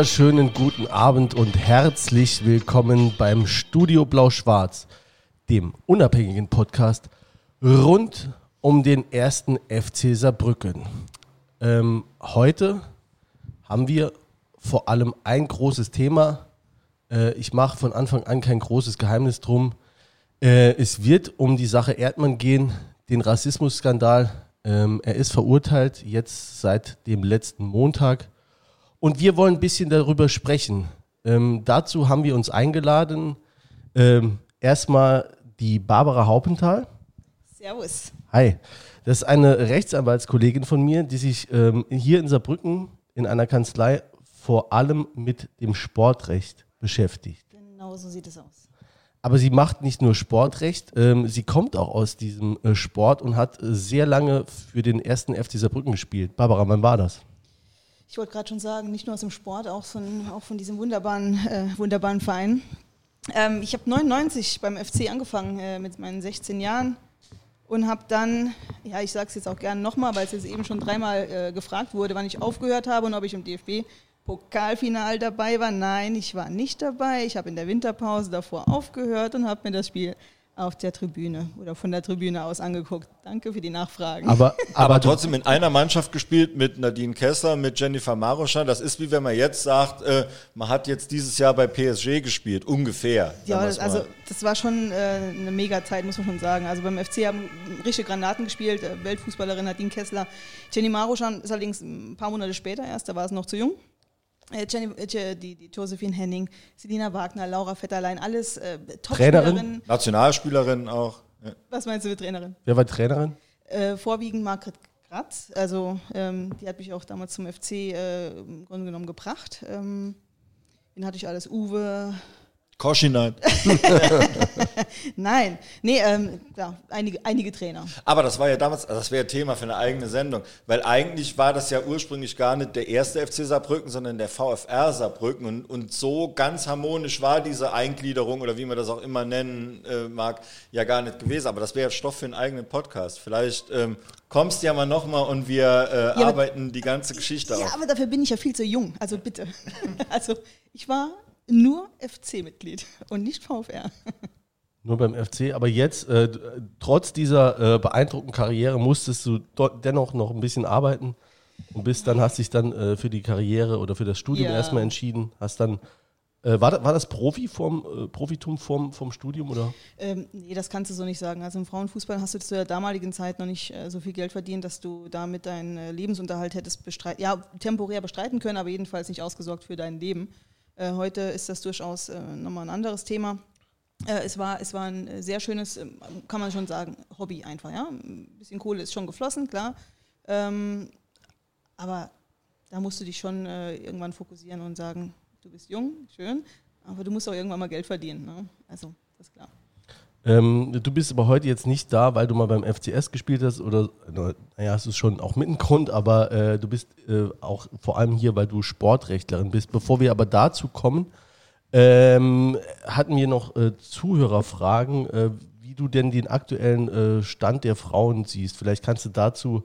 Wunderschönen guten Abend und herzlich willkommen beim Studio Blau-Schwarz, dem unabhängigen Podcast rund um den ersten FC Saarbrücken. Ähm, heute haben wir vor allem ein großes Thema. Äh, ich mache von Anfang an kein großes Geheimnis drum. Äh, es wird um die Sache Erdmann gehen, den Rassismusskandal. Ähm, er ist verurteilt, jetzt seit dem letzten Montag. Und wir wollen ein bisschen darüber sprechen. Ähm, dazu haben wir uns eingeladen. Ähm, erstmal die Barbara Haupenthal. Servus. Hi. Das ist eine Rechtsanwaltskollegin von mir, die sich ähm, hier in Saarbrücken in einer Kanzlei vor allem mit dem Sportrecht beschäftigt. Genau so sieht es aus. Aber sie macht nicht nur Sportrecht, ähm, sie kommt auch aus diesem äh, Sport und hat äh, sehr lange für den ersten FC Saarbrücken gespielt. Barbara, wann war das? Ich wollte gerade schon sagen, nicht nur aus dem Sport, auch von, auch von diesem wunderbaren, äh, wunderbaren Verein. Ähm, ich habe 99 beim FC angefangen äh, mit meinen 16 Jahren und habe dann, ja, ich sage es jetzt auch gerne nochmal, weil es jetzt eben schon dreimal äh, gefragt wurde, wann ich aufgehört habe und ob ich im DFB Pokalfinal dabei war. Nein, ich war nicht dabei. Ich habe in der Winterpause davor aufgehört und habe mir das Spiel auf der Tribüne oder von der Tribüne aus angeguckt. Danke für die Nachfragen. Aber, aber, aber trotzdem in einer Mannschaft gespielt mit Nadine Kessler, mit Jennifer Maroschan. Das ist wie wenn man jetzt sagt, äh, man hat jetzt dieses Jahr bei PSG gespielt, ungefähr. Ja, also das war schon äh, eine Mega-Zeit, muss man schon sagen. Also beim FC haben richtige Granaten gespielt. Äh, Weltfußballerin Nadine Kessler. Jenny Maroschan ist allerdings ein paar Monate später erst, da war es noch zu jung. Äh, Jenny, äh, die, die Josephine Henning, Selina Wagner, Laura Vetterlein, alles äh, Top-Spielerinnen. Nationalspielerin auch. Ja. Was meinst du mit Trainerin? Wer war Trainerin? Äh, vorwiegend Margret Gratz. Also ähm, die hat mich auch damals zum FC äh, im Grunde genommen gebracht. Ähm, wen hatte ich alles? Uwe, Koschinein. Nein, nee, ähm, ja, einige, einige Trainer. Aber das war ja damals, also das wäre Thema für eine eigene Sendung, weil eigentlich war das ja ursprünglich gar nicht der erste FC Saarbrücken, sondern der VfR Saarbrücken und, und so ganz harmonisch war diese Eingliederung oder wie man das auch immer nennen äh, mag, ja gar nicht gewesen. Aber das wäre Stoff für einen eigenen Podcast. Vielleicht ähm, kommst ja mal nochmal und wir äh, ja, arbeiten die ganze Geschichte ja, auf. Ja, aber dafür bin ich ja viel zu jung, also bitte. also ich war nur FC-Mitglied und nicht VfR. Nur beim FC, aber jetzt, äh, trotz dieser äh, beeindruckenden Karriere, musstest du dennoch noch ein bisschen arbeiten und bist dann, hast dich dann äh, für die Karriere oder für das Studium ja. erstmal entschieden, hast dann äh, war, das, war das Profi vom, äh, Profitum vom, vom Studium oder? Ähm, nee, das kannst du so nicht sagen. Also im Frauenfußball hast du zu der damaligen Zeit noch nicht äh, so viel Geld verdient, dass du damit deinen äh, Lebensunterhalt hättest bestreiten, ja, temporär bestreiten können, aber jedenfalls nicht ausgesorgt für dein Leben. Äh, heute ist das durchaus äh, nochmal ein anderes Thema. Äh, es, war, es war ein sehr schönes, ähm, kann man schon sagen, Hobby einfach. Ja? Ein bisschen Kohle ist schon geflossen, klar. Ähm, aber da musst du dich schon irgendwann fokussieren und sagen, du bist jung, schön, aber du musst auch irgendwann mal Geld verdienen. Ne? Also, das ist klar. Ähm, du bist aber heute jetzt nicht da, weil du mal beim FCS gespielt hast oder, naja, hast du schon auch mit einem Grund, aber äh, du bist äh, auch vor allem hier, weil du Sportrechtlerin bist. Bevor wir aber dazu kommen, ähm, hatten wir noch äh, Zuhörerfragen, äh, wie du denn den aktuellen äh, Stand der Frauen siehst. Vielleicht kannst du dazu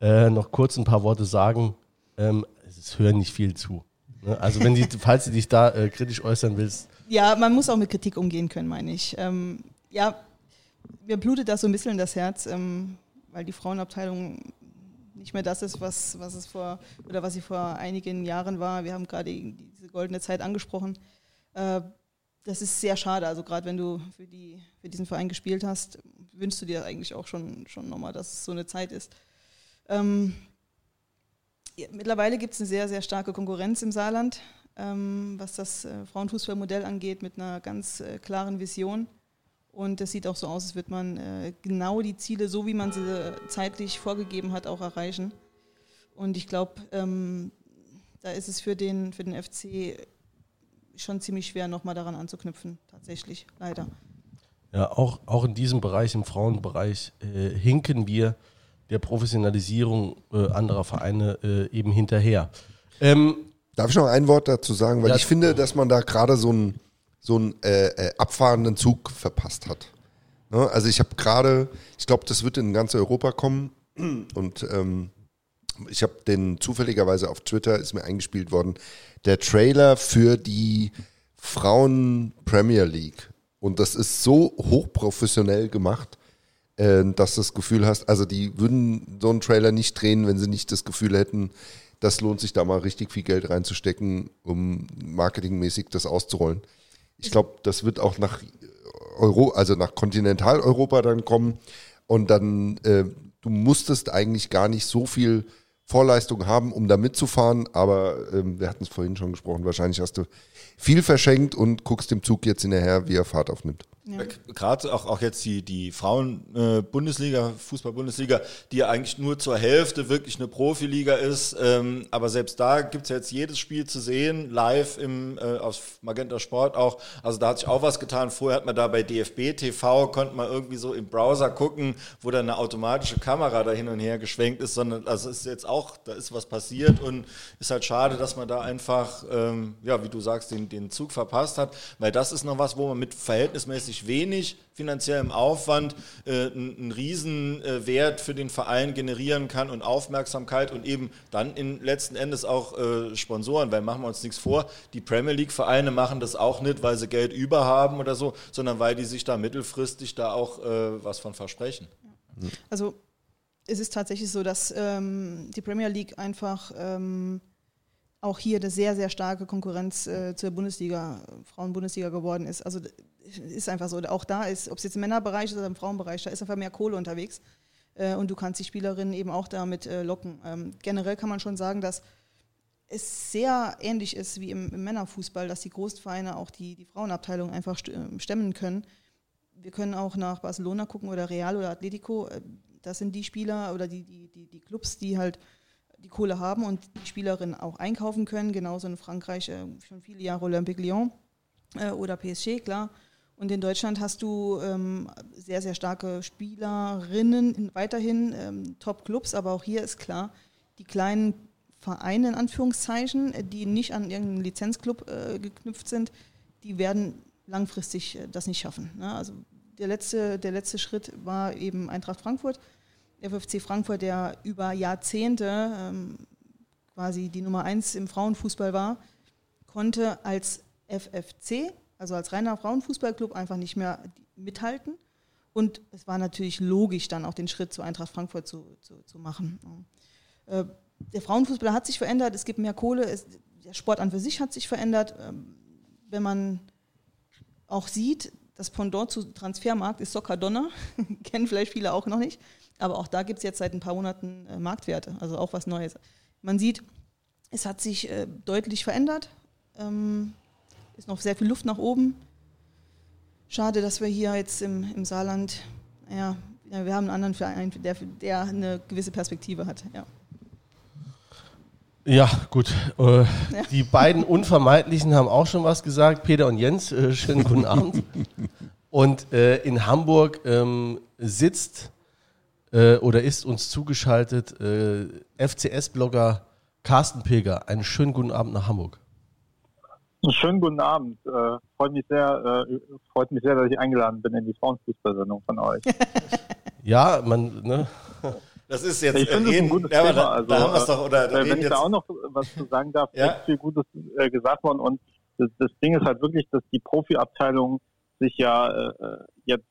äh, noch kurz ein paar Worte sagen. Ähm, es hören nicht viel zu. Ne? Also wenn die, falls du dich da kritisch äußern willst. Ja, man muss auch mit Kritik umgehen können, meine ich. Ähm, ja, mir blutet das so ein bisschen das Herz, ähm, weil die Frauenabteilung nicht mehr das ist, was, was es vor oder was sie vor einigen Jahren war. Wir haben gerade diese goldene Zeit angesprochen. Äh, das ist sehr schade. Also gerade wenn du für, die, für diesen Verein gespielt hast, wünschst du dir eigentlich auch schon, schon nochmal, dass es so eine Zeit ist. Ähm, ja, mittlerweile gibt es eine sehr, sehr starke Konkurrenz im Saarland, ähm, was das äh, Frauenfußballmodell angeht, mit einer ganz äh, klaren Vision. Und es sieht auch so aus, als würde man äh, genau die Ziele, so wie man sie zeitlich vorgegeben hat, auch erreichen. Und ich glaube, ähm, da ist es für den, für den FC schon ziemlich schwer, nochmal daran anzuknüpfen, tatsächlich, leider. Ja, auch, auch in diesem Bereich, im Frauenbereich, äh, hinken wir der Professionalisierung äh, anderer Vereine äh, eben hinterher. Ähm, Darf ich noch ein Wort dazu sagen? Weil ich finde, dass man da gerade so ein so einen äh, äh, abfahrenden Zug verpasst hat. Ne? Also ich habe gerade, ich glaube, das wird in ganz Europa kommen und ähm, ich habe den zufälligerweise auf Twitter ist mir eingespielt worden, der Trailer für die Frauen Premier League. Und das ist so hochprofessionell gemacht, äh, dass du das Gefühl hast, also die würden so einen Trailer nicht drehen, wenn sie nicht das Gefühl hätten, das lohnt sich da mal richtig viel Geld reinzustecken, um marketingmäßig das auszurollen. Ich glaube, das wird auch nach Euro, also nach Kontinentaleuropa dann kommen. Und dann äh, du musstest eigentlich gar nicht so viel Vorleistung haben, um da mitzufahren, aber ähm, wir hatten es vorhin schon gesprochen, wahrscheinlich hast du viel verschenkt und guckst dem Zug jetzt hinterher, wie er Fahrt aufnimmt. Ja. Gerade auch, auch jetzt die, die Frauen-Bundesliga, äh, Fußball-Bundesliga, die ja eigentlich nur zur Hälfte wirklich eine Profiliga ist. Ähm, aber selbst da gibt es jetzt jedes Spiel zu sehen, live im, äh, auf Magenta Sport auch. Also da hat sich auch was getan. Vorher hat man da bei DFB TV, konnte man irgendwie so im Browser gucken, wo dann eine automatische Kamera da hin und her geschwenkt ist, sondern also ist jetzt auch, da ist was passiert und ist halt schade, dass man da einfach, ähm, ja, wie du sagst, den, den Zug verpasst hat, weil das ist noch was, wo man mit verhältnismäßig relativ wenig finanziellem Aufwand äh, einen Riesenwert für den Verein generieren kann und Aufmerksamkeit und eben dann in letzten Endes auch äh, Sponsoren, weil machen wir uns nichts vor, die Premier League Vereine machen das auch nicht, weil sie Geld über haben oder so, sondern weil die sich da mittelfristig da auch äh, was von versprechen. Also es ist tatsächlich so, dass ähm, die Premier League einfach ähm, auch hier eine sehr, sehr starke Konkurrenz äh, zur Bundesliga, Frauen-Bundesliga geworden ist. Also ist einfach so. Auch da ist, ob es jetzt im Männerbereich ist oder im Frauenbereich, da ist einfach mehr Kohle unterwegs. Äh, und du kannst die Spielerinnen eben auch damit äh, locken. Ähm, generell kann man schon sagen, dass es sehr ähnlich ist wie im, im Männerfußball, dass die Großvereine auch die, die Frauenabteilung einfach ähm, stemmen können. Wir können auch nach Barcelona gucken oder Real oder Atletico. Äh, das sind die Spieler oder die, die, die, die Clubs, die halt die Kohle haben und die Spielerinnen auch einkaufen können. Genauso in Frankreich äh, schon viele Jahre Olympique Lyon äh, oder PSG, klar. Und in Deutschland hast du ähm, sehr, sehr starke Spielerinnen, weiterhin ähm, Top-Clubs, aber auch hier ist klar, die kleinen Vereine in Anführungszeichen, äh, die nicht an irgendeinen Lizenzclub äh, geknüpft sind, die werden langfristig äh, das nicht schaffen. Ne? Also der letzte, der letzte Schritt war eben Eintracht Frankfurt FFC Frankfurt, der über Jahrzehnte ähm, quasi die Nummer eins im Frauenfußball war, konnte als FFC, also als reiner Frauenfußballclub, einfach nicht mehr mithalten. Und es war natürlich logisch, dann auch den Schritt zu Eintracht Frankfurt zu, zu, zu machen. Äh, der Frauenfußball hat sich verändert, es gibt mehr Kohle, es, der Sport an für sich hat sich verändert. Ähm, wenn man auch sieht, das Pendant zu Transfermarkt ist Soccer Donner, kennen vielleicht viele auch noch nicht. Aber auch da gibt es jetzt seit ein paar Monaten äh, Marktwerte, also auch was Neues. Man sieht, es hat sich äh, deutlich verändert. Ist noch sehr viel Luft nach oben. Schade, dass wir hier jetzt im, im Saarland, ja, ja, wir haben einen anderen Verein, der, der eine gewisse Perspektive hat. Ja. Ja, gut. Äh, ja. Die beiden Unvermeidlichen haben auch schon was gesagt. Peter und Jens, äh, schönen guten Abend. Und äh, in Hamburg ähm, sitzt äh, oder ist uns zugeschaltet äh, FCS-Blogger Carsten Peger. Einen schönen guten Abend nach Hamburg. Einen schönen guten Abend. Äh, freut, mich sehr, äh, freut mich sehr, dass ich eingeladen bin in die Frauenfußballsendung von euch. ja, man, ne? Das ist jetzt ich finde, ein gutes ja, Thema. Da, also, da haben wir es doch. Oder, äh, wenn ich da auch noch was zu sagen darf, ja? ist viel Gutes äh, gesagt worden. Und das, das, Ding ist halt wirklich, dass die Profiabteilung sich ja äh, äh jetzt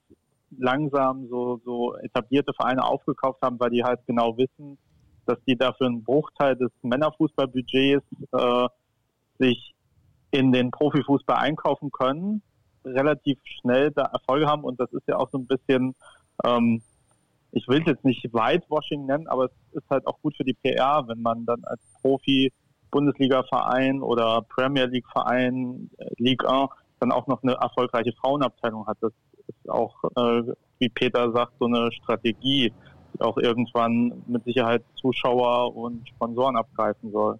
langsam so, so etablierte Vereine aufgekauft haben, weil die halt genau wissen, dass die dafür einen Bruchteil des Männerfußballbudgets äh, sich in den Profifußball einkaufen können, relativ schnell da Erfolge haben und das ist ja auch so ein bisschen, ähm, ich will es jetzt nicht Whitewashing nennen, aber es ist halt auch gut für die PR, wenn man dann als Profi Bundesliga-Verein oder Premier League-Verein, äh, Ligue 1, dann auch noch eine erfolgreiche Frauenabteilung hat. Das ist auch, äh, wie Peter sagt, so eine Strategie, die auch irgendwann mit Sicherheit Zuschauer und Sponsoren abgreifen soll.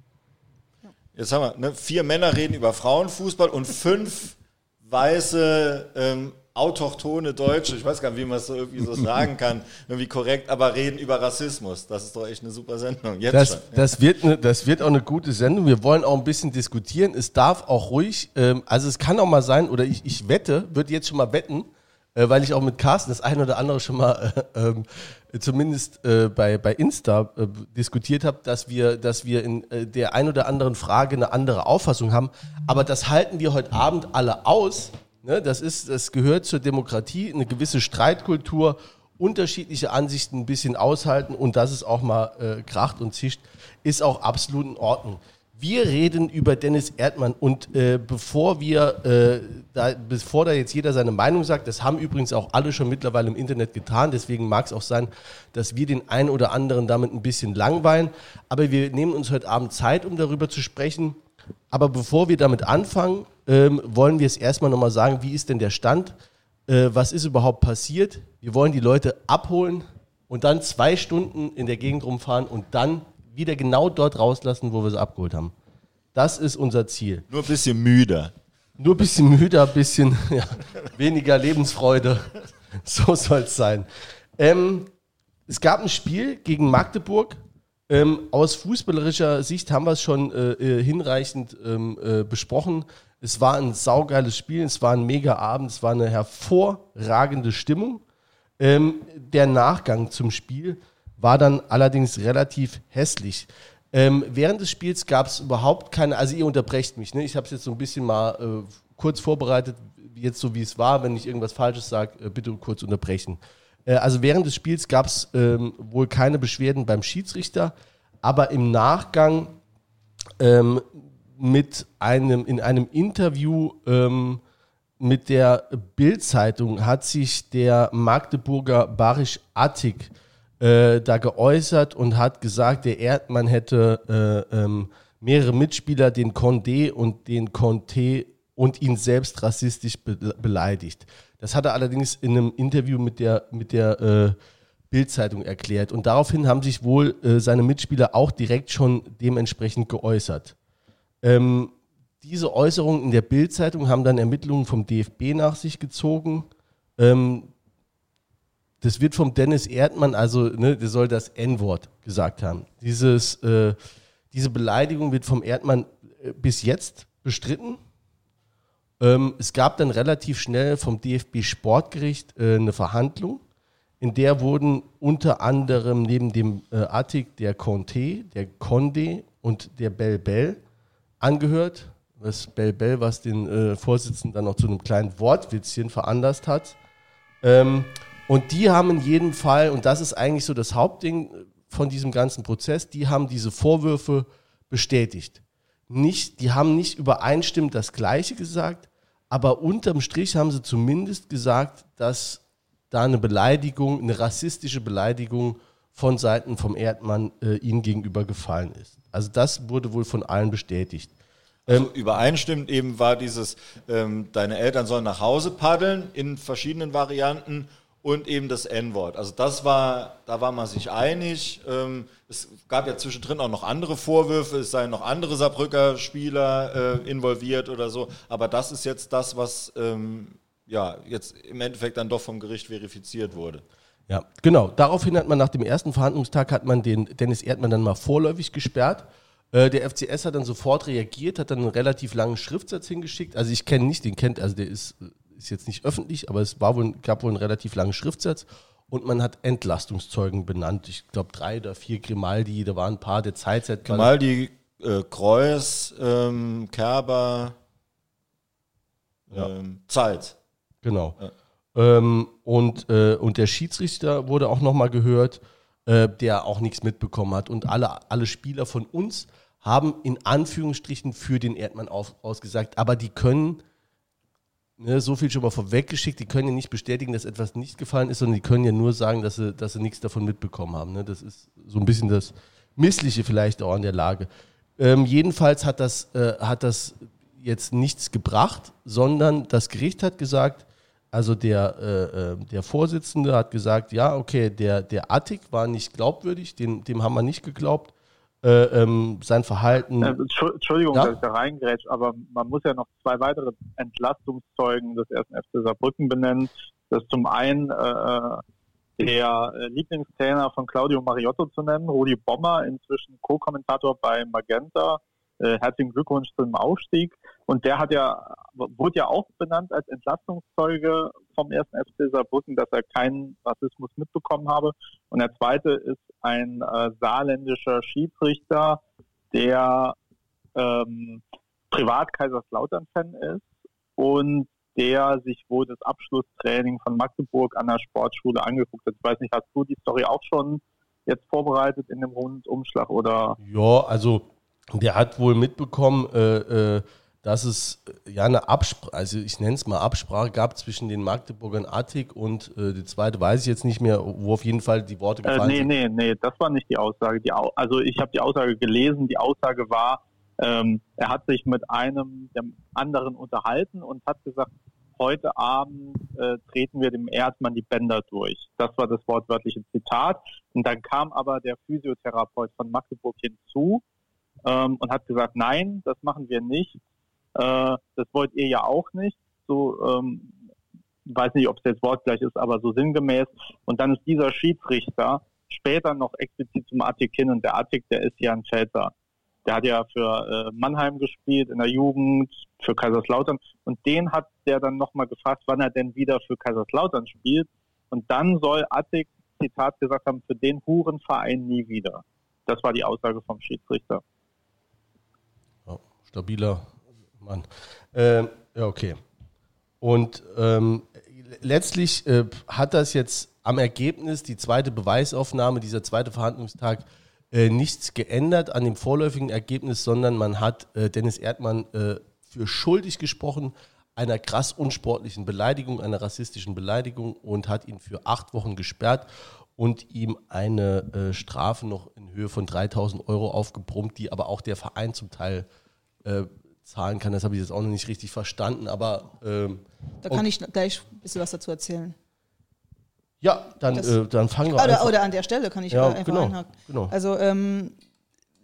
Jetzt haben wir, ne, vier Männer reden über Frauenfußball und fünf weiße ähm, autochtone Deutsche, ich weiß gar nicht, wie man es so irgendwie so sagen kann, irgendwie korrekt, aber reden über Rassismus. Das ist doch echt eine super Sendung. Jetzt das, schon, das, wird eine, das wird auch eine gute Sendung. Wir wollen auch ein bisschen diskutieren. Es darf auch ruhig, ähm, also es kann auch mal sein, oder ich, ich wette, würde jetzt schon mal wetten, äh, weil ich auch mit Carsten das ein oder andere schon mal äh, ähm, zumindest äh, bei, bei Insta äh, diskutiert habe, dass wir, dass wir in äh, der ein oder anderen Frage eine andere Auffassung haben. Aber das halten wir heute Abend alle aus. Ne? Das, ist, das gehört zur Demokratie, eine gewisse Streitkultur, unterschiedliche Ansichten ein bisschen aushalten und dass es auch mal äh, kracht und zischt, ist auch absolut in Ordnung. Wir reden über Dennis Erdmann und äh, bevor wir, äh, da, bevor da jetzt jeder seine Meinung sagt, das haben übrigens auch alle schon mittlerweile im Internet getan, deswegen mag es auch sein, dass wir den einen oder anderen damit ein bisschen langweilen, aber wir nehmen uns heute Abend Zeit, um darüber zu sprechen. Aber bevor wir damit anfangen, ähm, wollen wir es erstmal nochmal sagen, wie ist denn der Stand? Äh, was ist überhaupt passiert? Wir wollen die Leute abholen und dann zwei Stunden in der Gegend rumfahren und dann wieder genau dort rauslassen, wo wir sie abgeholt haben. Das ist unser Ziel. Nur ein bisschen müder. Nur ein bisschen müder, ein bisschen ja, weniger Lebensfreude. So soll es sein. Ähm, es gab ein Spiel gegen Magdeburg. Ähm, aus fußballerischer Sicht haben wir es schon äh, äh, hinreichend ähm, äh, besprochen. Es war ein saugeiles Spiel, es war ein mega Abend, es war eine hervorragende Stimmung. Ähm, der Nachgang zum Spiel war dann allerdings relativ hässlich. Ähm, während des Spiels gab es überhaupt keine, also ihr unterbrecht mich, ne? ich habe es jetzt so ein bisschen mal äh, kurz vorbereitet, jetzt so wie es war, wenn ich irgendwas Falsches sage, äh, bitte kurz unterbrechen. Äh, also während des Spiels gab es ähm, wohl keine Beschwerden beim Schiedsrichter, aber im Nachgang ähm, mit einem, in einem Interview ähm, mit der Bild-Zeitung hat sich der Magdeburger Barisch Attik äh, da geäußert und hat gesagt, der Erdmann hätte äh, ähm, mehrere Mitspieler, den Condé und den Conte und ihn selbst rassistisch be beleidigt. Das hat er allerdings in einem Interview mit der, mit der äh, Bildzeitung erklärt. Und daraufhin haben sich wohl äh, seine Mitspieler auch direkt schon dementsprechend geäußert. Ähm, diese Äußerungen in der Bildzeitung haben dann Ermittlungen vom DFB nach sich gezogen. Ähm, das wird vom Dennis Erdmann, also ne, der soll das N-Wort gesagt haben. Dieses, äh, diese Beleidigung wird vom Erdmann äh, bis jetzt bestritten. Ähm, es gab dann relativ schnell vom DFB Sportgericht äh, eine Verhandlung, in der wurden unter anderem neben dem äh, Attic der Conte, der Conde und der Bell Bell angehört. Das Bell Bell, was den äh, Vorsitzenden dann noch zu einem kleinen Wortwitzchen veranlasst hat. Ähm, und die haben in jedem Fall, und das ist eigentlich so das Hauptding von diesem ganzen Prozess, die haben diese Vorwürfe bestätigt. Nicht, die haben nicht übereinstimmend das Gleiche gesagt, aber unterm Strich haben sie zumindest gesagt, dass da eine Beleidigung, eine rassistische Beleidigung von Seiten vom Erdmann äh, ihnen gegenüber gefallen ist. Also das wurde wohl von allen bestätigt. Also ähm, übereinstimmend eben war dieses, ähm, deine Eltern sollen nach Hause paddeln in verschiedenen Varianten und eben das N-Wort. Also das war, da war man sich einig. Ähm, es gab ja zwischendrin auch noch andere Vorwürfe, es seien noch andere Saarbrücker Spieler äh, involviert oder so. Aber das ist jetzt das, was ähm, ja jetzt im Endeffekt dann doch vom Gericht verifiziert wurde. Ja, genau. Daraufhin hat man nach dem ersten Verhandlungstag hat man den Dennis Erdmann dann mal vorläufig gesperrt. Äh, der FCS hat dann sofort reagiert, hat dann einen relativ langen Schriftsatz hingeschickt. Also ich kenne nicht, den kennt, also der ist ist jetzt nicht öffentlich, aber es war wohl, gab wohl einen relativ langen Schriftsatz und man hat Entlastungszeugen benannt. Ich glaube drei oder vier Grimaldi, da waren ein paar der Zeitzeit. Grimaldi, äh, Kreuz, ähm, Kerber, ähm, Zeit. Genau. Ja. Ähm, und, äh, und der Schiedsrichter wurde auch nochmal gehört, äh, der auch nichts mitbekommen hat. Und alle, alle Spieler von uns haben in Anführungsstrichen für den Erdmann auf, ausgesagt, aber die können ne, so viel schon mal vorweggeschickt, die können ja nicht bestätigen, dass etwas nicht gefallen ist, sondern die können ja nur sagen, dass sie, dass sie nichts davon mitbekommen haben. Ne? Das ist so ein bisschen das Missliche vielleicht auch an der Lage. Ähm, jedenfalls hat das, äh, hat das jetzt nichts gebracht, sondern das Gericht hat gesagt, also der, äh, äh der Vorsitzende hat gesagt, ja, okay, der, der Attik war nicht glaubwürdig, dem, dem haben wir nicht geglaubt äh, ähm, sein Verhalten. Äh, Entschuldigung, ja? dass ich da reingrätsche, aber man muss ja noch zwei weitere Entlastungszeugen des ersten FC Saarbrücken benennen. Das ist zum einen äh, der äh, Lieblingstrainer von Claudio Mariotto zu nennen, Rudi Bommer, inzwischen Co-Kommentator bei Magenta äh, herzlichen Glückwunsch zum Aufstieg. Und der hat ja, wurde ja auch benannt als Entlastungszeuge vom ersten FC Saarbrücken, dass er keinen Rassismus mitbekommen habe. Und der zweite ist ein äh, saarländischer Schiedsrichter, der ähm, privat Kaiserslautern-Fan ist und der sich wohl das Abschlusstraining von Magdeburg an der Sportschule angeguckt hat. Ich weiß nicht, hast du die Story auch schon jetzt vorbereitet in dem Rundumschlag oder? Ja, also der hat wohl mitbekommen, äh, äh, dass es äh, ja eine Absprache, also ich nenne es mal Absprache gab zwischen den Magdeburgern Attik und äh, die zweite weiß ich jetzt nicht mehr, wo auf jeden Fall die Worte äh, gefallen äh, nee, sind. Nee, nee, nee, das war nicht die Aussage. Die, also ich habe die Aussage gelesen, die Aussage war, ähm, er hat sich mit einem der anderen unterhalten und hat gesagt, heute Abend äh, treten wir dem Erdmann die Bänder durch. Das war das wortwörtliche Zitat. Und dann kam aber der Physiotherapeut von Magdeburg hinzu ähm, und hat gesagt, nein, das machen wir nicht das wollt ihr ja auch nicht. So, ähm, weiß nicht, ob es jetzt wortgleich ist, aber so sinngemäß. Und dann ist dieser Schiedsrichter später noch explizit zum Attik hin und der Attik, der ist ja ein Pfälzer. Der hat ja für äh, Mannheim gespielt in der Jugend, für Kaiserslautern. Und den hat der dann nochmal gefragt, wann er denn wieder für Kaiserslautern spielt. Und dann soll Attik, Zitat gesagt haben, für den Hurenverein nie wieder. Das war die Aussage vom Schiedsrichter. Ja, stabiler Mann. Äh, ja, okay. Und ähm, letztlich äh, hat das jetzt am Ergebnis, die zweite Beweisaufnahme, dieser zweite Verhandlungstag, äh, nichts geändert an dem vorläufigen Ergebnis, sondern man hat äh, Dennis Erdmann äh, für schuldig gesprochen einer krass unsportlichen Beleidigung, einer rassistischen Beleidigung und hat ihn für acht Wochen gesperrt und ihm eine äh, Strafe noch in Höhe von 3000 Euro aufgebrummt, die aber auch der Verein zum Teil äh, zahlen kann. Das habe ich jetzt auch noch nicht richtig verstanden, aber. Ähm, da kann ich gleich ein bisschen was dazu erzählen. Ja, dann, äh, dann fangen wir an. Oder, oder, an der Stelle kann ich ja, einfach genau, einhaken. Genau. Also, ähm,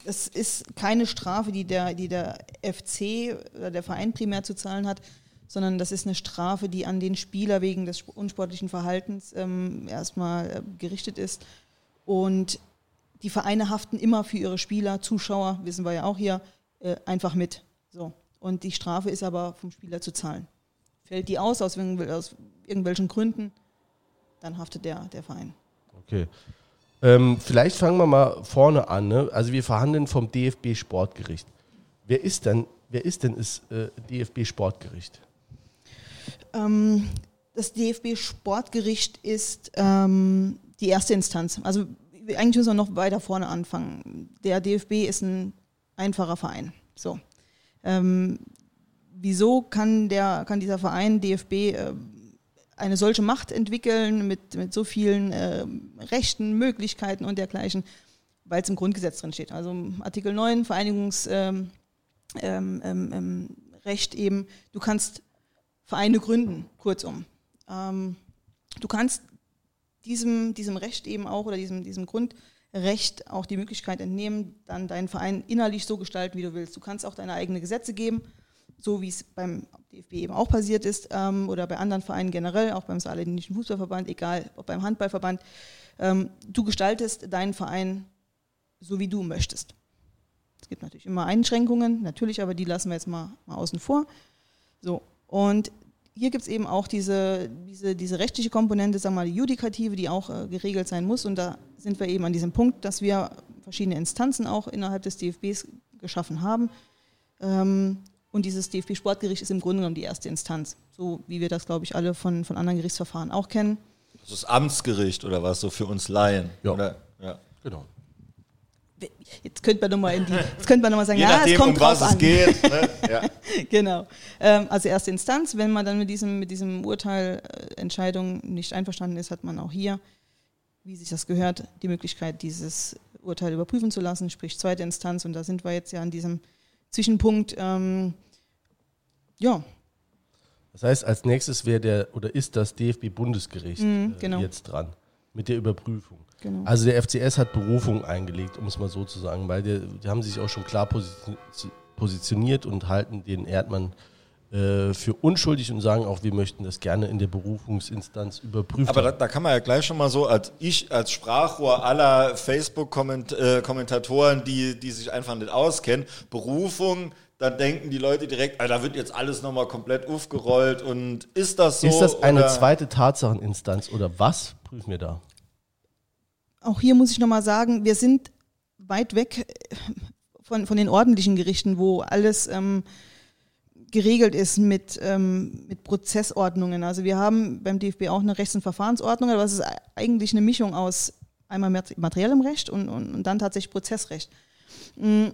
es ist keine Strafe, die der, die der FC oder der Verein primär zu zahlen hat, sondern das ist eine Strafe, die an den Spieler wegen des unsportlichen Verhaltens ähm, erstmal äh, gerichtet ist. Und die Vereine haften immer für ihre Spieler, Zuschauer, wissen wir ja auch hier, äh, einfach mit. So. Und die Strafe ist aber vom Spieler zu zahlen. Fällt die aus aus, aus irgendwelchen Gründen, dann haftet der, der Verein. Okay. Ähm, vielleicht fangen wir mal vorne an. Ne? Also wir verhandeln vom DFB Sportgericht. Wer ist denn, wer ist denn das äh, DFB Sportgericht? Ähm, das DFB Sportgericht ist ähm, die erste Instanz. Also eigentlich müssen wir noch weiter vorne anfangen. Der DFB ist ein einfacher Verein. So. Ähm, wieso kann, der, kann dieser Verein DFB äh, eine solche Macht entwickeln mit, mit so vielen äh, Rechten, Möglichkeiten und dergleichen? Weil es im Grundgesetz drin steht. Also Artikel 9 Vereinigungsrecht ähm, ähm, ähm, eben, du kannst Vereine gründen, kurzum. Ähm, du kannst diesem, diesem Recht eben auch oder diesem, diesem Grund Recht auch die Möglichkeit entnehmen, dann deinen Verein innerlich so gestalten, wie du willst. Du kannst auch deine eigenen Gesetze geben, so wie es beim DFB eben auch passiert ist ähm, oder bei anderen Vereinen generell, auch beim Saarländischen Fußballverband, egal ob beim Handballverband. Ähm, du gestaltest deinen Verein so, wie du möchtest. Es gibt natürlich immer Einschränkungen, natürlich, aber die lassen wir jetzt mal, mal außen vor. So, und hier gibt es eben auch diese, diese, diese rechtliche Komponente, sagen wir mal, die Judikative, die auch äh, geregelt sein muss. Und da sind wir eben an diesem Punkt, dass wir verschiedene Instanzen auch innerhalb des DFBs geschaffen haben. Ähm, und dieses DFB-Sportgericht ist im Grunde genommen die erste Instanz, so wie wir das, glaube ich, alle von, von anderen Gerichtsverfahren auch kennen. Das ist Amtsgericht oder was, so für uns Laien? Ja, oder? ja. genau jetzt könnte man nochmal in die, jetzt könnte man nochmal sagen, Je ja, es kommt um was es geht. Ne? Ja. genau. Ähm, also erste Instanz, wenn man dann mit diesem, mit diesem Urteil, äh, Entscheidung nicht einverstanden ist, hat man auch hier, wie sich das gehört, die Möglichkeit, dieses Urteil überprüfen zu lassen, sprich zweite Instanz. Und da sind wir jetzt ja an diesem Zwischenpunkt. Ähm, ja. Das heißt, als nächstes wäre der oder ist das DFB-Bundesgericht mm, genau. äh, jetzt dran mit der Überprüfung. Genau. Also der FCS hat Berufung eingelegt, um es mal so zu sagen, weil die, die haben sich auch schon klar positioniert und halten den Erdmann äh, für unschuldig und sagen auch, wir möchten das gerne in der Berufungsinstanz überprüfen. Aber da, da, kann man ja gleich schon mal so, als ich als Sprachrohr aller Facebook-Kommentatoren, äh, die, die sich einfach nicht auskennen, Berufung, dann denken die Leute direkt, ah, da wird jetzt alles nochmal komplett aufgerollt und ist das so? Ist das eine oder? zweite Tatsacheninstanz oder was prüfen wir da? Auch hier muss ich nochmal sagen, wir sind weit weg von, von den ordentlichen Gerichten, wo alles ähm, geregelt ist mit, ähm, mit Prozessordnungen. Also wir haben beim DFB auch eine Rechts- und Verfahrensordnung, aber es ist eigentlich eine Mischung aus einmal materiellem Recht und, und, und dann tatsächlich Prozessrecht. Mm,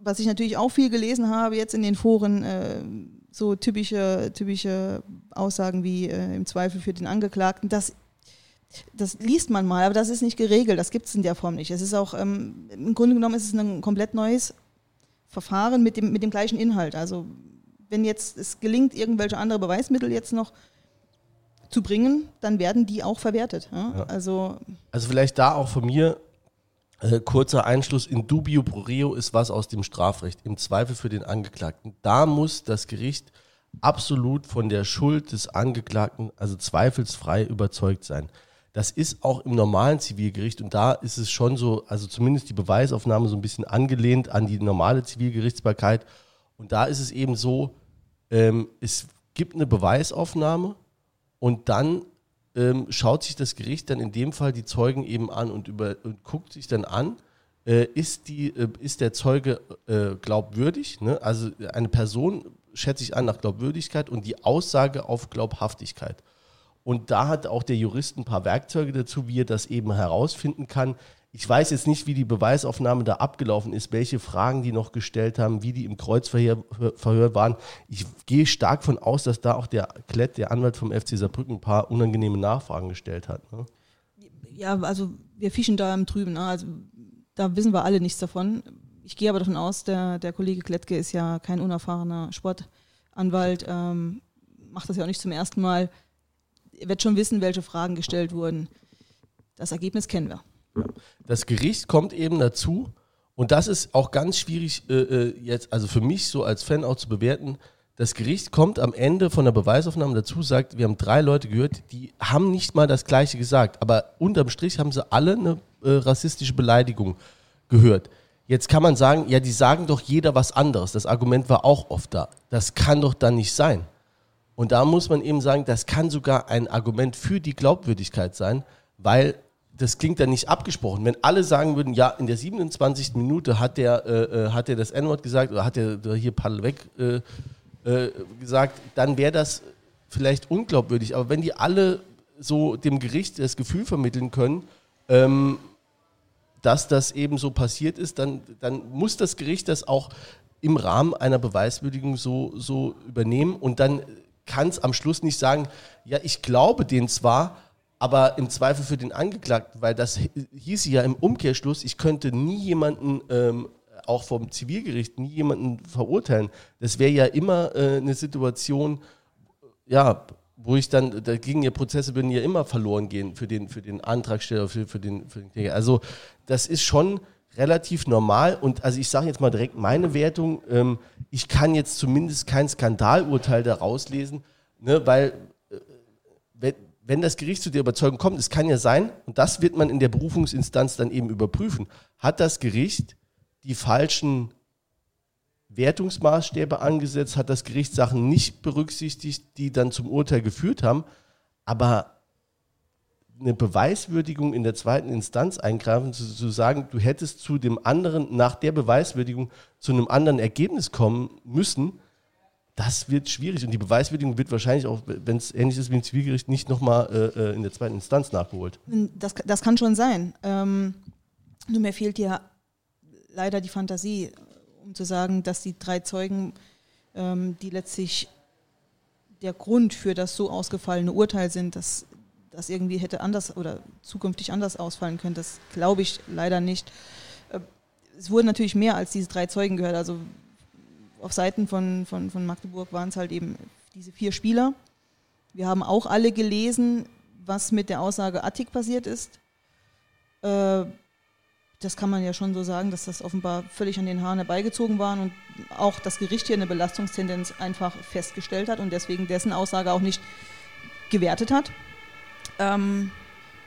was ich natürlich auch viel gelesen habe jetzt in den Foren, äh, so typische, typische Aussagen wie äh, im Zweifel für den Angeklagten, das, das liest man mal, aber das ist nicht geregelt, das gibt es in der Form nicht. Es ist auch, ähm, im Grunde genommen ist es ein komplett neues Verfahren mit dem, mit dem gleichen Inhalt. Also wenn jetzt es gelingt, irgendwelche andere Beweismittel jetzt noch zu bringen, dann werden die auch verwertet. Ja? Ja. Also, also vielleicht da auch von mir äh, kurzer Einschluss in dubio pro reo ist was aus dem Strafrecht, im Zweifel für den Angeklagten. Da muss das Gericht absolut von der Schuld des Angeklagten, also zweifelsfrei überzeugt sein. Das ist auch im normalen Zivilgericht und da ist es schon so, also zumindest die Beweisaufnahme so ein bisschen angelehnt an die normale Zivilgerichtsbarkeit und da ist es eben so, ähm, es gibt eine Beweisaufnahme und dann ähm, schaut sich das Gericht dann in dem Fall die Zeugen eben an und, über, und guckt sich dann an, äh, ist, die, äh, ist der Zeuge äh, glaubwürdig? Ne? Also eine Person schätze ich an nach Glaubwürdigkeit und die Aussage auf Glaubhaftigkeit. Und da hat auch der Jurist ein paar Werkzeuge dazu, wie er das eben herausfinden kann. Ich weiß jetzt nicht, wie die Beweisaufnahme da abgelaufen ist, welche Fragen die noch gestellt haben, wie die im Kreuzverhör Verhör waren. Ich gehe stark von aus, dass da auch der Klett, der Anwalt vom FC Saarbrücken, ein paar unangenehme Nachfragen gestellt hat. Ne? Ja, also wir fischen da im Trüben. Ne? Also da wissen wir alle nichts davon. Ich gehe aber davon aus, der, der Kollege Klettke ist ja kein unerfahrener Sportanwalt, ähm, macht das ja auch nicht zum ersten Mal. Wird schon wissen, welche Fragen gestellt wurden. Das Ergebnis kennen wir. Das Gericht kommt eben dazu, und das ist auch ganz schwierig äh, äh, jetzt, also für mich so als Fan auch zu bewerten. Das Gericht kommt am Ende von der Beweisaufnahme dazu, sagt, wir haben drei Leute gehört, die haben nicht mal das Gleiche gesagt, aber unterm Strich haben sie alle eine äh, rassistische Beleidigung gehört. Jetzt kann man sagen, ja, die sagen doch jeder was anderes. Das Argument war auch oft da. Das kann doch dann nicht sein. Und da muss man eben sagen, das kann sogar ein Argument für die Glaubwürdigkeit sein, weil das klingt dann nicht abgesprochen. Wenn alle sagen würden, ja, in der 27. Minute hat der, äh, äh, hat der das N-Wort gesagt oder hat der hier Paddel weg äh, äh, gesagt, dann wäre das vielleicht unglaubwürdig. Aber wenn die alle so dem Gericht das Gefühl vermitteln können, ähm, dass das eben so passiert ist, dann, dann muss das Gericht das auch im Rahmen einer Beweiswürdigung so, so übernehmen und dann kann es am Schluss nicht sagen, ja, ich glaube den zwar, aber im Zweifel für den Angeklagten, weil das hieß ja im Umkehrschluss, ich könnte nie jemanden, ähm, auch vom Zivilgericht, nie jemanden verurteilen. Das wäre ja immer äh, eine Situation, ja, wo ich dann, da gingen ja Prozesse würden ja immer verloren gehen für den, für den Antragsteller, für, für den, für den Kläger. Also das ist schon relativ normal und also ich sage jetzt mal direkt meine Wertung, ähm, ich kann jetzt zumindest kein Skandalurteil daraus lesen, ne, weil äh, wenn, wenn das Gericht zu der Überzeugung kommt, es kann ja sein, und das wird man in der Berufungsinstanz dann eben überprüfen, hat das Gericht die falschen Wertungsmaßstäbe angesetzt, hat das Gericht Sachen nicht berücksichtigt, die dann zum Urteil geführt haben, aber eine Beweiswürdigung in der zweiten Instanz eingreifen, zu, zu, sagen, du hättest zu dem anderen, nach der Beweiswürdigung zu einem anderen Ergebnis kommen müssen, das wird schwierig und die Beweiswürdigung wird wahrscheinlich auch, wenn es ähnlich ist wie im Zivilgericht, nicht nochmal äh, äh, in der zweiten Instanz nachgeholt. Das, das kann schon sein. Ähm, nur mir fehlt ja leider die Fantasie, um zu sagen, dass die drei Zeugen, ähm, die letztlich der Grund für das so ausgefallene Urteil sind, dass das irgendwie hätte anders oder zukünftig anders ausfallen können. Das glaube ich leider nicht. Äh, es wurden natürlich mehr als diese drei Zeugen gehört. Also auf Seiten von, von, von Magdeburg waren es halt eben diese vier Spieler. Wir haben auch alle gelesen, was mit der Aussage Attik passiert ist. Äh, das kann man ja schon so sagen, dass das offenbar völlig an den Haaren herbeigezogen waren und auch das Gericht hier eine Belastungstendenz einfach festgestellt hat und deswegen dessen Aussage auch nicht gewertet hat. Ähm,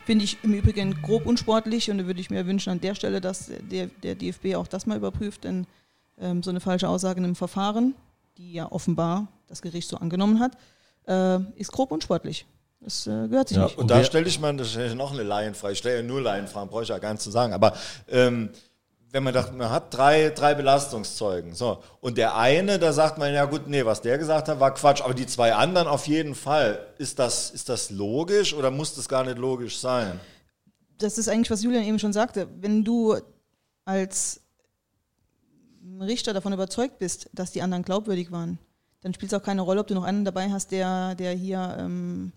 Finde ich im Übrigen grob unsportlich und da würde ich mir wünschen an der Stelle, dass der, der DFB auch das mal überprüft, denn ähm, so eine falsche Aussage in einem Verfahren, die ja offenbar das Gericht so angenommen hat, äh, ist grob unsportlich. Das äh, gehört sich ja, nicht. Und da stelle ich mal noch eine Laienfrage. Ich stelle ja nur Laienfragen, brauche ich ja gar nicht zu sagen. Aber ähm, wenn man sagt, man hat drei, drei Belastungszeugen, so, und der eine, da sagt man, ja gut, nee, was der gesagt hat, war Quatsch, aber die zwei anderen auf jeden Fall. Ist das, ist das logisch oder muss das gar nicht logisch sein? Das ist eigentlich, was Julian eben schon sagte. Wenn du als Richter davon überzeugt bist, dass die anderen glaubwürdig waren, dann spielt es auch keine Rolle, ob du noch einen dabei hast, der, der hier ähm,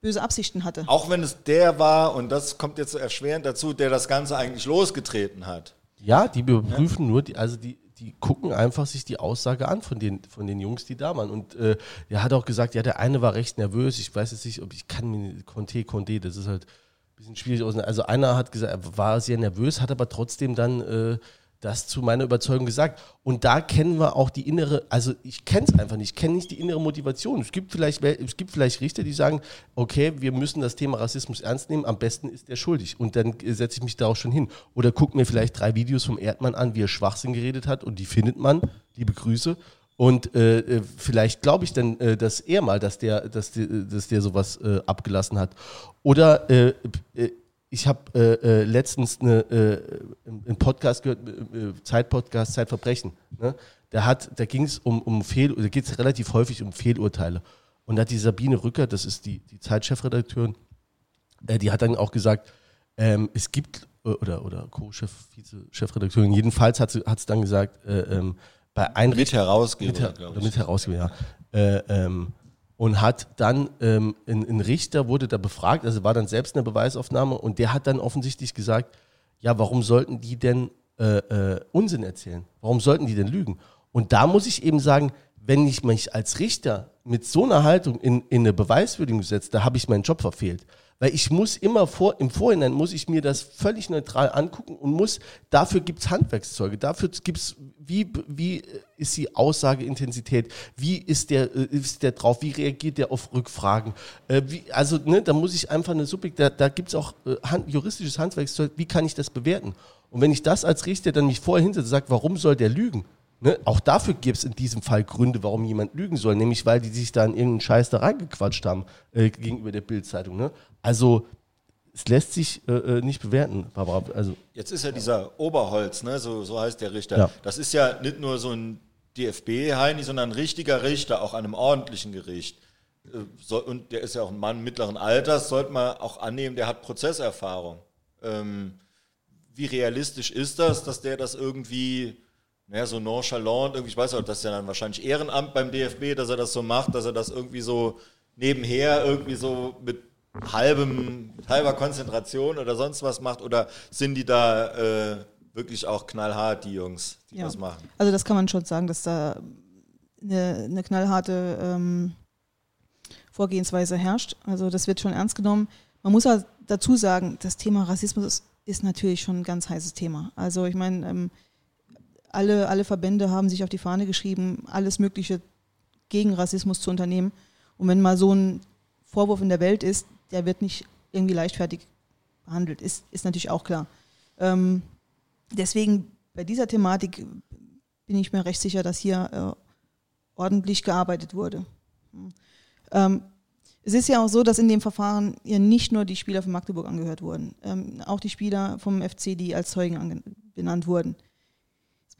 böse Absichten hatte. Auch wenn es der war, und das kommt jetzt erschwerend dazu, der das Ganze eigentlich losgetreten hat. Ja, die überprüfen ja. nur, die, also die, die gucken einfach sich die Aussage an von den, von den Jungs, die da waren. Und äh, er hat auch gesagt, ja, der eine war recht nervös. Ich weiß jetzt nicht, ob ich kann mir Conte, Conte, das ist halt ein bisschen schwierig aus. Also einer hat gesagt, er war sehr nervös, hat aber trotzdem dann äh, das zu meiner Überzeugung gesagt. Und da kennen wir auch die innere, also ich kenne es einfach nicht, ich kenne nicht die innere Motivation. Es gibt, vielleicht, es gibt vielleicht Richter, die sagen, okay, wir müssen das Thema Rassismus ernst nehmen, am besten ist er schuldig. Und dann setze ich mich da auch schon hin. Oder guck mir vielleicht drei Videos vom Erdmann an, wie er Schwachsinn geredet hat und die findet man, liebe Grüße. Und äh, äh vielleicht glaube ich dann, äh, dass er mal, dass der, dass der, dass der sowas äh, abgelassen hat. Oder äh, äh ich habe äh, äh, letztens eine, äh, einen Podcast gehört, äh, äh, Zeitpodcast, Zeitverbrechen. Ne? Da, hat, da ging es um, um Fehl, da geht es relativ häufig um Fehlurteile. Und da hat die Sabine Rücker, das ist die, die Zeitchefredakteurin, äh, die hat dann auch gesagt, ähm, es gibt, oder, oder Co-Chef, Vize-Chefredakteurin, jedenfalls hat es dann gesagt, ähm, bei Einrichtungen. Mit Herausgeber, mit, Her mit Herausgeber, ja. Ähm, und hat dann ähm, ein, ein, Richter wurde da befragt, also war dann selbst eine Beweisaufnahme und der hat dann offensichtlich gesagt, ja, warum sollten die denn äh, äh, Unsinn erzählen? Warum sollten die denn lügen? Und da muss ich eben sagen, wenn ich mich als Richter mit so einer Haltung in, in eine Beweiswürdigung setze, da habe ich meinen Job verfehlt. Weil ich muss immer vor, im Vorhinein muss ich mir das völlig neutral angucken und muss, dafür gibt es Handwerkszeuge, dafür gibt es, wie, wie ist die Aussageintensität, wie ist der, ist der drauf, wie reagiert der auf Rückfragen. Äh, wie, also ne, da muss ich einfach eine Subjekt, da, da gibt es auch äh, hand, juristisches Handwerkszeug, wie kann ich das bewerten? Und wenn ich das als Richter dann mich vorher hinsetze und sage, warum soll der lügen? Ne? Auch dafür gibt es in diesem Fall Gründe, warum jemand lügen soll, nämlich weil die sich da in irgendeinen Scheiß da reingequatscht haben äh, gegenüber der Bildzeitung. Ne? Also es lässt sich äh, äh, nicht bewerten, Barbara. Also, Jetzt ist ja dieser Oberholz, ne? so, so heißt der Richter. Ja. Das ist ja nicht nur so ein DFB-Heini, sondern ein richtiger Richter, auch an einem ordentlichen Gericht. Äh, und der ist ja auch ein Mann mittleren Alters, sollte man auch annehmen, der hat Prozesserfahrung. Ähm, wie realistisch ist das, dass der das irgendwie naja, so nonchalant, irgendwie, ich weiß auch, das ist ja dann wahrscheinlich Ehrenamt beim DFB, dass er das so macht, dass er das irgendwie so nebenher irgendwie so mit halbem, mit halber Konzentration oder sonst was macht? Oder sind die da äh, wirklich auch knallhart, die Jungs, die ja. das machen? Also das kann man schon sagen, dass da eine, eine knallharte ähm, Vorgehensweise herrscht. Also das wird schon ernst genommen. Man muss auch dazu sagen, das Thema Rassismus ist, ist natürlich schon ein ganz heißes Thema. Also ich meine, ähm, alle, alle Verbände haben sich auf die Fahne geschrieben, alles Mögliche gegen Rassismus zu unternehmen. Und wenn mal so ein Vorwurf in der Welt ist, der wird nicht irgendwie leichtfertig behandelt, ist, ist natürlich auch klar. Ähm, deswegen bei dieser Thematik bin ich mir recht sicher, dass hier äh, ordentlich gearbeitet wurde. Ähm, es ist ja auch so, dass in dem Verfahren ja nicht nur die Spieler von Magdeburg angehört wurden, ähm, auch die Spieler vom FC, die als Zeugen benannt wurden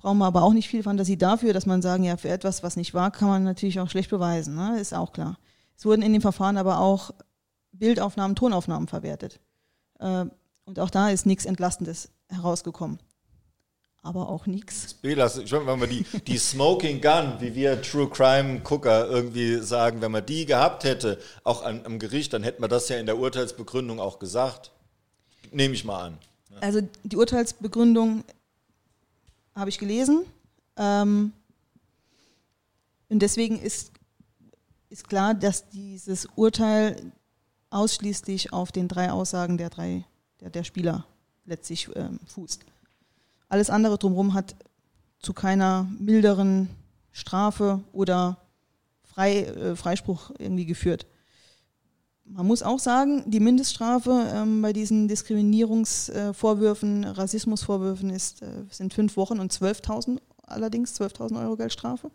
brauchen wir aber auch nicht viel Fantasie dafür, dass man sagen, ja, für etwas, was nicht war, kann man natürlich auch schlecht beweisen, ne? ist auch klar. Es wurden in dem Verfahren aber auch Bildaufnahmen, Tonaufnahmen verwertet. Äh, und auch da ist nichts Entlastendes herausgekommen. Aber auch nichts. Belas, ich meine, wenn wir die, die Smoking Gun, wie wir True Crime Gucker irgendwie sagen, wenn man die gehabt hätte, auch an, am Gericht, dann hätten wir das ja in der Urteilsbegründung auch gesagt. Nehme ich mal an. Also die Urteilsbegründung habe ich gelesen. Ähm, und deswegen ist, ist klar, dass dieses Urteil ausschließlich auf den drei Aussagen der drei der, der Spieler letztlich ähm, fußt. Alles andere drumherum hat zu keiner milderen Strafe oder Frei, äh, Freispruch irgendwie geführt. Man muss auch sagen, die Mindeststrafe ähm, bei diesen Diskriminierungsvorwürfen, äh, Rassismusvorwürfen ist, äh, sind fünf Wochen und 12.000 allerdings, 12.000 Euro Geldstrafe.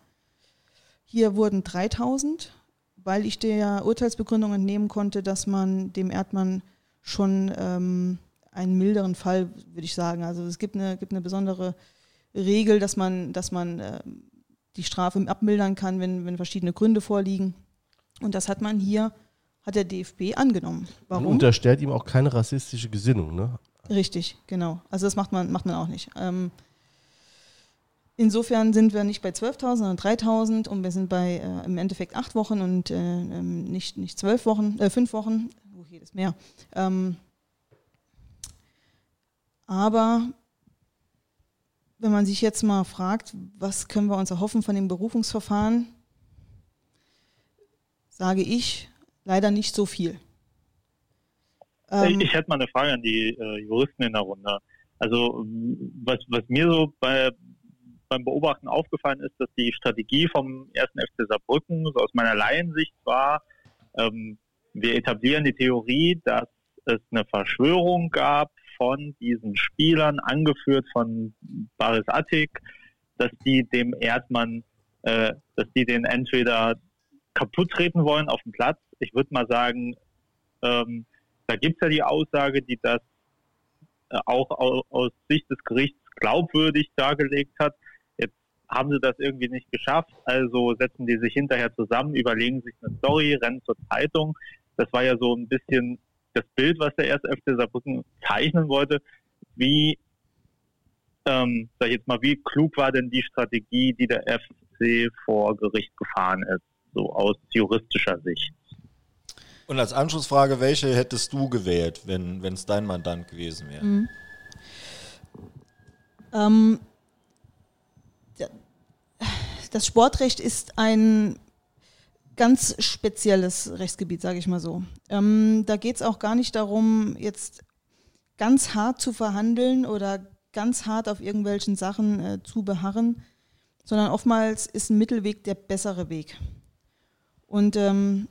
Hier wurden 3.000, weil ich der Urteilsbegründung entnehmen konnte, dass man dem Erdmann schon ähm, einen milderen Fall, würde ich sagen. Also es gibt eine, gibt eine besondere Regel, dass man, dass man äh, die Strafe abmildern kann, wenn, wenn verschiedene Gründe vorliegen. Und das hat man hier hat der DFB angenommen. Warum? Man unterstellt ihm auch keine rassistische Gesinnung, ne? Richtig, genau. Also das macht man, macht man auch nicht. Ähm, insofern sind wir nicht bei 12.000, sondern 3.000 und wir sind bei äh, im Endeffekt acht Wochen und äh, ähm, nicht, nicht zwölf Wochen, äh, fünf Wochen. Oh, hier ist mehr. Ähm, aber wenn man sich jetzt mal fragt, was können wir uns erhoffen von dem Berufungsverfahren, sage ich, leider nicht so viel. Ähm, ich hätte mal eine Frage an die äh, Juristen in der Runde. Also was, was mir so bei, beim Beobachten aufgefallen ist, dass die Strategie vom ersten FC Saarbrücken so aus meiner Laiensicht war, ähm, wir etablieren die Theorie, dass es eine Verschwörung gab von diesen Spielern, angeführt von Baris Attik, dass die dem Erdmann, äh, dass die den entweder kaputt treten wollen auf dem Platz ich würde mal sagen, ähm, da gibt es ja die Aussage, die das äh, auch aus, aus Sicht des Gerichts glaubwürdig dargelegt hat. Jetzt haben sie das irgendwie nicht geschafft, also setzen die sich hinterher zusammen, überlegen sich eine Story, rennen zur Zeitung. Das war ja so ein bisschen das Bild, was der erste FC Saarbrücken zeichnen wollte. Wie, ähm, sag ich jetzt mal, wie klug war denn die Strategie, die der FC vor Gericht gefahren ist, so aus juristischer Sicht? Und als Anschlussfrage, welche hättest du gewählt, wenn es dein Mandant gewesen wäre? Mhm. Ähm, das Sportrecht ist ein ganz spezielles Rechtsgebiet, sage ich mal so. Ähm, da geht es auch gar nicht darum, jetzt ganz hart zu verhandeln oder ganz hart auf irgendwelchen Sachen äh, zu beharren, sondern oftmals ist ein Mittelweg der bessere Weg. Und ähm,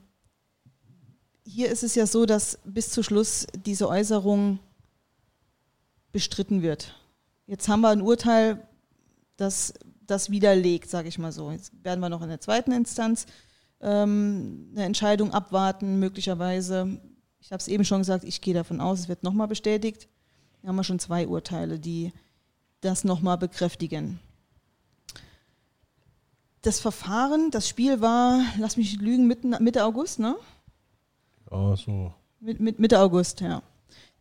hier ist es ja so, dass bis zu Schluss diese Äußerung bestritten wird. Jetzt haben wir ein Urteil, das das widerlegt, sage ich mal so. Jetzt werden wir noch in der zweiten Instanz ähm, eine Entscheidung abwarten, möglicherweise. Ich habe es eben schon gesagt, ich gehe davon aus, es wird nochmal bestätigt. Da haben wir schon zwei Urteile, die das nochmal bekräftigen. Das Verfahren, das Spiel war, lass mich lügen, Mitte August, ne? Ah, so. Mit, mit Mitte August, ja.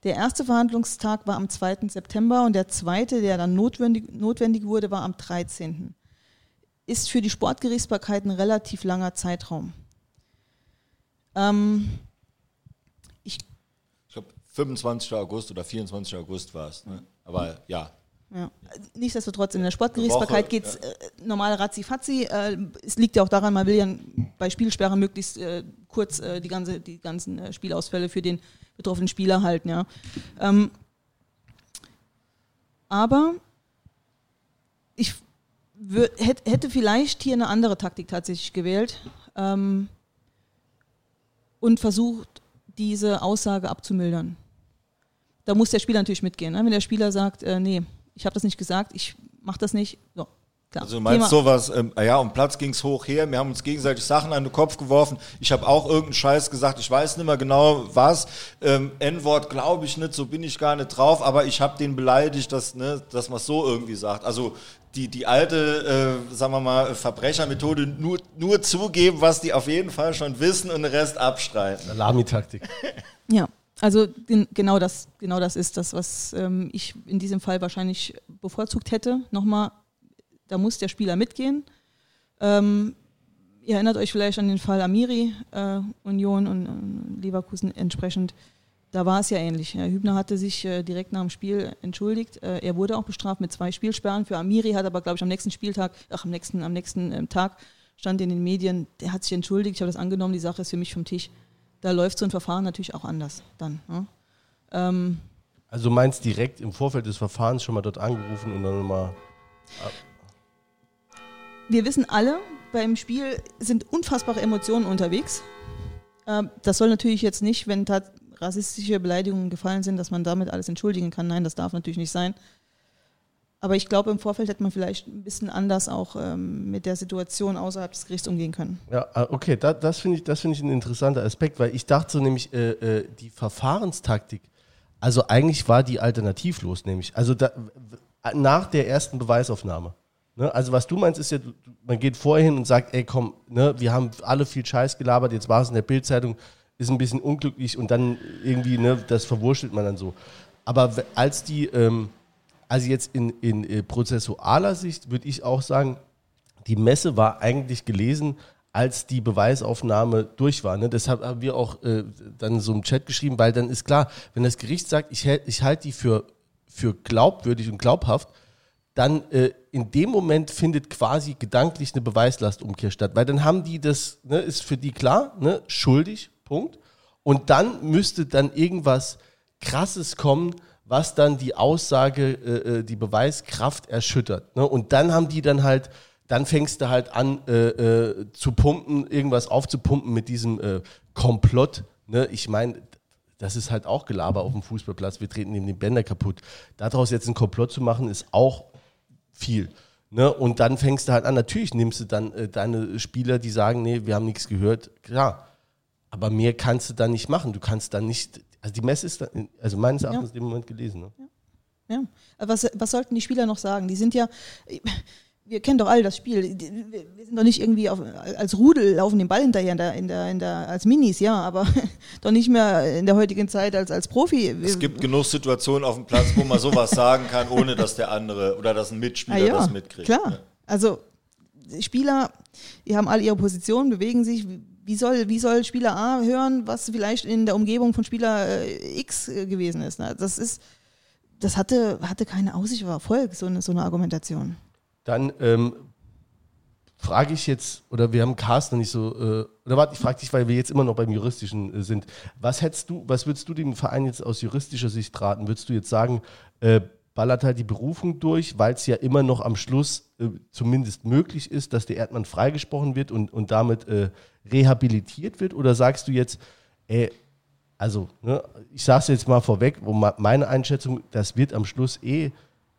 Der erste Verhandlungstag war am 2. September und der zweite, der dann notwendig, notwendig wurde, war am 13. Ist für die Sportgerichtsbarkeit ein relativ langer Zeitraum. Ähm, ich ich glaube, 25. August oder 24. August war es. Ne? Aber ja, ja. Nichtsdestotrotz, in der Sportgerichtsbarkeit geht es ja. äh, normal ratzi-fatzi. Äh, es liegt ja auch daran, man will ja bei Spielsperren möglichst äh, kurz äh, die, ganze, die ganzen äh, Spielausfälle für den betroffenen Spieler halten. Ja. Ähm, aber ich hätte vielleicht hier eine andere Taktik tatsächlich gewählt ähm, und versucht, diese Aussage abzumildern. Da muss der Spieler natürlich mitgehen. Ne? Wenn der Spieler sagt, äh, nee, ich habe das nicht gesagt, ich mache das nicht. So, klar. Also du meinst Thema. sowas, ähm, ah ja, um Platz ging es hoch her, wir haben uns gegenseitig Sachen an den Kopf geworfen, ich habe auch irgendeinen Scheiß gesagt, ich weiß nicht mehr genau was, ähm, N-Wort glaube ich nicht, so bin ich gar nicht drauf, aber ich habe den beleidigt, dass, ne, dass man es so irgendwie sagt. Also die, die alte, äh, sagen wir mal, Verbrechermethode, nur, nur zugeben, was die auf jeden Fall schon wissen und den Rest abstreiten. Alarmi-Taktik. ja. Also genau das, genau das ist das, was ähm, ich in diesem Fall wahrscheinlich bevorzugt hätte. Nochmal, da muss der Spieler mitgehen. Ähm, ihr erinnert euch vielleicht an den Fall Amiri, äh, Union und äh, Leverkusen entsprechend. Da war es ja ähnlich. Herr Hübner hatte sich äh, direkt nach dem Spiel entschuldigt. Äh, er wurde auch bestraft mit zwei Spielsperren. Für Amiri hat aber, glaube ich, am nächsten Spieltag, ach, am nächsten, am nächsten ähm, Tag stand in den Medien, der hat sich entschuldigt. Ich habe das angenommen, die Sache ist für mich vom Tisch da läuft so ein Verfahren natürlich auch anders dann. Ne? Ähm, Also du meinst direkt im Vorfeld des Verfahrens schon mal dort angerufen und dann nochmal. Wir wissen alle, beim Spiel sind unfassbare Emotionen unterwegs. Ähm, das soll natürlich jetzt nicht, wenn rassistische Beleidigungen gefallen sind, dass man damit alles entschuldigen kann. Nein, das darf natürlich nicht sein. Aber ich glaube, im Vorfeld hätte man vielleicht ein bisschen anders auch ähm, mit der Situation außerhalb des Gerichts umgehen können. Ja, ah, okay, da, das finde ich, find ich ein interessanter Aspekt, weil ich dachte so nämlich, äh, äh, die Verfahrenstaktik, also eigentlich war die alternativlos, nämlich, also da, nach der ersten Beweisaufnahme. Ne? Also was du meinst, ist ja, man geht vorher hin und sagt, ey komm, ne, wir haben alle viel Scheiß gelabert, jetzt war es in der Bildzeitung, ist ein bisschen unglücklich und dann irgendwie, ne, das verwurschtelt man dann so. Aber als die... Ähm, also jetzt in, in äh, prozessualer Sicht würde ich auch sagen, die Messe war eigentlich gelesen, als die Beweisaufnahme durch war. Ne? Deshalb haben wir auch äh, dann so im Chat geschrieben, weil dann ist klar, wenn das Gericht sagt, ich, ich halte die für, für glaubwürdig und glaubhaft, dann äh, in dem Moment findet quasi gedanklich eine Beweislastumkehr statt, weil dann haben die das, ne, ist für die klar, ne, schuldig, Punkt. Und dann müsste dann irgendwas Krasses kommen, was dann die Aussage, äh, äh, die Beweiskraft erschüttert. Ne? Und dann haben die dann halt, dann fängst du halt an äh, äh, zu pumpen, irgendwas aufzupumpen mit diesem äh, Komplott. Ne? Ich meine, das ist halt auch Gelaber auf dem Fußballplatz. Wir treten eben den Bänder kaputt. Daraus jetzt einen Komplott zu machen, ist auch viel. Ne? Und dann fängst du halt an, natürlich nimmst du dann äh, deine Spieler, die sagen, nee, wir haben nichts gehört. Klar. Aber mehr kannst du dann nicht machen. Du kannst dann nicht also die Messe ist, also meines Erachtens ja. in dem Moment gelesen. Ne? Ja. ja. Was, was sollten die Spieler noch sagen? Die sind ja, wir kennen doch alle das Spiel. Wir sind doch nicht irgendwie auf, als Rudel laufen den Ball hinterher in der, in der, in der, als Minis, ja, aber doch nicht mehr in der heutigen Zeit als, als Profi. Es gibt genug Situationen auf dem Platz, wo man sowas sagen kann, ohne dass der andere oder dass ein Mitspieler ah, ja, das mitkriegt. Klar. Ja. Also Spieler, die haben alle ihre Position, bewegen sich, wie soll, wie soll Spieler A hören, was vielleicht in der Umgebung von Spieler äh, X äh, gewesen ist? Ne? Das ist, das hatte, hatte keine Aussicht auf Erfolg, so eine, so eine Argumentation. Dann ähm, frage ich jetzt, oder wir haben Carsten nicht so, äh, oder warte, ich frage dich, weil wir jetzt immer noch beim Juristischen äh, sind. Was hättest du, was würdest du dem Verein jetzt aus juristischer Sicht raten? Würdest du jetzt sagen, äh, ballert halt die Berufung durch, weil es ja immer noch am Schluss äh, zumindest möglich ist, dass der Erdmann freigesprochen wird und, und damit äh, rehabilitiert wird? Oder sagst du jetzt, ey, also, ne, ich sage es jetzt mal vorweg, wo meine Einschätzung, das wird am Schluss eh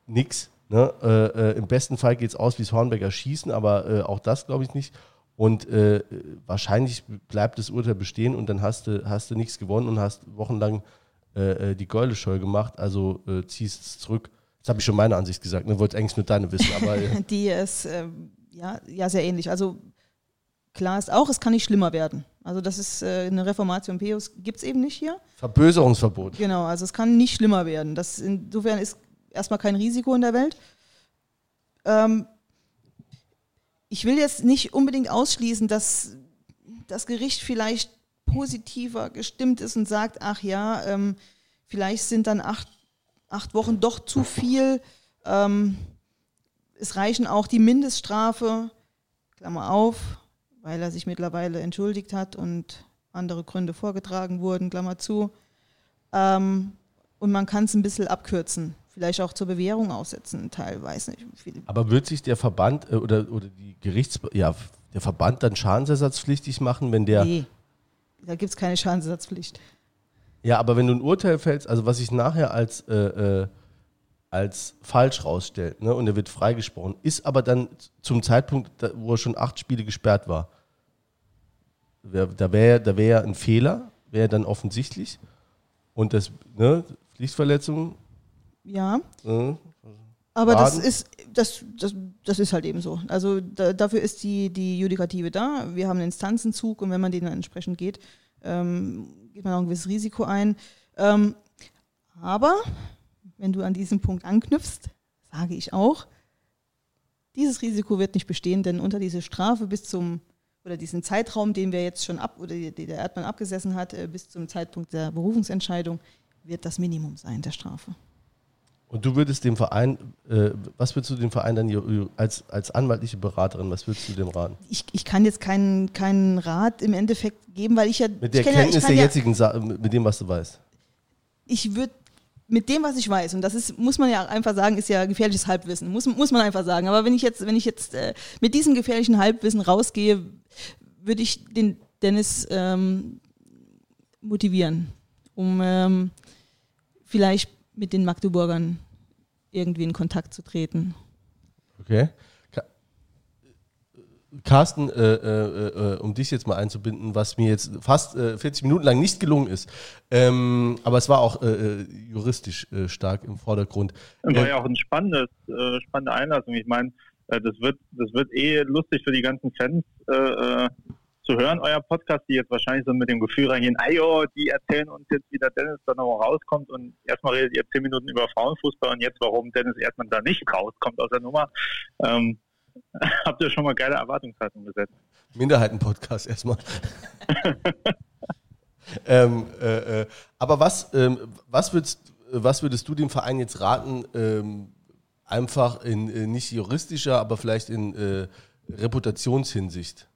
nichts. Ne? Äh, äh, Im besten Fall geht es aus wie das Hornberger Schießen, aber äh, auch das glaube ich nicht. Und äh, wahrscheinlich bleibt das Urteil bestehen und dann hast du, hast du nichts gewonnen und hast wochenlang äh, äh, die Geule scheu gemacht, also ziehst es zurück. Das habe ich schon meine Ansicht gesagt, ne? wollte eigentlich nur deine wissen. Aber, die ist äh, ja, ja sehr ähnlich. Also klar ist auch, es kann nicht schlimmer werden. Also das ist äh, eine Reformation Peus gibt es eben nicht hier. Verböserungsverbot. Genau, also es kann nicht schlimmer werden. Das insofern ist erstmal kein Risiko in der Welt. Ähm, ich will jetzt nicht unbedingt ausschließen, dass das Gericht vielleicht positiver gestimmt ist und sagt, ach ja, ähm, vielleicht sind dann acht, acht Wochen doch zu viel. Ähm, es reichen auch die Mindeststrafe, Klammer auf, weil er sich mittlerweile entschuldigt hat und andere Gründe vorgetragen wurden, Klammer zu. Ähm, und man kann es ein bisschen abkürzen, vielleicht auch zur Bewährung aussetzen, teilweise. Aber wird sich der Verband äh, oder, oder die Gerichts ja, der Verband dann schadensersatzpflichtig machen, wenn der nee. Da gibt es keine Schadensersatzpflicht. Ja, aber wenn du ein Urteil fällst, also was sich nachher als, äh, äh, als falsch rausstellt ne, und er wird freigesprochen, ist aber dann zum Zeitpunkt, wo er schon acht Spiele gesperrt war, da wäre da wär ein Fehler, wäre dann offensichtlich und das, ne, Pflichtverletzung. Ja. Äh, aber das ist, das, das, das ist halt eben so. Also da, dafür ist die, die Judikative da. Wir haben einen Instanzenzug und wenn man den dann entsprechend geht, ähm, geht man auch ein gewisses Risiko ein. Ähm, aber wenn du an diesen Punkt anknüpfst, sage ich auch, dieses Risiko wird nicht bestehen, denn unter diese Strafe bis zum, oder diesen Zeitraum, den wir jetzt schon ab, oder die, der Erdmann abgesessen hat, äh, bis zum Zeitpunkt der Berufungsentscheidung, wird das Minimum sein der Strafe. Und du würdest dem Verein, äh, was würdest du dem Verein dann als, als anwaltliche Beraterin, was würdest du dem raten? Ich, ich kann jetzt keinen, keinen Rat im Endeffekt geben, weil ich ja. Mit der Kenntnis ja, der jetzigen Sache, mit dem, was du weißt. Ich würde mit dem, was ich weiß, und das ist, muss man ja einfach sagen, ist ja gefährliches Halbwissen, muss, muss man einfach sagen. Aber wenn ich jetzt, wenn ich jetzt äh, mit diesem gefährlichen Halbwissen rausgehe, würde ich den Dennis ähm, motivieren, um ähm, vielleicht mit den Magdeburgern irgendwie in Kontakt zu treten. Okay. Carsten, äh, äh, äh, um dich jetzt mal einzubinden, was mir jetzt fast 40 äh, Minuten lang nicht gelungen ist, ähm, aber es war auch äh, äh, juristisch stark im Vordergrund. War ja auch ein spannendes, spannende Einlassung. Ich meine, das wird, das wird eh lustig für die ganzen Fans zu hören, euer Podcast, die jetzt wahrscheinlich so mit dem Gefühl reingehen, ayo, die erzählen uns jetzt, wie der Dennis da noch rauskommt und erstmal redet ihr zehn Minuten über Frauenfußball und jetzt, warum Dennis erstmal da nicht rauskommt aus der Nummer. Ähm, habt ihr schon mal geile Erwartungshaltung gesetzt? Minderheiten-Podcast erstmal. ähm, äh, äh, aber was, ähm, was, würdest, was würdest du dem Verein jetzt raten, ähm, einfach in äh, nicht juristischer, aber vielleicht in äh, Reputationshinsicht?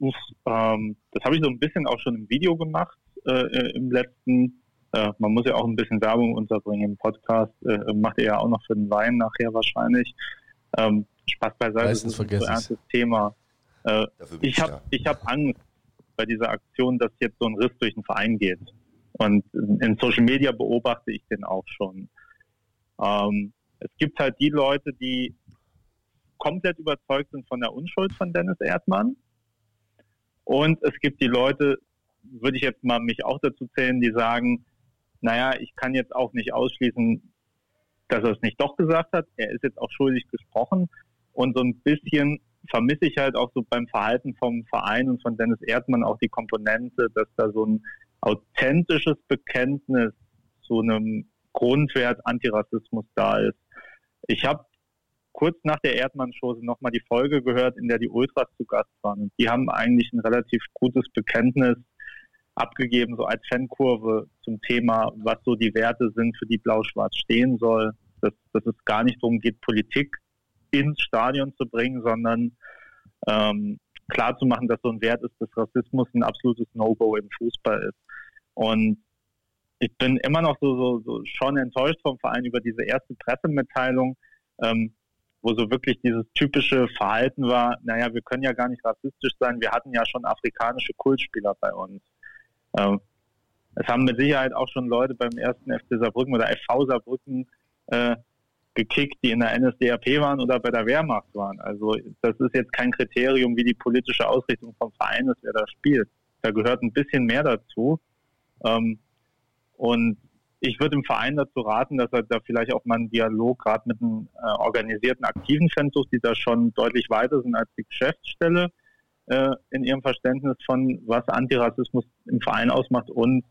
Uff, ähm, das habe ich so ein bisschen auch schon im Video gemacht äh, äh, im letzten. Man muss ja auch ein bisschen Werbung unterbringen im Podcast. Macht ihr ja auch noch für den Wein nachher wahrscheinlich. Ähm, Spaß beiseite, das ist ein ernstes Thema. Äh, ich habe hab Angst bei dieser Aktion, dass jetzt so ein Riss durch den Verein geht. Und in Social Media beobachte ich den auch schon. Ähm, es gibt halt die Leute, die komplett überzeugt sind von der Unschuld von Dennis Erdmann und es gibt die Leute, würde ich jetzt mal mich auch dazu zählen, die sagen, naja, ich kann jetzt auch nicht ausschließen, dass er es nicht doch gesagt hat. Er ist jetzt auch schuldig gesprochen. Und so ein bisschen vermisse ich halt auch so beim Verhalten vom Verein und von Dennis Erdmann auch die Komponente, dass da so ein authentisches Bekenntnis zu einem Grundwert Antirassismus da ist. Ich habe kurz nach der Erdmann-Show nochmal die Folge gehört, in der die Ultras zu Gast waren. Die haben eigentlich ein relativ gutes Bekenntnis abgegeben, so als Fankurve zum Thema, was so die Werte sind, für die Blau-Schwarz stehen soll. Dass, dass es gar nicht darum geht, Politik ins Stadion zu bringen, sondern ähm, klar dass so ein Wert ist, dass Rassismus ein absolutes No-Go im Fußball ist. Und ich bin immer noch so, so, so schon enttäuscht vom Verein über diese erste Pressemitteilung. Ähm, wo so wirklich dieses typische Verhalten war, naja, wir können ja gar nicht rassistisch sein, wir hatten ja schon afrikanische Kultspieler bei uns. Ähm, es haben mit Sicherheit auch schon Leute beim ersten FC Saarbrücken oder FV Saarbrücken äh, gekickt, die in der NSDAP waren oder bei der Wehrmacht waren. Also das ist jetzt kein Kriterium, wie die politische Ausrichtung vom Verein ist, wer da spielt. Da gehört ein bisschen mehr dazu. Ähm, und ich würde dem Verein dazu raten, dass er da vielleicht auch mal einen Dialog gerade mit einem äh, organisierten aktiven Fans sucht, die da schon deutlich weiter sind als die Geschäftsstelle äh, in ihrem Verständnis von, was Antirassismus im Verein ausmacht. Und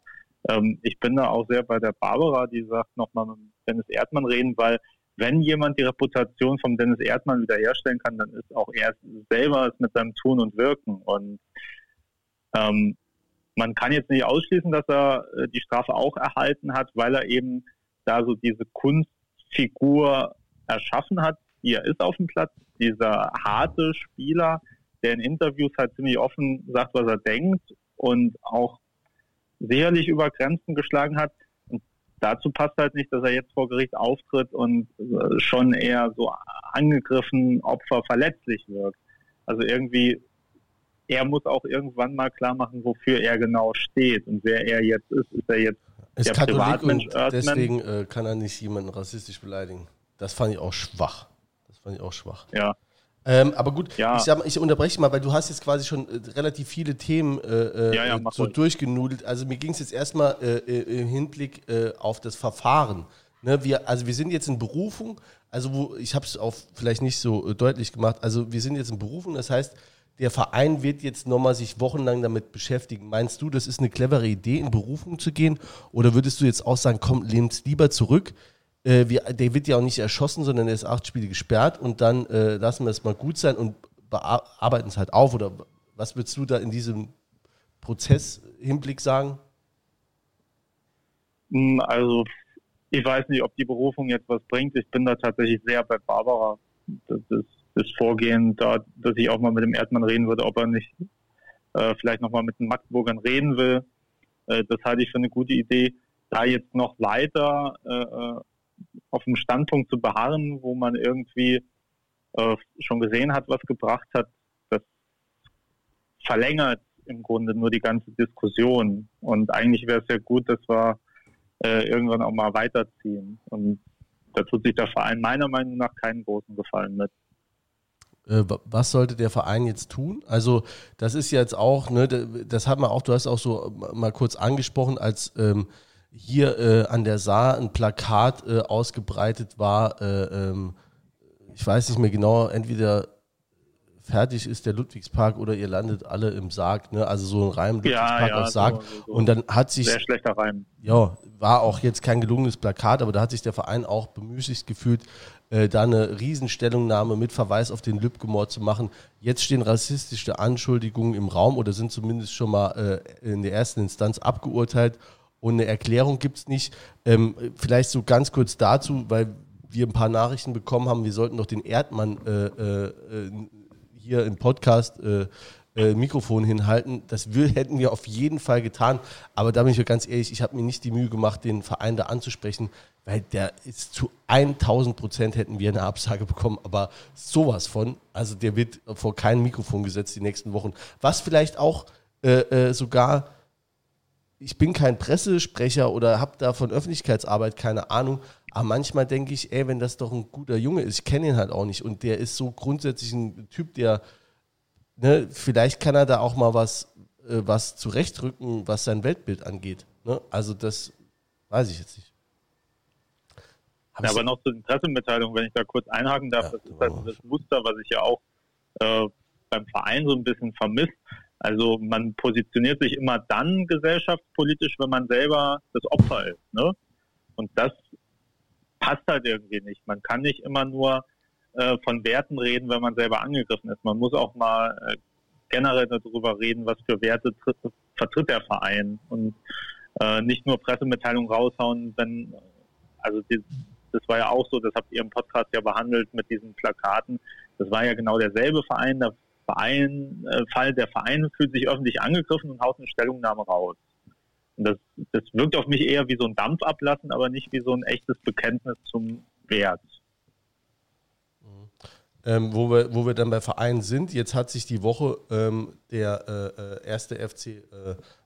ähm, ich bin da auch sehr bei der Barbara, die sagt, nochmal mit Dennis Erdmann reden, weil wenn jemand die Reputation von Dennis Erdmann wiederherstellen kann, dann ist auch er selber es mit seinem Tun und Wirken. Und ähm, man kann jetzt nicht ausschließen, dass er äh, die Strafe auch erhalten hat, weil er eben da so diese Kunstfigur erschaffen hat, die er ist auf dem Platz, dieser harte Spieler, der in Interviews halt ziemlich offen sagt, was er denkt und auch sicherlich über Grenzen geschlagen hat. Und dazu passt halt nicht, dass er jetzt vor Gericht auftritt und äh, schon eher so angegriffen, Opfer verletzlich wirkt. Also irgendwie er muss auch irgendwann mal klar machen, wofür er genau steht und wer er jetzt ist. Ist er jetzt ist der Katholik Privatmensch und deswegen äh, kann er nicht jemanden rassistisch beleidigen. Das fand ich auch schwach. Das fand ich auch schwach. Ja. Ähm, aber gut, ja. ich, sag, ich, unterbreche mal, weil du hast jetzt quasi schon äh, relativ viele Themen äh, äh ja, ja, so durchgenudelt. Also mir ging es jetzt erstmal äh, äh, im Hinblick auf das Verfahren. Ne, wir, also wir sind jetzt in Berufung, also wo, ich habe es auch vielleicht nicht so deutlich gemacht, also wir sind jetzt in Berufung, das heißt, der Verein wird jetzt nochmal sich wochenlang damit beschäftigen. Meinst du, das ist eine clevere Idee, in Berufung zu gehen? Oder würdest du jetzt auch sagen, komm, lehnt lieber zurück? Äh, wir, der wird ja auch nicht erschossen, sondern er ist acht Spiele gesperrt und dann äh, lassen wir es mal gut sein und bearbeiten es halt auf. Oder was würdest du da in diesem Prozess-Hinblick sagen? Hm, also, ich weiß nicht, ob die Berufung jetzt was bringt. Ich bin da tatsächlich sehr bei Barbara. Das ist das Vorgehen da, dass ich auch mal mit dem Erdmann reden würde, ob er nicht äh, vielleicht nochmal mit den Magdeburgern reden will. Äh, das halte ich für eine gute Idee. da jetzt noch weiter äh, äh, auf dem Standpunkt zu beharren, wo man irgendwie äh, schon gesehen hat, was gebracht hat, das verlängert im Grunde nur die ganze Diskussion. Und eigentlich wäre es ja gut, dass wir äh, irgendwann auch mal weiterziehen. Und da tut sich der Verein meiner Meinung nach keinen großen Gefallen mit. Äh, was sollte der Verein jetzt tun? Also das ist jetzt auch, ne, das hat man auch, du hast auch so mal kurz angesprochen, als ähm, hier äh, an der Saar ein Plakat äh, ausgebreitet war, äh, ähm, ich weiß nicht mehr genau, entweder fertig ist der Ludwigspark oder ihr landet alle im Sarg, ne? Also so ein Reim Ludwigspark ja, ja, Sarg. So, so, und dann hat sich. Sehr schlechter Reim. Ja, war auch jetzt kein gelungenes Plakat, aber da hat sich der Verein auch bemüßigt gefühlt, äh, da eine Riesenstellungnahme mit Verweis auf den Lübcke-Mord zu machen. Jetzt stehen rassistische Anschuldigungen im Raum oder sind zumindest schon mal äh, in der ersten Instanz abgeurteilt und eine Erklärung gibt es nicht. Ähm, vielleicht so ganz kurz dazu, weil wir ein paar Nachrichten bekommen haben, wir sollten doch den Erdmann äh, äh, hier im Podcast äh, äh, Mikrofon hinhalten. Das will, hätten wir auf jeden Fall getan. Aber da bin ich ganz ehrlich, ich habe mir nicht die Mühe gemacht, den Verein da anzusprechen, weil der ist zu 1000 Prozent hätten wir eine Absage bekommen. Aber sowas von, also der wird vor kein Mikrofon gesetzt die nächsten Wochen. Was vielleicht auch äh, äh, sogar ich bin kein Pressesprecher oder habe da von Öffentlichkeitsarbeit keine Ahnung, aber manchmal denke ich, ey, wenn das doch ein guter Junge ist, ich kenne ihn halt auch nicht und der ist so grundsätzlich ein Typ, der, ne, vielleicht kann er da auch mal was, äh, was zurechtrücken, was sein Weltbild angeht. Ne? Also das weiß ich jetzt nicht. Ja, aber noch zur Pressemitteilung, wenn ich da kurz einhaken darf, ja, das ist halt das Muster, was ich ja auch äh, beim Verein so ein bisschen vermisst. Also man positioniert sich immer dann gesellschaftspolitisch, wenn man selber das Opfer ist. Ne? Und das passt halt irgendwie nicht. Man kann nicht immer nur äh, von Werten reden, wenn man selber angegriffen ist. Man muss auch mal äh, generell darüber reden, was für Werte tritt, vertritt der Verein und äh, nicht nur Pressemitteilungen raushauen, wenn, also die, das war ja auch so, das habt ihr im Podcast ja behandelt mit diesen Plakaten. Das war ja genau derselbe Verein, da Verein, äh, Fall, der Verein fühlt sich öffentlich angegriffen und haut eine Stellungnahme raus. Und das, das wirkt auf mich eher wie so ein Dampfablassen, aber nicht wie so ein echtes Bekenntnis zum Wert. Ähm, wo, wir, wo wir dann bei Vereinen sind, jetzt hat sich die Woche ähm, der äh, äh erste FC äh,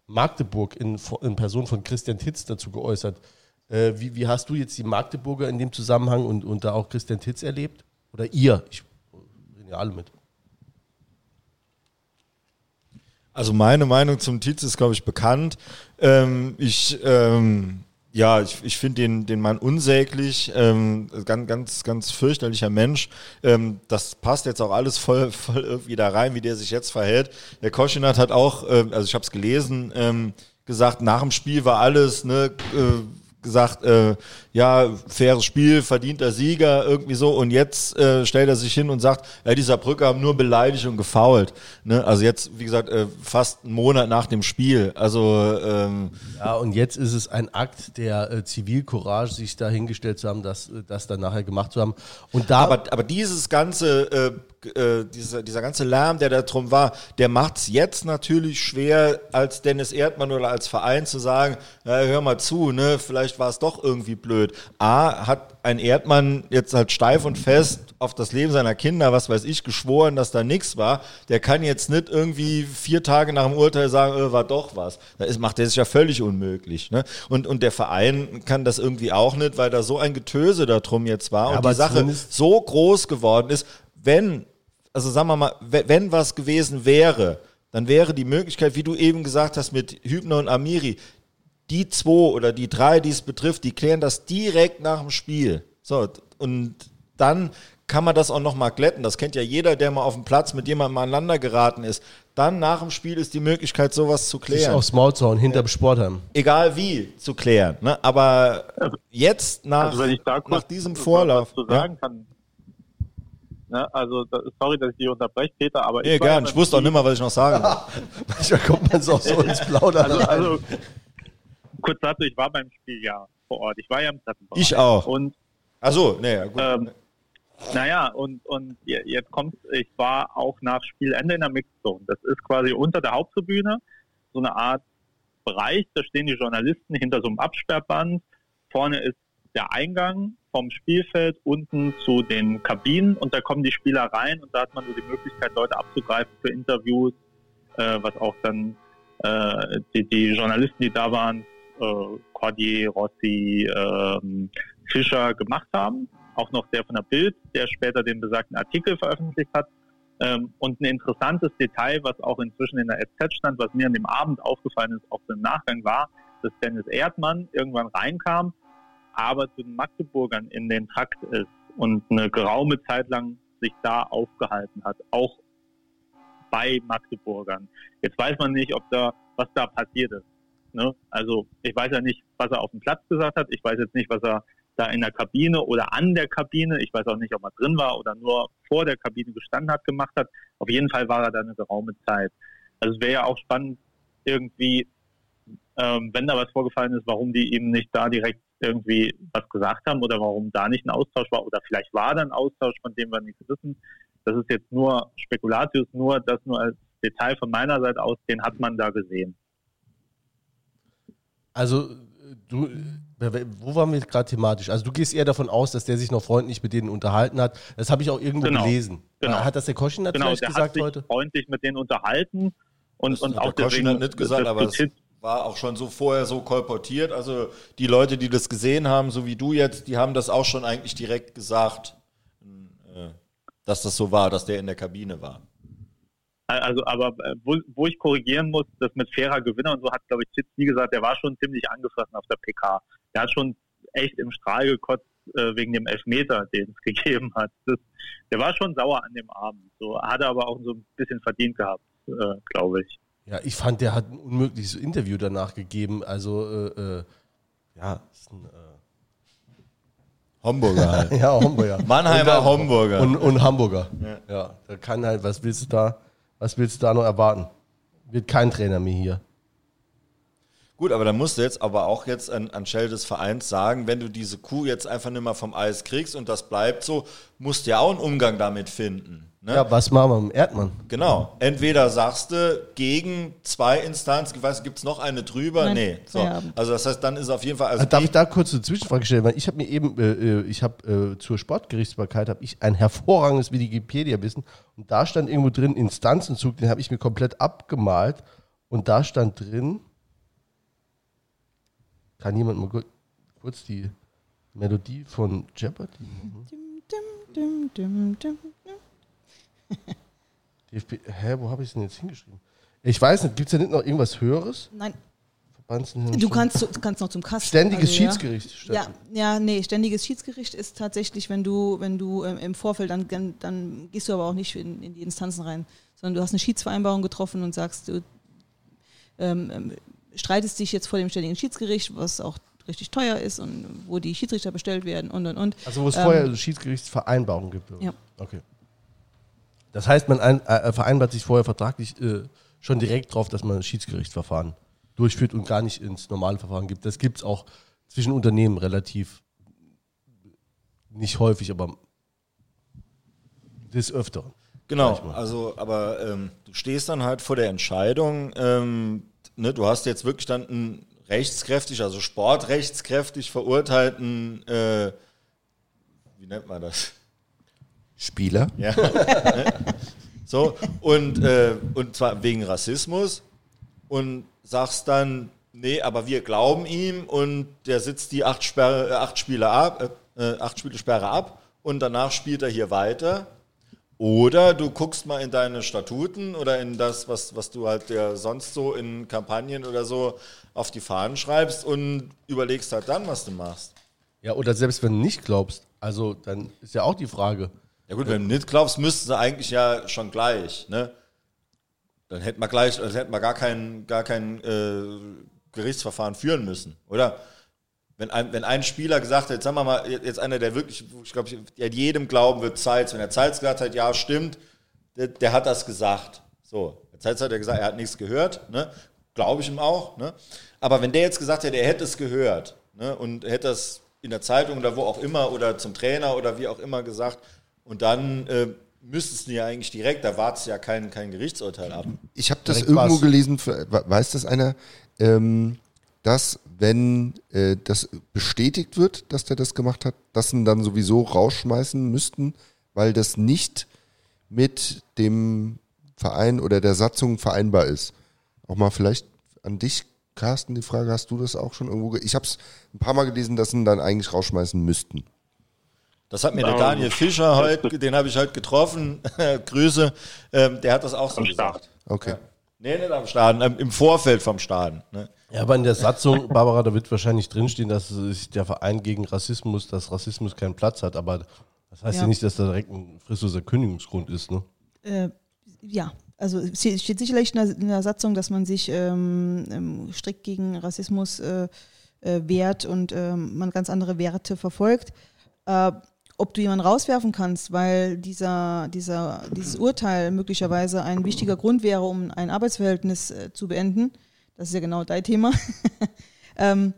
Magdeburg in, in, Person von Christian Titz dazu geäußert. Äh, wie, wie, hast du jetzt die Magdeburger in dem Zusammenhang und, und da auch Christian Titz erlebt? Oder ihr? Ich rede ja alle mit. Also meine Meinung zum Tietz ist, glaube ich, bekannt. Ähm, ich ähm, ja, ich, ich finde den, den Mann unsäglich, ähm, ganz, ganz, ganz fürchterlicher Mensch. Ähm, das passt jetzt auch alles voll, voll irgendwie da rein, wie der sich jetzt verhält. Der Koschinat hat auch, äh, also ich habe es gelesen, ähm, gesagt, nach dem Spiel war alles, ne, äh, gesagt, äh, ja, faires Spiel, verdienter Sieger, irgendwie so. Und jetzt äh, stellt er sich hin und sagt, ja, dieser Brücke haben nur beleidigt und gefault. Ne? Also jetzt, wie gesagt, äh, fast einen Monat nach dem Spiel. Also ähm, ja, und jetzt ist es ein Akt der äh, Zivilcourage, sich da hingestellt zu haben, das, äh, das dann nachher gemacht zu haben. Und da aber, aber dieses ganze äh, äh, dieser, dieser ganze Lärm, der da drum war, der macht es jetzt natürlich schwer, als Dennis Erdmann oder als Verein zu sagen, ja, hör mal zu, ne, vielleicht war es doch irgendwie blöd. A, hat ein Erdmann jetzt halt steif und fest auf das Leben seiner Kinder, was weiß ich, geschworen, dass da nichts war. Der kann jetzt nicht irgendwie vier Tage nach dem Urteil sagen, äh, war doch was. Da ist, macht der sich ja völlig unmöglich. Ne? Und, und der Verein kann das irgendwie auch nicht, weil da so ein Getöse darum jetzt war ja, und die Sache so groß geworden ist, wenn also sagen wir mal, wenn was gewesen wäre, dann wäre die Möglichkeit, wie du eben gesagt hast, mit Hübner und Amiri, die zwei oder die drei, die es betrifft, die klären das direkt nach dem Spiel. So, und dann kann man das auch nochmal glätten. Das kennt ja jeder, der mal auf dem Platz mit jemandem aneinander geraten ist. Dann nach dem Spiel ist die Möglichkeit, sowas zu klären. Sich aufs Maul zu hauen, hinterm Sportheim. Egal wie, zu klären. Ne? Aber jetzt nach, also nach diesem Vorlauf. Was zu sagen ja. kann, Ne? Also, sorry, dass ich dich unterbreche, Peter, aber nee, ich. gern. Ich wusste auch nicht mehr, was ich noch sagen Manchmal kommt man so so ins Plaudern. Also, also, kurz dazu, ich war beim Spiel ja vor Ort. Ich war ja im Treppenbereich. Ich auch. Und, Achso, nee, gut. Ähm, naja, und, und jetzt kommt, ich war auch nach Spielende in der Mixzone. Das ist quasi unter der Haupttribüne so eine Art Bereich, da stehen die Journalisten hinter so einem Absperrband. Vorne ist der Eingang vom Spielfeld unten zu den Kabinen und da kommen die Spieler rein und da hat man so die Möglichkeit, Leute abzugreifen für Interviews, äh, was auch dann äh, die, die Journalisten, die da waren, äh, Cordier, Rossi, äh, Fischer gemacht haben. Auch noch der von der Bild, der später den besagten Artikel veröffentlicht hat. Ähm, und ein interessantes Detail, was auch inzwischen in der SZ stand, was mir an dem Abend aufgefallen ist, auch im Nachgang war, dass Dennis Erdmann irgendwann reinkam, aber zu den Magdeburgern in den Trakt ist und eine geraume Zeit lang sich da aufgehalten hat, auch bei Magdeburgern. Jetzt weiß man nicht, ob da, was da passiert ist. Ne? Also ich weiß ja nicht, was er auf dem Platz gesagt hat. Ich weiß jetzt nicht, was er da in der Kabine oder an der Kabine, ich weiß auch nicht, ob er drin war oder nur vor der Kabine gestanden hat, gemacht hat. Auf jeden Fall war er da eine geraume Zeit. Also es wäre ja auch spannend, irgendwie, ähm, wenn da was vorgefallen ist, warum die ihm nicht da direkt irgendwie was gesagt haben oder warum da nicht ein Austausch war oder vielleicht war da ein Austausch, von dem wir nichts wissen. Das ist jetzt nur Spekulatius, nur das nur als Detail von meiner Seite aus, den hat man da gesehen. Also du, wo waren wir gerade thematisch? Also du gehst eher davon aus, dass der sich noch freundlich mit denen unterhalten hat. Das habe ich auch irgendwo genau. gelesen. Genau. Hat das der Koschin genau, vielleicht der gesagt hat sich heute? freundlich mit denen unterhalten und, das und auch der Koschin hat nicht gesagt, aber das war auch schon so vorher so kolportiert. Also die Leute, die das gesehen haben, so wie du jetzt, die haben das auch schon eigentlich direkt gesagt, äh, dass das so war, dass der in der Kabine war. Also, aber äh, wo, wo ich korrigieren muss, das mit fairer Gewinner und so hat, glaube ich, Titz nie gesagt, der war schon ziemlich angefressen auf der PK. Der hat schon echt im Strahl gekotzt äh, wegen dem Elfmeter, den es gegeben hat. Das, der war schon sauer an dem Abend. So hat er aber auch so ein bisschen verdient gehabt, äh, glaube ich. Ja, ich fand, der hat ein unmögliches Interview danach gegeben. Also, äh, äh ja, ist ein. Äh Homburger halt. ja, Homburger. Mannheimer und, Homburger. Und, und Hamburger. Ja. ja, da kann halt, was willst du da? Was willst du da noch erwarten? Wird kein Trainer mehr hier. Gut, aber da musst du jetzt aber auch jetzt an, Stelle des Vereins sagen, wenn du diese Kuh jetzt einfach nicht mehr vom Eis kriegst und das bleibt so, musst du ja auch einen Umgang damit finden. Ne? Ja, was machen wir mit dem Erdmann? Genau. Entweder sagst du gegen zwei Instanzen, ich weiß, gibt es noch eine drüber? Nein. Nee. So. Also das heißt, dann ist auf jeden Fall. Also Darf ich da kurz eine Zwischenfrage stellen? Weil ich habe mir eben, äh, äh ich habe äh, zur Sportgerichtsbarkeit habe ich ein hervorragendes Wikipedia-Wissen und da stand irgendwo drin Instanzenzug, den habe ich mir komplett abgemalt und da stand drin, kann jemand mal kurz die Melodie von Jeopardy? Mhm. Dim, dim, dim, DFB, hä, wo habe ich es denn jetzt hingeschrieben? Ich weiß nicht, gibt es da nicht noch irgendwas Höheres? Nein. Du kannst, du kannst noch zum Kasten. Ständiges also, Schiedsgericht. Ja. ja, nee, ständiges Schiedsgericht ist tatsächlich, wenn du, wenn du ähm, im Vorfeld, dann, dann gehst du aber auch nicht in, in, die Instanzen rein, sondern du hast eine Schiedsvereinbarung getroffen und sagst, du ähm, ähm, streitest dich jetzt vor dem ständigen Schiedsgericht, was auch richtig teuer ist und wo die Schiedsrichter bestellt werden und und und. Also wo es ähm, vorher Schiedsgerichtsvereinbarung gibt. Ja. Okay. Das heißt, man ein, äh, vereinbart sich vorher vertraglich äh, schon direkt drauf, dass man ein Schiedsgerichtsverfahren durchführt und gar nicht ins normale Verfahren gibt. Das gibt es auch zwischen Unternehmen relativ nicht häufig, aber des Öfteren. Genau, also aber ähm, du stehst dann halt vor der Entscheidung, ähm, ne, du hast jetzt wirklich dann einen rechtskräftig, also sportrechtskräftig verurteilten, äh, wie nennt man das? Spieler. Ja. so, und, äh, und zwar wegen Rassismus und sagst dann, nee, aber wir glauben ihm und der sitzt die acht, Sperre, äh, acht Spiele ab, äh, äh, acht Spiele Sperre ab und danach spielt er hier weiter. Oder du guckst mal in deine Statuten oder in das, was, was du halt ja sonst so in Kampagnen oder so auf die Fahnen schreibst und überlegst halt dann, was du machst. Ja, oder selbst wenn du nicht glaubst, also dann ist ja auch die Frage, ja gut, wenn du nicht glaubst, müssten sie eigentlich ja schon gleich, ne? Dann hätten wir gleich, also hätten wir gar kein, gar kein äh, Gerichtsverfahren führen müssen, oder? Wenn ein, wenn ein Spieler gesagt jetzt sagen wir mal, jetzt einer, der wirklich, ich glaube, der jedem glauben wird, Zeitz, wenn der Zeitz gesagt hat, ja, stimmt, der, der hat das gesagt. So, Zeitz hat ja gesagt, er hat nichts gehört, ne? Glaube ich ihm auch, ne? Aber wenn der jetzt gesagt hätte, er hätte es gehört, ne? Und hätte das in der Zeitung oder wo auch immer oder zum Trainer oder wie auch immer gesagt, und dann äh, müsstest du ja eigentlich direkt, da wartest ja kein, kein Gerichtsurteil ab. Ich habe das direkt irgendwo was. gelesen, weiß das einer? ähm, dass wenn äh, das bestätigt wird, dass der das gemacht hat, dass ihn dann sowieso rausschmeißen müssten, weil das nicht mit dem Verein oder der Satzung vereinbar ist. Auch mal vielleicht an dich, Carsten, die Frage, hast du das auch schon irgendwo? Ich habe es ein paar Mal gelesen, dass sie ihn dann eigentlich rausschmeißen müssten. Das hat mir der Daniel Fischer heute, den habe ich heute getroffen. Grüße. Ähm, der hat das auch so gesagt. Okay. Ja. Nee, nicht am Stadion, ähm, im Vorfeld vom Stadion. Ne? Ja, aber in der Satzung, Barbara, da wird wahrscheinlich drinstehen, dass sich der Verein gegen Rassismus, dass Rassismus keinen Platz hat, aber das heißt ja, ja nicht, dass da direkt ein fristloser Kündigungsgrund ist, ne? Äh, ja, also es steht sicherlich in der, in der Satzung, dass man sich ähm, ähm strikt gegen Rassismus äh, äh, wehrt und ähm, man ganz andere Werte verfolgt. Äh, ob du jemanden rauswerfen kannst, weil dieser, dieser, dieses Urteil möglicherweise ein wichtiger Grund wäre, um ein Arbeitsverhältnis äh, zu beenden, das ist ja genau dein Thema, ähm,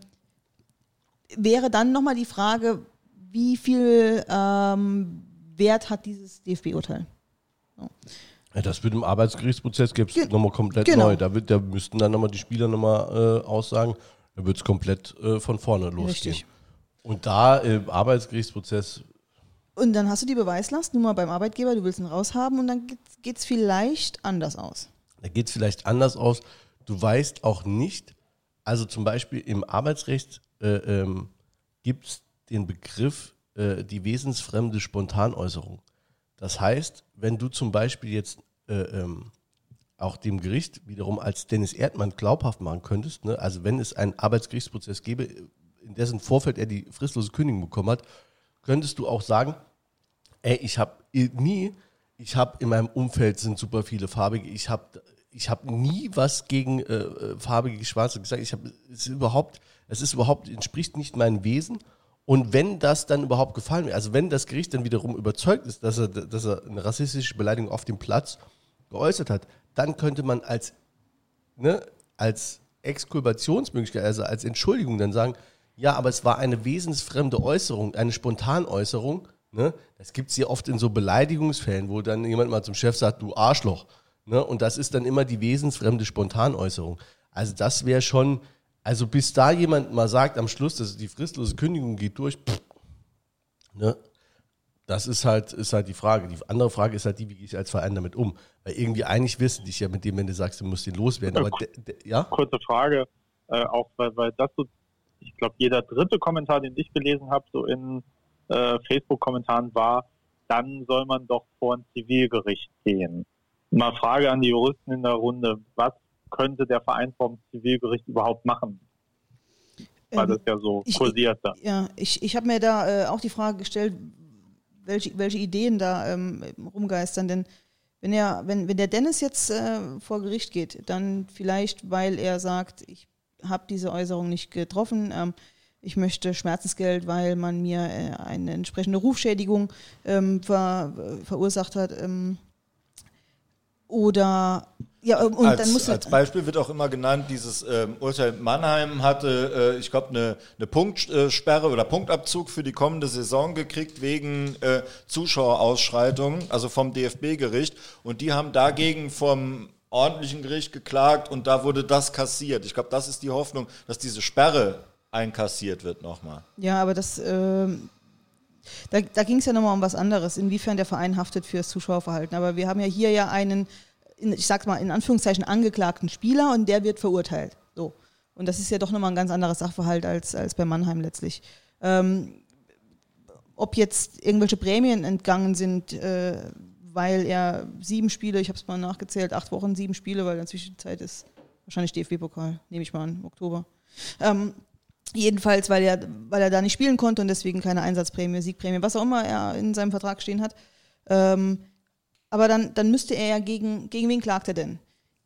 wäre dann nochmal die Frage, wie viel ähm, Wert hat dieses DFB-Urteil? So. Ja, das wird im Arbeitsgerichtsprozess gibt es nochmal komplett genau. neu. Da, wird, da müssten dann nochmal die Spieler nochmal äh, aussagen, da wird es komplett äh, von vorne losgehen. Richtig. Und da im Arbeitsgerichtsprozess und dann hast du die Beweislast, nur mal beim Arbeitgeber, du willst ihn raushaben und dann geht es vielleicht anders aus. Da geht es vielleicht anders aus. Du weißt auch nicht, also zum Beispiel im Arbeitsrecht äh, ähm, gibt es den Begriff äh, die wesensfremde Spontanäußerung. Das heißt, wenn du zum Beispiel jetzt äh, ähm, auch dem Gericht wiederum als Dennis Erdmann glaubhaft machen könntest, ne? also wenn es einen Arbeitsgerichtsprozess gäbe, in dessen Vorfeld er die fristlose Kündigung bekommen hat, könntest du auch sagen, ey, ich habe nie, ich habe in meinem Umfeld sind super viele farbige, ich habe ich habe nie was gegen äh, äh farbige Schwarze gesagt. Ich habe es überhaupt, es ist überhaupt entspricht nicht meinem Wesen. Und wenn das dann überhaupt gefallen wird, also wenn das Gericht dann wiederum überzeugt ist, dass er, dass er eine rassistische Beleidigung auf dem Platz geäußert hat, dann könnte man als, ne, als Exkulpationsmöglichkeit, also als Entschuldigung dann sagen, ja, aber es war eine wesensfremde Äußerung, eine Spontanäußerung. Ne? Das gibt es ja oft in so Beleidigungsfällen, wo dann jemand mal zum Chef sagt, du Arschloch. Ne? Und das ist dann immer die wesensfremde Spontanäußerung. Also das wäre schon, also bis da jemand mal sagt am Schluss, dass die fristlose Kündigung geht durch, pff, ne? das ist halt, ist halt die Frage. Die andere Frage ist halt die, wie gehe ich als Verein damit um? Weil irgendwie eigentlich wissen dich ja mit dem, wenn du sagst, du musst ihn loswerden. Aber de, ja? Kurze Frage, äh, auch weil, weil das so ich glaube, jeder dritte Kommentar, den ich gelesen habe, so in äh, Facebook-Kommentaren war, dann soll man doch vor ein Zivilgericht gehen. Mal Frage an die Juristen in der Runde, was könnte der Verein vom Zivilgericht überhaupt machen? Weil ähm, das ja so ich, kursiert da. Ja, ich, ich habe mir da äh, auch die Frage gestellt, welche, welche Ideen da ähm, rumgeistern, denn wenn er, wenn, wenn der Dennis jetzt äh, vor Gericht geht, dann vielleicht, weil er sagt, ich habe diese Äußerung nicht getroffen. Ähm, ich möchte Schmerzensgeld, weil man mir äh, eine entsprechende Rufschädigung ähm, ver, verursacht hat. Ähm, oder ja, und als, dann muss als Beispiel wird auch immer genannt, dieses ähm, Urteil Mannheim hatte, äh, ich glaube, eine, eine Punktsperre oder Punktabzug für die kommende Saison gekriegt wegen äh, Zuschauerausschreitungen, also vom DFB-Gericht. Und die haben dagegen vom ordentlichen Gericht geklagt und da wurde das kassiert. Ich glaube, das ist die Hoffnung, dass diese Sperre einkassiert wird nochmal. Ja, aber das, äh, da, da ging es ja nochmal um was anderes, inwiefern der Verein haftet für das Zuschauerverhalten. Aber wir haben ja hier ja einen, ich sag's mal in Anführungszeichen, angeklagten Spieler und der wird verurteilt. So. Und das ist ja doch nochmal ein ganz anderer Sachverhalt als, als bei Mannheim letztlich. Ähm, ob jetzt irgendwelche Prämien entgangen sind, äh, weil er sieben Spiele, ich habe es mal nachgezählt, acht Wochen, sieben Spiele, weil in der Zwischenzeit ist wahrscheinlich DFB-Pokal, nehme ich mal an, Oktober. Ähm, jedenfalls, weil er, weil er da nicht spielen konnte und deswegen keine Einsatzprämie, Siegprämie, was auch immer er in seinem Vertrag stehen hat. Ähm, aber dann, dann müsste er ja gegen, gegen wen klagt er denn?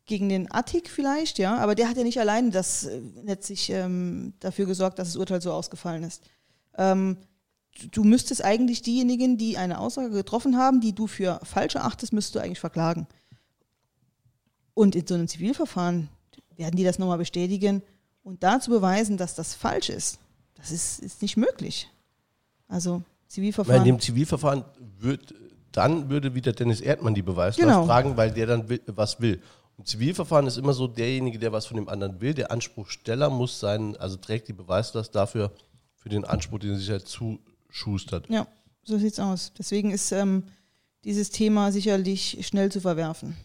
Gegen den Attik vielleicht, ja, aber der hat ja nicht alleine das äh, letztlich ähm, dafür gesorgt, dass das Urteil so ausgefallen ist. Ähm, du müsstest eigentlich diejenigen, die eine Aussage getroffen haben, die du für falsch erachtest, müsstest du eigentlich verklagen. Und in so einem Zivilverfahren werden die das nochmal bestätigen und dazu beweisen, dass das falsch ist. Das ist, ist nicht möglich. Also Zivilverfahren. In dem Zivilverfahren wird, dann würde wieder Dennis Erdmann die Beweislast genau. tragen, weil der dann will, was will. Im Zivilverfahren ist immer so derjenige, der was von dem anderen will. Der Anspruchsteller muss sein, also trägt die Beweislast dafür, für den Anspruch, den er sich halt zuschustert. Ja, so sieht's aus. Deswegen ist ähm, dieses Thema sicherlich schnell zu verwerfen.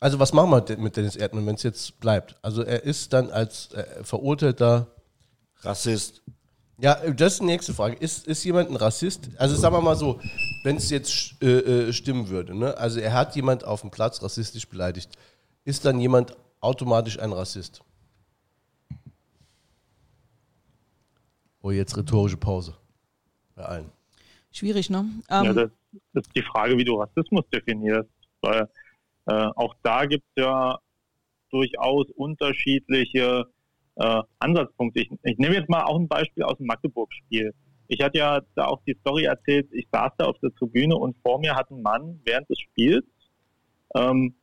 Also was machen wir mit Dennis Erdmann, wenn es jetzt bleibt? Also er ist dann als äh, verurteilter Rassist. Ja, das ist die nächste Frage. Ist, ist jemand ein Rassist? Also sagen wir mal so, wenn es jetzt äh, äh, stimmen würde, ne? also er hat jemand auf dem Platz rassistisch beleidigt, ist dann jemand automatisch ein Rassist? Oh, jetzt rhetorische Pause bei allen. Schwierig, ne? Ähm, ja, das, das, ist die Frage, wie du Rassismus definierst, weil äh, auch da gibt es ja durchaus unterschiedliche äh, Ansatzpunkte. Ich, ich nehme jetzt mal auch ein Beispiel aus dem Magdeburg-Spiel. Ich hatte ja da auch die Story erzählt, ich saß da auf der Tribüne und vor mir hat ein Mann während des Spiels ähm,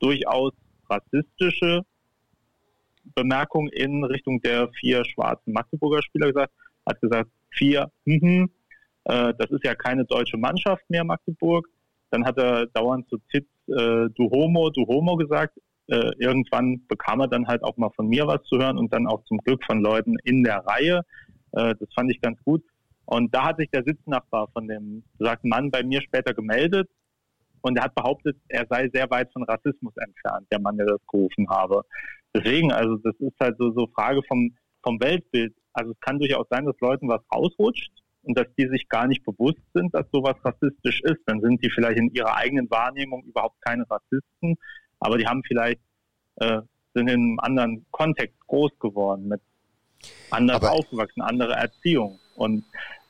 durchaus rassistische Bemerkungen in Richtung der vier schwarzen Magdeburger Spieler gesagt, hat gesagt, vier, mhm, äh, das ist ja keine deutsche Mannschaft mehr, Magdeburg. Dann hat er dauernd zu Zitz, äh, du Homo, du Homo gesagt. Äh, irgendwann bekam er dann halt auch mal von mir was zu hören und dann auch zum Glück von Leuten in der Reihe. Äh, das fand ich ganz gut. Und da hat sich der Sitznachbar von dem besagten Mann bei mir später gemeldet und er hat behauptet, er sei sehr weit von Rassismus entfernt, der Mann, der das gerufen habe. Deswegen, also das ist halt so, so Frage vom, vom Weltbild. Also es kann durchaus sein, dass Leuten was rausrutscht und dass die sich gar nicht bewusst sind, dass sowas rassistisch ist. Dann sind die vielleicht in ihrer eigenen Wahrnehmung überhaupt keine Rassisten, aber die haben vielleicht, äh, sind in einem anderen Kontext groß geworden, mit anders aber aufgewachsen, andere Erziehung. Und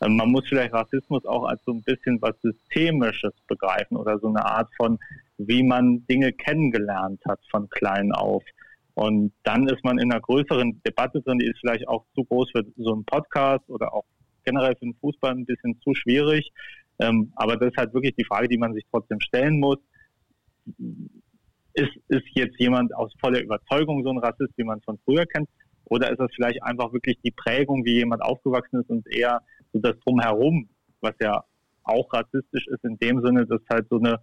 man muss vielleicht Rassismus auch als so ein bisschen was Systemisches begreifen oder so eine Art von, wie man Dinge kennengelernt hat von klein auf. Und dann ist man in einer größeren Debatte drin, die ist vielleicht auch zu groß für so einen Podcast oder auch generell für den Fußball ein bisschen zu schwierig. Ähm, aber das ist halt wirklich die Frage, die man sich trotzdem stellen muss. Ist, ist jetzt jemand aus voller Überzeugung so ein Rassist, wie man es von früher kennt? Oder ist das vielleicht einfach wirklich die Prägung, wie jemand aufgewachsen ist und eher so das Drumherum, was ja auch rassistisch ist in dem Sinne, dass halt so eine,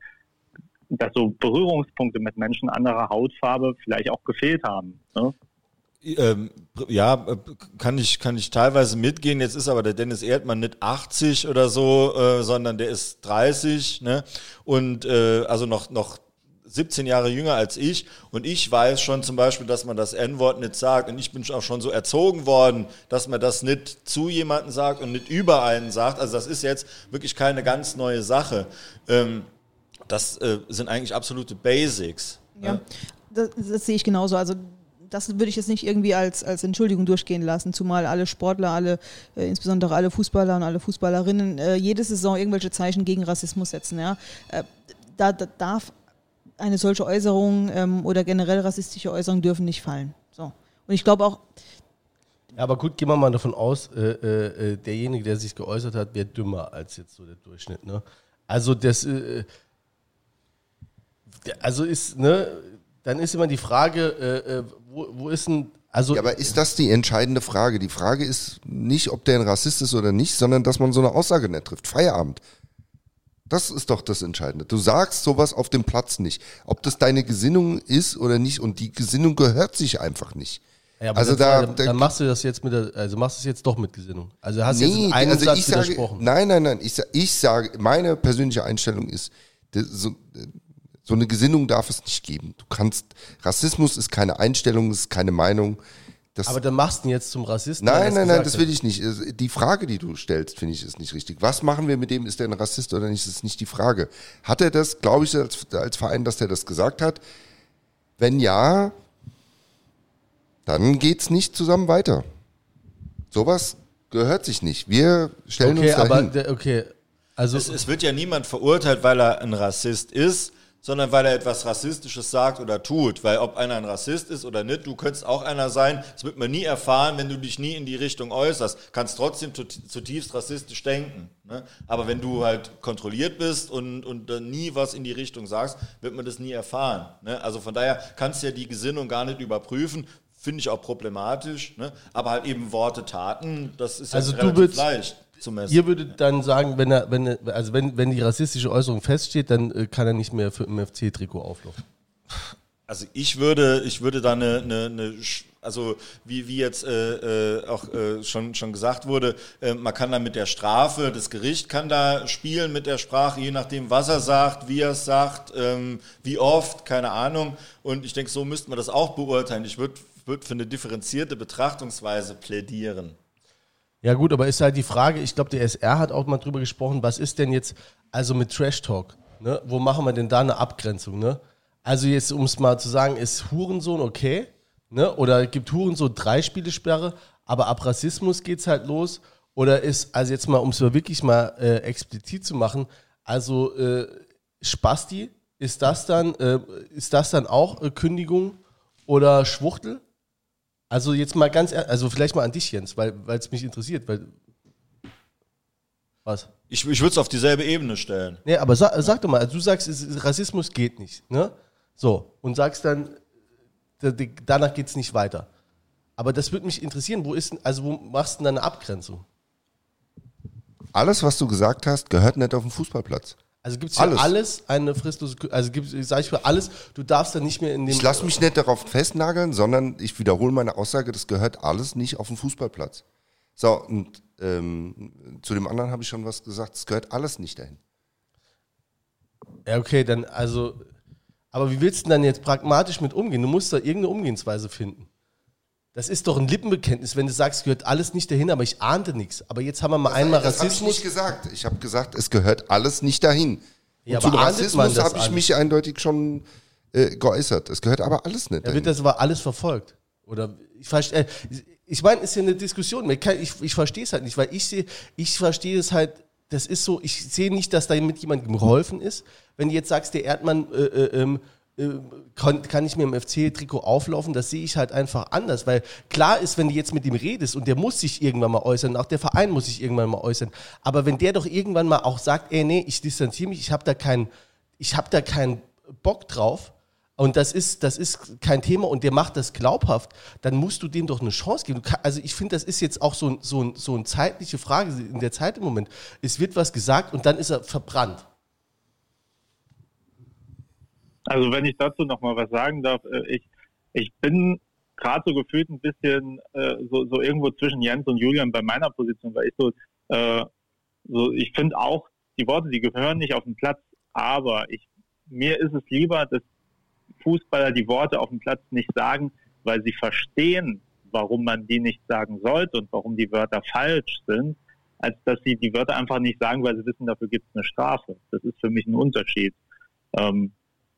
dass so Berührungspunkte mit Menschen anderer Hautfarbe vielleicht auch gefehlt haben. Ne? Ähm, ja, kann ich, kann ich teilweise mitgehen. Jetzt ist aber der Dennis Erdmann nicht 80 oder so, äh, sondern der ist 30, ne? Und äh, also noch, noch 17 Jahre jünger als ich und ich weiß schon zum Beispiel, dass man das N-Wort nicht sagt und ich bin auch schon so erzogen worden, dass man das nicht zu jemandem sagt und nicht über einen sagt. Also das ist jetzt wirklich keine ganz neue Sache. Ähm, das äh, sind eigentlich absolute Basics. Ja, das, das sehe ich genauso. Also das würde ich jetzt nicht irgendwie als, als Entschuldigung durchgehen lassen, zumal alle Sportler, alle, äh, insbesondere alle Fußballer und alle Fußballerinnen, äh, jede Saison irgendwelche Zeichen gegen Rassismus setzen. Ja? Äh, da, da, darf eine solche Äußerung ähm, oder generell rassistische Äußerungen dürfen nicht fallen. So. Und ich glaube auch. Ja, aber gut, gehen wir mal davon aus, äh, äh, äh, derjenige, der sich geäußert hat, wäre dümmer als jetzt so der Durchschnitt. Ne? Also das, also ist, ne, dann ist immer die Frage, wo, wo ist ein also, ja, aber ist das die entscheidende Frage? Die Frage ist nicht, ob der ein Rassist ist oder nicht, sondern dass man so eine Aussage nicht trifft. Feierabend. Das ist doch das Entscheidende. Du sagst sowas auf dem Platz nicht. Ob das deine Gesinnung ist oder nicht und die Gesinnung gehört sich einfach nicht. Ja, also da, dann, dann machst du das jetzt mit der, also machst du es jetzt doch mit Gesinnung. Also hast nee, jetzt einen also Satz ich sage, widersprochen. Nein, nein, nein. Ich, ich sage, meine persönliche Einstellung ist, so, so eine Gesinnung darf es nicht geben. Du kannst, Rassismus ist keine Einstellung, ist keine Meinung. Das aber dann machst du ihn jetzt zum Rassisten. Nein, nein, nein, das will ich nicht. Die Frage, die du stellst, finde ich, ist nicht richtig. Was machen wir mit dem? Ist der ein Rassist oder nicht? Das ist nicht die Frage. Hat er das, glaube ich, als, als Verein, dass der das gesagt hat? Wenn ja, dann geht es nicht zusammen weiter. Sowas gehört sich nicht. Wir stellen okay, uns dahin. Aber, okay, also es, es wird ja niemand verurteilt, weil er ein Rassist ist sondern weil er etwas Rassistisches sagt oder tut. Weil ob einer ein Rassist ist oder nicht, du könntest auch einer sein, das wird man nie erfahren, wenn du dich nie in die Richtung äußerst. Kannst trotzdem zutiefst rassistisch denken. Ne? Aber wenn du halt kontrolliert bist und, und nie was in die Richtung sagst, wird man das nie erfahren. Ne? Also von daher kannst du ja die Gesinnung gar nicht überprüfen. Finde ich auch problematisch, ne? aber halt eben Worte, Taten, das ist also ja relativ leicht. Zu messen. Ihr würdet dann sagen, wenn er, wenn er, also wenn, wenn die rassistische Äußerung feststeht, dann äh, kann er nicht mehr für im FC-Trikot auflaufen. Also ich würde, ich würde da eine, eine, eine also wie, wie jetzt äh, äh, auch äh, schon, schon gesagt wurde, äh, man kann da mit der Strafe, das Gericht kann da spielen mit der Sprache, je nachdem, was er sagt, wie er es sagt, ähm, wie oft, keine Ahnung. Und ich denke, so müsste man das auch beurteilen. Ich würde würd für eine differenzierte Betrachtungsweise plädieren. Ja gut, aber ist halt die Frage, ich glaube, der SR hat auch mal drüber gesprochen, was ist denn jetzt, also mit Trash Talk, ne? wo machen wir denn da eine Abgrenzung? Ne? Also jetzt, um es mal zu sagen, ist Hurensohn okay? Ne? Oder gibt Hurensohn drei Spielesperre, aber ab Rassismus geht es halt los? Oder ist, also jetzt mal, um es wirklich mal äh, explizit zu machen, also äh, Spasti, ist das dann, äh, ist das dann auch äh, Kündigung oder Schwuchtel? Also jetzt mal ganz, also vielleicht mal an dich, Jens, weil es mich interessiert, weil was? Ich, ich würde es auf dieselbe Ebene stellen. Nee, aber sag, sag doch mal, also du sagst, Rassismus geht nicht, ne? So, und sagst dann, danach geht es nicht weiter. Aber das würde mich interessieren, wo ist, also wo machst du denn da eine Abgrenzung? Alles, was du gesagt hast, gehört nicht auf den Fußballplatz. Also gibt es alles. alles eine fristlose, also gibt sage ich für alles, du darfst dann nicht mehr in dem. Ich lasse mich nicht darauf festnageln, sondern ich wiederhole meine Aussage, das gehört alles nicht auf den Fußballplatz. So, und ähm, zu dem anderen habe ich schon was gesagt, es gehört alles nicht dahin. Ja, okay, dann also, aber wie willst du denn dann jetzt pragmatisch mit umgehen? Du musst da irgendeine Umgehensweise finden. Das ist doch ein Lippenbekenntnis, wenn du sagst, gehört alles nicht dahin, aber ich ahnte nichts. Aber jetzt haben wir mal das einmal das Rassismus. Das habe ich nicht gesagt. Ich habe gesagt, es gehört alles nicht dahin. Ja, zu Rassismus habe ich mich eindeutig schon äh, geäußert. Es gehört aber alles nicht. Da wird das aber alles verfolgt. Oder ich verstehe. Äh, ich meine, es ist ja eine Diskussion. Ich, ich, ich verstehe es halt nicht, weil ich sehe, ich verstehe es halt. Das ist so. Ich sehe nicht, dass da mit jemandem geholfen ist. Wenn du jetzt sagst, der Erdmann äh, äh, ähm, äh, kann, kann ich mir im FC-Trikot auflaufen, das sehe ich halt einfach anders, weil klar ist, wenn du jetzt mit ihm redest und der muss sich irgendwann mal äußern, auch der Verein muss sich irgendwann mal äußern, aber wenn der doch irgendwann mal auch sagt, ey, nee, ich distanziere mich, ich habe da keinen, ich da keinen Bock drauf, und das ist, das ist kein Thema und der macht das glaubhaft, dann musst du dem doch eine Chance geben. Kann, also ich finde, das ist jetzt auch so, so, so eine zeitliche Frage in der Zeit im Moment. Es wird was gesagt und dann ist er verbrannt. Also wenn ich dazu noch mal was sagen darf, äh, ich, ich bin gerade so gefühlt ein bisschen äh, so, so irgendwo zwischen Jens und Julian bei meiner Position, weil ich so, äh, so ich finde auch, die Worte, die gehören nicht auf den Platz, aber ich, mir ist es lieber, dass Fußballer die Worte auf dem Platz nicht sagen, weil sie verstehen, warum man die nicht sagen sollte und warum die Wörter falsch sind, als dass sie die Wörter einfach nicht sagen, weil sie wissen, dafür gibt es eine Strafe. Das ist für mich ein Unterschied. Ähm,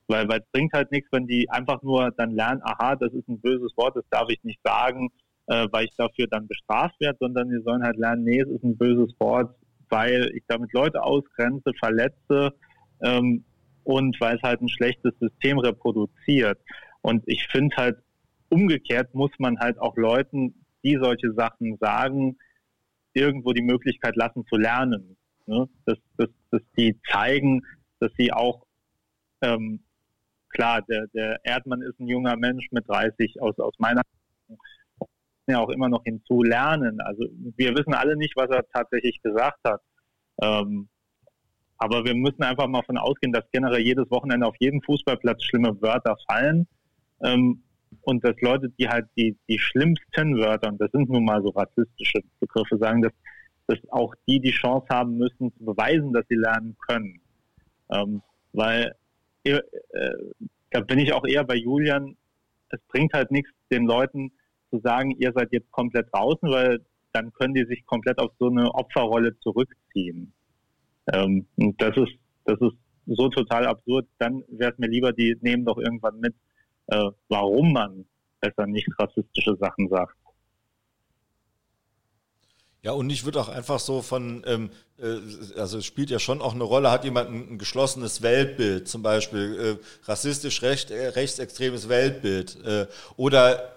weil, weil es bringt halt nichts, wenn die einfach nur dann lernen, aha, das ist ein böses Wort, das darf ich nicht sagen, äh, weil ich dafür dann bestraft werde, sondern die sollen halt lernen, nee, es ist ein böses Wort, weil ich damit Leute ausgrenze, verletze ähm, und weil es halt ein schlechtes System reproduziert. Und ich finde halt, umgekehrt muss man halt auch Leuten, die solche Sachen sagen, irgendwo die Möglichkeit lassen zu lernen. Ne? Dass, dass, dass die zeigen, dass sie auch ähm, klar, der, der Erdmann ist ein junger Mensch mit 30 aus, aus meiner ja auch immer noch hinzulernen. Also wir wissen alle nicht, was er tatsächlich gesagt hat. Ähm, aber wir müssen einfach mal von ausgehen, dass generell jedes Wochenende auf jedem Fußballplatz schlimme Wörter fallen. Ähm, und dass Leute, die halt die, die schlimmsten Wörter, und das sind nun mal so rassistische Begriffe, sagen, dass, dass auch die die Chance haben müssen, zu beweisen, dass sie lernen können. Ähm, weil äh, da bin ich auch eher bei Julian. Es bringt halt nichts, den Leuten zu sagen, ihr seid jetzt komplett draußen, weil dann können die sich komplett auf so eine Opferrolle zurückziehen. Ähm, und das ist, das ist so total absurd. Dann wäre es mir lieber, die nehmen doch irgendwann mit, äh, warum man besser nicht rassistische Sachen sagt. Ja, und ich würde auch einfach so von, ähm, äh, also es spielt ja schon auch eine Rolle, hat jemand ein, ein geschlossenes Weltbild, zum Beispiel äh, rassistisch recht, äh, rechtsextremes Weltbild, äh, oder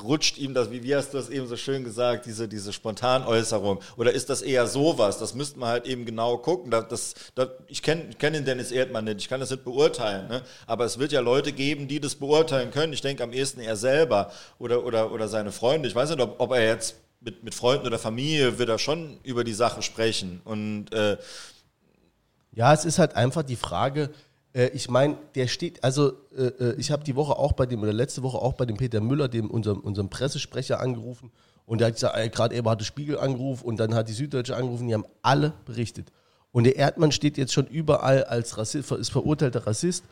rutscht ihm das, wie, wie hast du das eben so schön gesagt, diese, diese Spontanäußerung, oder ist das eher sowas? Das müsste man halt eben genau gucken. Das, das, das ich kenne kenn den Dennis Erdmann nicht, ich kann das nicht beurteilen, ne? aber es wird ja Leute geben, die das beurteilen können. Ich denke am ehesten er selber oder, oder, oder seine Freunde. Ich weiß nicht, ob, ob er jetzt mit, mit Freunden oder Familie wird er schon über die Sache sprechen. Und äh, ja, es ist halt einfach die Frage, äh, ich meine, der steht, also äh, äh ich habe die Woche auch bei dem, oder letzte Woche auch bei dem Peter Müller, dem unserem, unserem Pressesprecher, angerufen und der hat gesagt, gerade eben hat der Spiegel angerufen und dann hat die Süddeutsche angerufen, die haben alle berichtet. Und der Erdmann steht jetzt schon überall als Rassist, ist verurteilter Rassist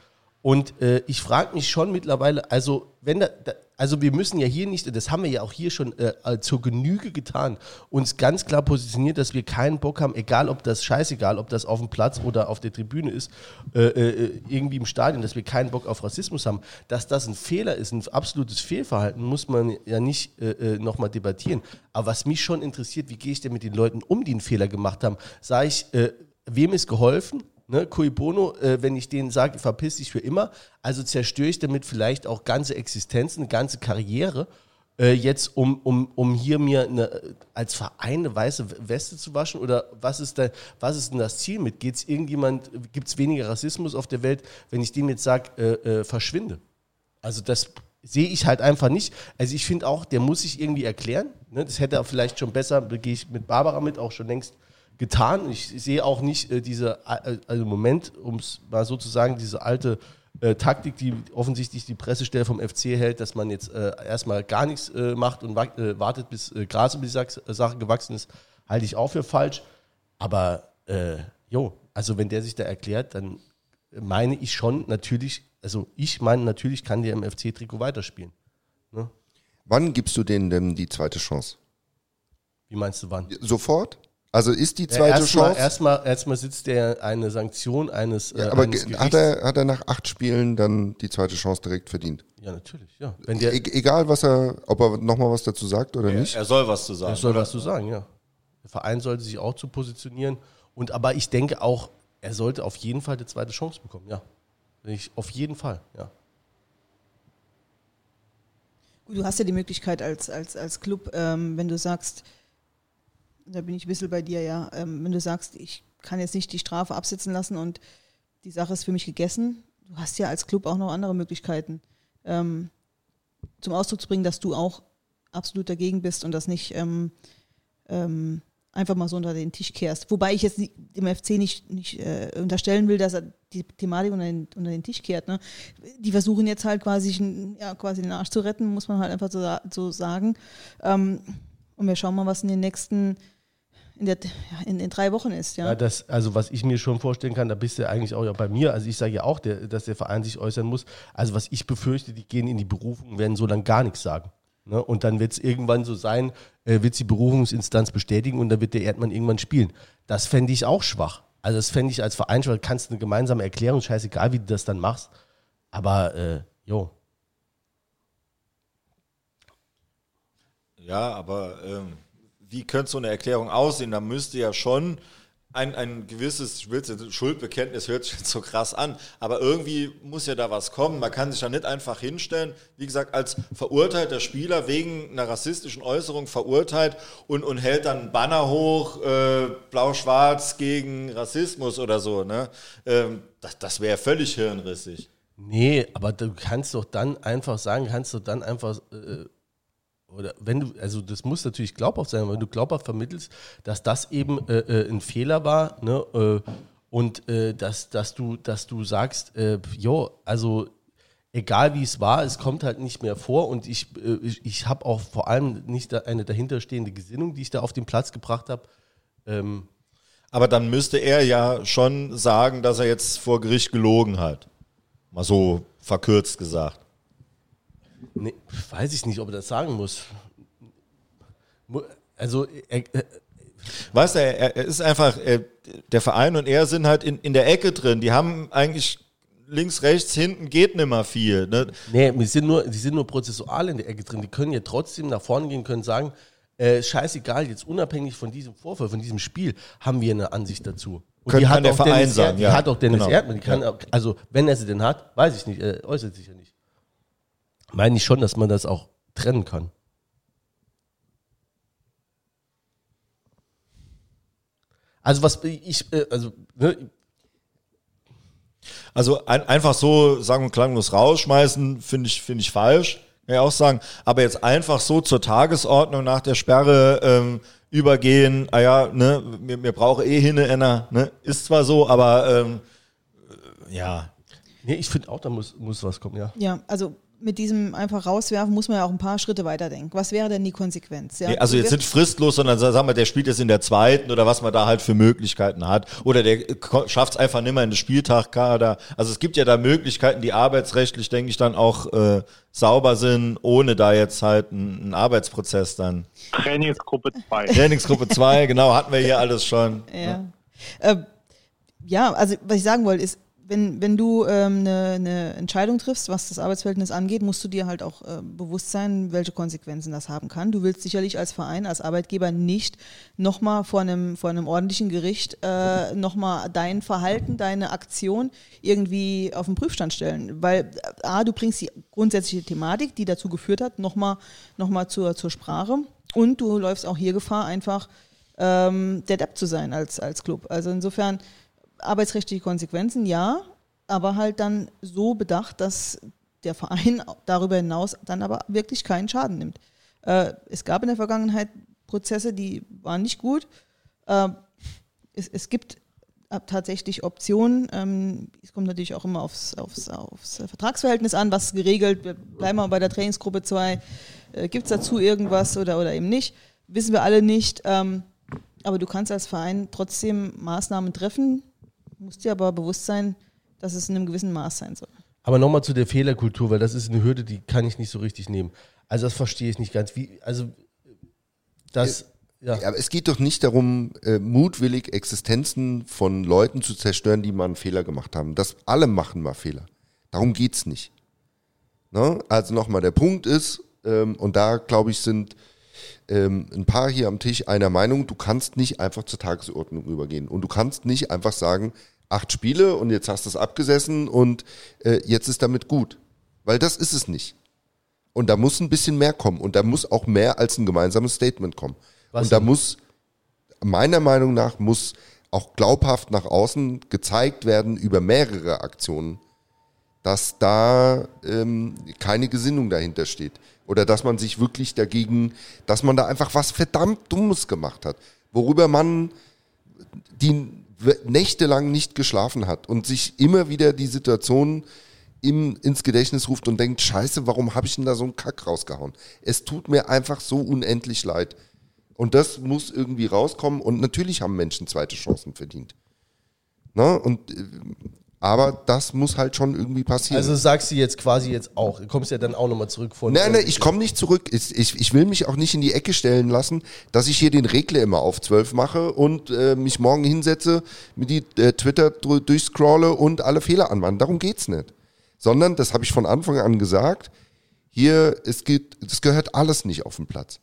und äh, ich frage mich schon mittlerweile, also wenn da, da, also wir müssen ja hier nicht, das haben wir ja auch hier schon äh, äh, zur Genüge getan, uns ganz klar positioniert, dass wir keinen Bock haben, egal ob das scheißegal, ob das auf dem Platz oder auf der Tribüne ist, äh, äh, irgendwie im Stadion, dass wir keinen Bock auf Rassismus haben. Dass das ein Fehler ist, ein absolutes Fehlverhalten, muss man ja nicht äh, äh nochmal debattieren. Aber was mich schon interessiert, wie gehe ich denn mit den Leuten um, die einen Fehler gemacht haben? Sage ich, wem ist geholfen? Ne, cui bono, äh, wenn ich denen sage, verpiss dich für immer, also zerstöre ich damit vielleicht auch ganze Existenzen, eine ganze Karriere, äh, jetzt um, um, um hier mir eine, als Verein eine weiße Weste zu waschen? Oder was ist, da, was ist denn das Ziel mit? Geht es irgendjemand, gibt es weniger Rassismus auf der Welt, wenn ich dem jetzt sage, äh, äh, verschwinde? Also das sehe ich halt einfach nicht. Also ich finde auch, der muss sich irgendwie erklären. Ne? Das hätte er vielleicht schon besser, da gehe ich mit Barbara mit, auch schon längst getan. Ich sehe auch nicht äh, diese, äh, also Moment, um es mal so zu sagen, diese alte äh, Taktik, die offensichtlich die Pressestelle vom FC hält, dass man jetzt äh, erstmal gar nichts äh, macht und äh, wartet, bis Gras über die Sache gewachsen ist, halte ich auch für falsch. Aber jo, also wenn der sich da erklärt, dann meine ich schon natürlich, also ich meine natürlich kann der im FC-Trikot weiterspielen. Ne? Wann gibst du denen denn die zweite Chance? Wie meinst du wann? Sofort? Also ist die zweite ja, erst Chance. Erstmal erst sitzt der eine Sanktion eines. Ja, äh, aber eines hat, er, hat er nach acht Spielen dann die zweite Chance direkt verdient? Ja, natürlich, ja. Wenn der, e egal, was er, ob er nochmal was dazu sagt oder er, nicht. Er soll was zu sagen. Er soll oder? was zu sagen, ja. Der Verein sollte sich auch zu positionieren. Und aber ich denke auch, er sollte auf jeden Fall die zweite Chance bekommen, ja. Ich, auf jeden Fall, ja. Gut, du hast ja die Möglichkeit als, als, als Club, ähm, wenn du sagst, da bin ich ein bisschen bei dir, ja. Ähm, wenn du sagst, ich kann jetzt nicht die Strafe absitzen lassen und die Sache ist für mich gegessen, du hast ja als Club auch noch andere Möglichkeiten, ähm, zum Ausdruck zu bringen, dass du auch absolut dagegen bist und das nicht ähm, ähm einfach mal so unter den Tisch kehrst. Wobei ich jetzt dem FC nicht, nicht äh, unterstellen will, dass er die Thematik unter den, unter den Tisch kehrt. Ne? Die versuchen jetzt halt quasi, ja, quasi den Arsch zu retten, muss man halt einfach so, so sagen. Ähm, und wir schauen mal, was in den nächsten in, der, in, in drei Wochen ist. Ja. ja, das, also was ich mir schon vorstellen kann, da bist du eigentlich auch ja bei mir. Also ich sage ja auch, der, dass der Verein sich äußern muss. Also was ich befürchte, die gehen in die Berufung und werden so lange gar nichts sagen. Ne? Und dann wird es irgendwann so sein, äh, wird die Berufungsinstanz bestätigen und dann wird der Erdmann irgendwann spielen. Das fände ich auch schwach. Also das fände ich als Verein schwach. Kannst eine gemeinsame Erklärung, scheißegal, wie du das dann machst. Aber, äh, jo. Ja, aber ähm, wie könnte so eine Erklärung aussehen? Da müsste ja schon ein, ein gewisses, Schuldbekenntnis hört sich jetzt so krass an, aber irgendwie muss ja da was kommen. Man kann sich ja nicht einfach hinstellen, wie gesagt, als verurteilter Spieler wegen einer rassistischen Äußerung verurteilt und, und hält dann einen Banner hoch, äh, blau-schwarz gegen Rassismus oder so. Ne? Ähm, das das wäre völlig hirnrissig. Nee, aber du kannst doch dann einfach sagen, kannst du dann einfach äh, oder wenn du, also das muss natürlich glaubhaft sein, wenn du glaubhaft vermittelst, dass das eben äh, äh, ein Fehler war, ne, äh, und äh, dass, dass du, dass du sagst, äh, jo, also egal wie es war, es kommt halt nicht mehr vor und ich, äh, ich, ich habe auch vor allem nicht eine dahinterstehende Gesinnung, die ich da auf den Platz gebracht habe. Ähm, aber dann müsste er ja schon sagen, dass er jetzt vor Gericht gelogen hat. Mal so verkürzt gesagt. Nee, weiß ich nicht, ob er das sagen muss. Also, er, er, weißt du, er, er ist einfach, er, der Verein und er sind halt in, in der Ecke drin. Die haben eigentlich links, rechts, hinten geht nicht mehr viel. Ne? Nee, die sind, nur, die sind nur prozessual in der Ecke drin. Die können ja trotzdem nach vorne gehen, können sagen, äh, scheißegal, jetzt unabhängig von diesem Vorfall, von diesem Spiel, haben wir eine Ansicht dazu. Und können, die hat der Verein Dennis, sagen, ja. Die hat auch Dennis genau. Erdmann. Ja. Also, wenn er sie denn hat, weiß ich nicht, er äußert sich ja nicht meine ich schon, dass man das auch trennen kann. Also was ich, äh, also ne, also ein, einfach so sagen und klanglos rausschmeißen, finde ich, finde ich falsch. Ja, auch sagen. Aber jetzt einfach so zur Tagesordnung nach der Sperre ähm, übergehen, ah ja, ne, mir, mir brauche eh hin, Enna, ne, ist zwar so, aber ähm, ja. Nee, ich finde auch, da muss, muss was kommen, ja. Ja, also mit diesem einfach rauswerfen muss man ja auch ein paar Schritte weiterdenken. Was wäre denn die Konsequenz? Ja, nee, also jetzt nicht fristlos, sondern sagen wir, der spielt jetzt in der zweiten oder was man da halt für Möglichkeiten hat. Oder der schafft es einfach nicht mehr in den Spieltagkader. Also es gibt ja da Möglichkeiten, die arbeitsrechtlich, denke ich, dann auch äh, sauber sind, ohne da jetzt halt einen Arbeitsprozess dann. Trainingsgruppe 2. Trainingsgruppe 2, genau, hatten wir hier alles schon. Ja. Ne? Äh, ja, also was ich sagen wollte, ist, wenn, wenn du ähm, eine, eine Entscheidung triffst, was das Arbeitsverhältnis angeht, musst du dir halt auch äh, bewusst sein, welche Konsequenzen das haben kann. Du willst sicherlich als Verein, als Arbeitgeber nicht nochmal vor einem, vor einem ordentlichen Gericht äh, nochmal dein Verhalten, deine Aktion irgendwie auf den Prüfstand stellen. Weil äh, A, du bringst die grundsätzliche Thematik, die dazu geführt hat, nochmal noch mal zur, zur Sprache. Und du läufst auch hier Gefahr, einfach ähm, der Depp zu sein als, als Club. Also insofern arbeitsrechtliche Konsequenzen, ja, aber halt dann so bedacht, dass der Verein darüber hinaus dann aber wirklich keinen Schaden nimmt. Äh, es gab in der Vergangenheit Prozesse, die waren nicht gut. Äh, es, es, gibt tatsächlich Optionen. Ähm, es kommt natürlich auch immer aufs, aufs, aufs, Vertragsverhältnis an, was geregelt. Wir bleiben mal bei der Trainingsgruppe 2. Äh, gibt es dazu irgendwas oder, oder eben nicht? Wissen wir alle nicht. Ähm, aber du kannst als Verein trotzdem Maßnahmen treffen, musst dir aber bewusst sein, dass es in einem gewissen Maß sein soll. Aber nochmal zu der Fehlerkultur, weil das ist eine Hürde, die kann ich nicht so richtig nehmen. Also das verstehe ich nicht ganz. Wie, also das. Ja. ja. aber es geht doch nicht darum, äh, mutwillig Existenzen von Leuten zu zerstören, die mal einen Fehler gemacht haben. Das alle machen mal Fehler. Darum geht es nicht. Ne? Also nochmal, der Punkt ist, ähm, und da glaube ich, sind ähm, ein paar hier am Tisch einer Meinung, du kannst nicht einfach zur Tagesordnung übergehen. Und du kannst nicht einfach sagen, acht Spiele und jetzt hast du es abgesessen und äh, jetzt ist damit gut. Weil das ist es nicht. Und da muss ein bisschen mehr kommen. Und da muss auch mehr als ein gemeinsames Statement kommen. Was und da denn? muss, meiner Meinung nach, muss auch glaubhaft nach außen gezeigt werden über mehrere Aktionen, dass da ähm, keine Gesinnung dahinter steht. Oder dass man sich wirklich dagegen, dass man da einfach was verdammt Dummes gemacht hat, worüber man die Nächte lang nicht geschlafen hat und sich immer wieder die Situation im, ins Gedächtnis ruft und denkt, scheiße, warum habe ich denn da so einen Kack rausgehauen? Es tut mir einfach so unendlich leid. Und das muss irgendwie rauskommen und natürlich haben Menschen zweite Chancen verdient. Na, und äh, aber das muss halt schon irgendwie passieren. Also sagst du jetzt quasi jetzt auch. Du kommst ja dann auch nochmal zurück von. Nein, nein, ich komme nicht zurück. Ich, ich, ich, will mich auch nicht in die Ecke stellen lassen, dass ich hier den Regler immer auf 12 mache und äh, mich morgen hinsetze, mit die äh, Twitter durchscrolle und alle Fehler anwende. Darum geht's nicht. Sondern, das habe ich von Anfang an gesagt, hier, es geht, das gehört alles nicht auf den Platz.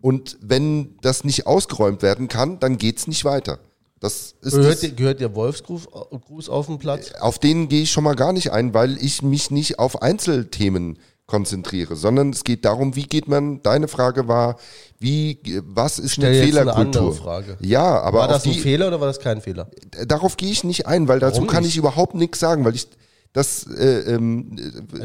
Und wenn das nicht ausgeräumt werden kann, dann geht's nicht weiter. Das ist gehört, das, gehört der Wolfsgruß auf den Platz? Auf den gehe ich schon mal gar nicht ein, weil ich mich nicht auf Einzelthemen konzentriere, sondern es geht darum, wie geht man, deine Frage war, wie, was ist eine Fehlerkultur? Eine Frage. Ja, aber. War das die, ein Fehler oder war das kein Fehler? Darauf gehe ich nicht ein, weil dazu kann ich überhaupt nichts sagen, weil ich das. Äh, ähm,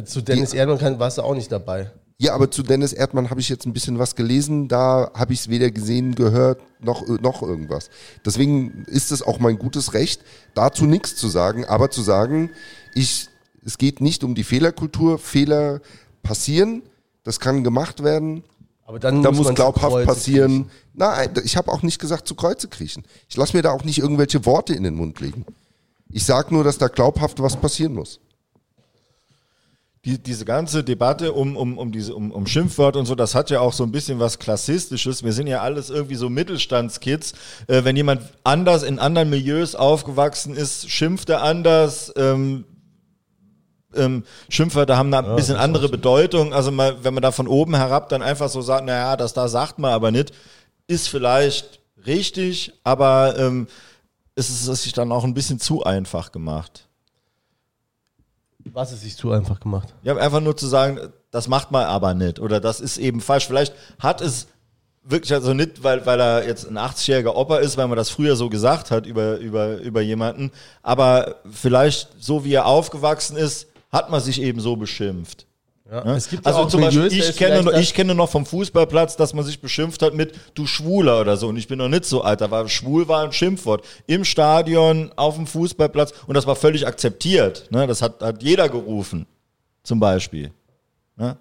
Zu Dennis Erdmann warst du auch nicht dabei. Ja, aber zu Dennis Erdmann habe ich jetzt ein bisschen was gelesen. Da habe ich es weder gesehen, gehört, noch, noch irgendwas. Deswegen ist es auch mein gutes Recht, dazu nichts zu sagen, aber zu sagen, ich, es geht nicht um die Fehlerkultur. Fehler passieren, das kann gemacht werden. Aber dann da muss, muss glaubhaft passieren. Kriechen. Nein, ich habe auch nicht gesagt zu Kreuze kriechen. Ich lasse mir da auch nicht irgendwelche Worte in den Mund legen. Ich sage nur, dass da glaubhaft was passieren muss die, diese ganze Debatte um, um, um, diese, um, um Schimpfwörter und so, das hat ja auch so ein bisschen was Klassistisches. Wir sind ja alles irgendwie so Mittelstandskids. Äh, wenn jemand anders in anderen Milieus aufgewachsen ist, schimpft er anders. Ähm, ähm, Schimpfwörter haben ein ja, bisschen andere Bedeutung. Also mal, wenn man da von oben herab dann einfach so sagt, naja, das da sagt man aber nicht, ist vielleicht richtig, aber ähm, es ist sich dann auch ein bisschen zu einfach gemacht. Was ist sich zu einfach gemacht? Ja, einfach nur zu sagen, das macht man aber nicht oder das ist eben falsch. Vielleicht hat es wirklich also nicht, weil, weil er jetzt ein 80-jähriger Opa ist, weil man das früher so gesagt hat über, über, über jemanden, aber vielleicht so wie er aufgewachsen ist, hat man sich eben so beschimpft. Ja, ne? also zum Beispiel, ich kenne, noch, ich kenne noch vom Fußballplatz, dass man sich beschimpft hat mit du Schwuler oder so. Und ich bin noch nicht so alt. Da war schwul war ein Schimpfwort. Im Stadion, auf dem Fußballplatz. Und das war völlig akzeptiert. Ne? Das hat, hat jeder gerufen. Zum Beispiel. Ne?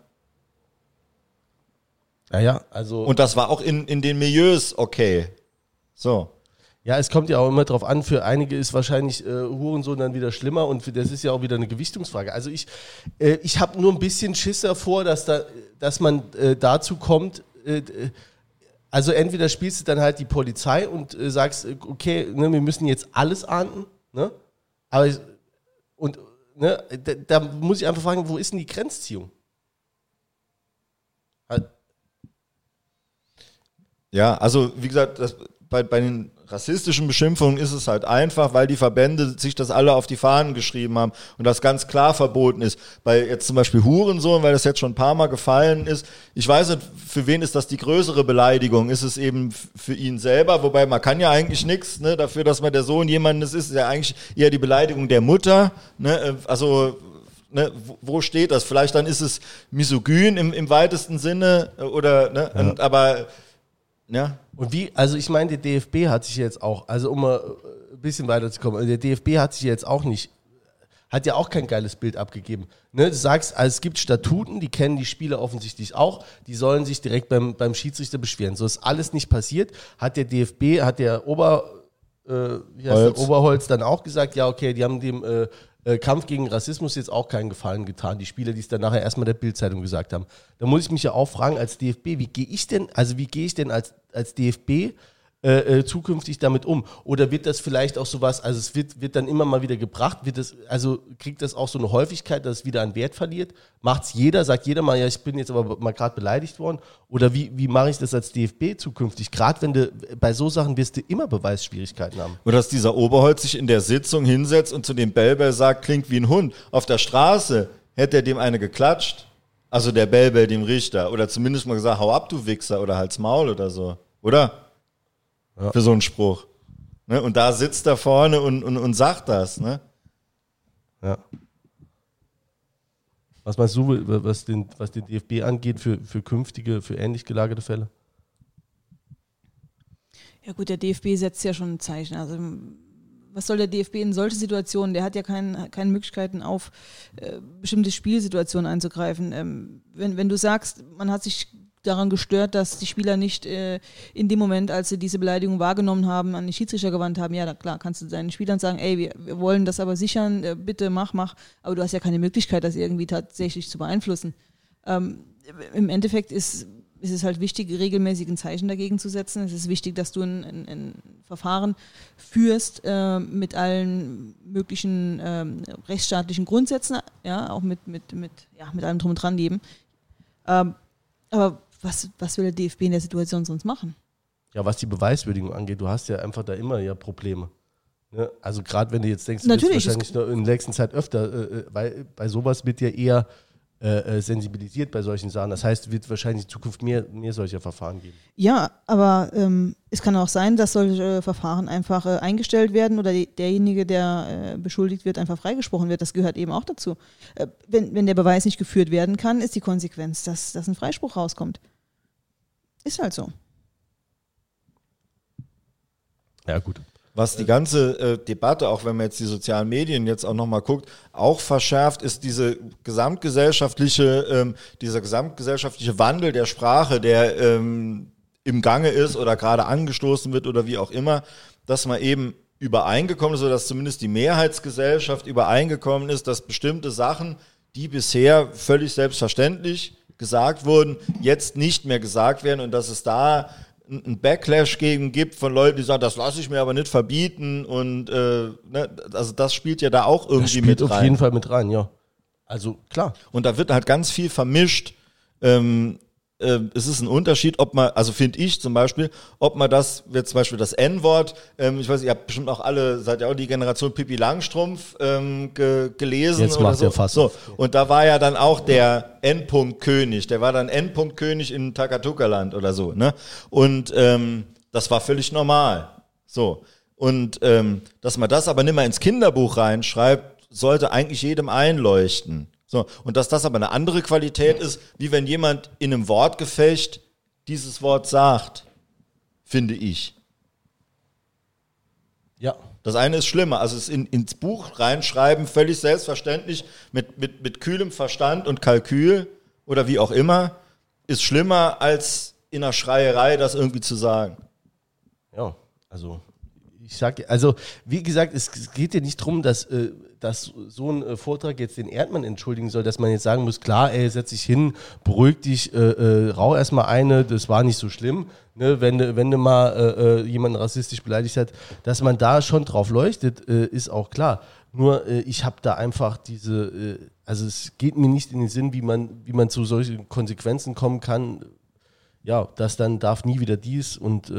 Ja, ja, also. Und das war auch in, in den Milieus okay. So. Ja, es kommt ja auch immer drauf an, für einige ist wahrscheinlich äh, Hurensohn dann wieder schlimmer und für, das ist ja auch wieder eine Gewichtungsfrage. Also ich, äh, ich habe nur ein bisschen Schiss davor, dass, da, dass man äh, dazu kommt, äh, also entweder spielst du dann halt die Polizei und äh, sagst, äh, okay, ne, wir müssen jetzt alles ahnden, ne? Aber und ne, da, da, muss ich einfach fragen, wo ist denn die Grenzziehung? Ja, also wie gesagt, das, bei, bei den rassistischen Beschimpfungen ist es halt einfach, weil die Verbände sich das alle auf die Fahnen geschrieben haben und das ganz klar verboten ist. Bei jetzt zum Beispiel Hurensohn, weil das jetzt schon ein paar Mal gefallen ist. Ich weiß nicht, für wen ist das die größere Beleidigung? Ist es eben für ihn selber? Wobei man kann ja eigentlich nichts ne, dafür, dass man der Sohn jemandes ist. Ist ja eigentlich eher die Beleidigung der Mutter. Ne? Also Ne, wo steht das? Vielleicht dann ist es misogyn im, im weitesten Sinne oder ne, ja. und, aber ja. Und wie, also ich meine, der DFB hat sich jetzt auch, also um mal ein bisschen weiterzukommen, der DFB hat sich jetzt auch nicht, hat ja auch kein geiles Bild abgegeben. Ne, du sagst, also es gibt Statuten, die kennen die Spieler offensichtlich auch, die sollen sich direkt beim, beim Schiedsrichter beschweren. So ist alles nicht passiert. Hat der DFB, hat der Ober, äh, wie heißt der, Oberholz dann auch gesagt, ja, okay, die haben dem äh, äh, Kampf gegen Rassismus jetzt auch keinen Gefallen getan, die Spieler, die es dann nachher erstmal der Bildzeitung gesagt haben. Da muss ich mich ja auch fragen, als DFB, wie gehe ich denn, also wie gehe ich denn als, als DFB äh, äh, zukünftig damit um? Oder wird das vielleicht auch sowas, also es wird, wird dann immer mal wieder gebracht, wird das, also kriegt das auch so eine Häufigkeit, dass es wieder an Wert verliert? Macht es jeder, sagt jeder mal, ja, ich bin jetzt aber mal gerade beleidigt worden? Oder wie, wie mache ich das als DFB zukünftig? Gerade wenn du bei so Sachen wirst du immer Beweisschwierigkeiten haben. Oder dass dieser Oberholz sich in der Sitzung hinsetzt und zu dem Bellbell sagt, klingt wie ein Hund. Auf der Straße hätte er dem eine geklatscht. Also der Bellbell dem Richter. Oder zumindest mal gesagt, hau ab, du Wichser, oder halt's Maul oder so. Oder? Ja. für so einen Spruch. Ne? Und da sitzt er vorne und, und, und sagt das. Ne? Ja. Was meinst du, was den, was den DFB angeht, für, für künftige, für ähnlich gelagerte Fälle? Ja gut, der DFB setzt ja schon ein Zeichen. Also was soll der DFB in solche Situationen? Der hat ja kein, keine Möglichkeiten auf äh, bestimmte Spielsituationen einzugreifen. Ähm, wenn, wenn du sagst, man hat sich daran gestört, dass die Spieler nicht äh, in dem Moment, als sie diese Beleidigung wahrgenommen haben, an den Schiedsrichter gewandt haben. Ja, klar, kannst du deinen Spielern sagen, ey, wir, wir wollen das aber sichern, äh, bitte mach, mach. Aber du hast ja keine Möglichkeit, das irgendwie tatsächlich zu beeinflussen. Ähm, Im Endeffekt ist, ist es halt wichtig, regelmäßig ein Zeichen dagegen zu setzen. Es ist wichtig, dass du ein, ein, ein Verfahren führst äh, mit allen möglichen äh, rechtsstaatlichen Grundsätzen, ja, auch mit, mit, mit, ja, mit allem drum und dran leben. Ähm, aber was, was will der DFB in der Situation sonst machen? Ja, was die Beweiswürdigung angeht, du hast ja einfach da immer ja Probleme. Ne? Also gerade wenn du jetzt denkst, du Natürlich, wahrscheinlich in der nächsten Zeit öfter, äh, äh, weil bei sowas wird ja eher äh, äh, sensibilisiert bei solchen Sachen. Das heißt, es wird wahrscheinlich in Zukunft mehr, mehr solcher Verfahren geben. Ja, aber ähm, es kann auch sein, dass solche Verfahren einfach äh, eingestellt werden oder die, derjenige, der äh, beschuldigt wird, einfach freigesprochen wird. Das gehört eben auch dazu. Äh, wenn, wenn der Beweis nicht geführt werden kann, ist die Konsequenz, dass, dass ein Freispruch rauskommt. Ist halt so. Ja, gut was die ganze äh, Debatte, auch wenn man jetzt die sozialen Medien jetzt auch nochmal guckt, auch verschärft, ist diese gesamtgesellschaftliche, ähm, dieser gesamtgesellschaftliche Wandel der Sprache, der ähm, im Gange ist oder gerade angestoßen wird oder wie auch immer, dass man eben übereingekommen ist, oder dass zumindest die Mehrheitsgesellschaft übereingekommen ist, dass bestimmte Sachen, die bisher völlig selbstverständlich gesagt wurden, jetzt nicht mehr gesagt werden und dass es da einen Backlash gegen gibt von Leuten, die sagen, das lasse ich mir aber nicht verbieten und äh, ne, also das spielt ja da auch irgendwie mit rein. Auf jeden Fall mit rein, ja. Also klar. Und da wird halt ganz viel vermischt. Ähm, äh, es ist ein Unterschied, ob man, also finde ich zum Beispiel, ob man das, wird zum Beispiel das N-Wort, ähm, ich weiß, ihr habt bestimmt auch alle, seid ja auch die Generation Pippi Langstrumpf ähm, ge gelesen Jetzt oder so. Ja fast. so. Und da war ja dann auch der N-Punkt-König, der war dann N-Punkt-König in Takatuka-Land oder so, ne? Und ähm, das war völlig normal. So. Und ähm, dass man das aber nicht mehr ins Kinderbuch reinschreibt, sollte eigentlich jedem einleuchten. So, und dass das aber eine andere Qualität ist, wie wenn jemand in einem Wortgefecht dieses Wort sagt, finde ich. Ja. Das eine ist schlimmer, also es in, ins Buch reinschreiben, völlig selbstverständlich, mit, mit, mit kühlem Verstand und Kalkül oder wie auch immer, ist schlimmer als in einer Schreierei das irgendwie zu sagen. Ja, also ich sage, also wie gesagt, es geht ja nicht darum, dass, äh, dass so ein äh, Vortrag jetzt den Erdmann entschuldigen soll, dass man jetzt sagen muss, klar, ey, setz dich hin, beruhig dich, äh, äh, rau erstmal eine, das war nicht so schlimm. Ne, wenn, wenn du mal äh, äh, jemanden rassistisch beleidigt hat, dass man da schon drauf leuchtet, äh, ist auch klar. Nur äh, ich habe da einfach diese, also es geht mir nicht in den Sinn, wie man, wie man zu solchen Konsequenzen kommen kann. Ja, das dann darf nie wieder dies und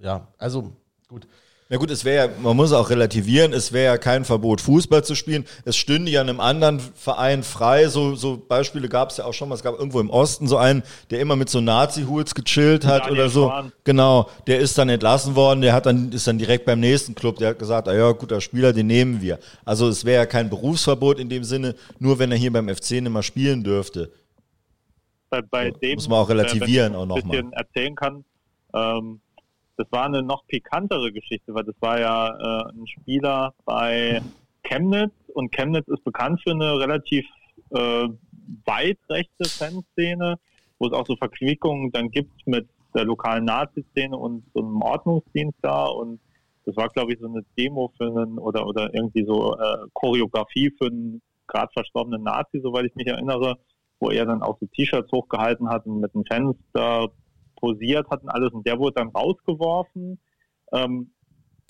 ja, also Gut. Na gut, es wäre ja, man muss auch relativieren, es wäre ja kein Verbot, Fußball zu spielen. Es stünde ja einem anderen Verein frei. So, so Beispiele gab es ja auch schon mal. Es gab irgendwo im Osten so einen, der immer mit so Nazi-Hools gechillt hat Daniel oder so. Schwan. Genau, der ist dann entlassen worden, der hat dann, ist dann direkt beim nächsten Club, der hat gesagt, ah ja, guter Spieler, den nehmen wir. Also es wäre ja kein Berufsverbot in dem Sinne, nur wenn er hier beim FC nicht mehr spielen dürfte. Bei, bei so, dem, muss man auch relativieren äh, auch nochmal. Erzählen kann, ähm, das war eine noch pikantere Geschichte, weil das war ja äh, ein Spieler bei Chemnitz und Chemnitz ist bekannt für eine relativ äh, weit rechte Fanszene, wo es auch so Verquickungen dann gibt mit der lokalen Nazi-Szene und so einem Ordnungsdienst da. Und das war, glaube ich, so eine Demo für einen oder oder irgendwie so äh, Choreografie für einen gerade verstorbenen Nazi, soweit ich mich erinnere, wo er dann auch so T-Shirts hochgehalten hat und mit einem Fenster posiert hatten alles und der wurde dann rausgeworfen ähm,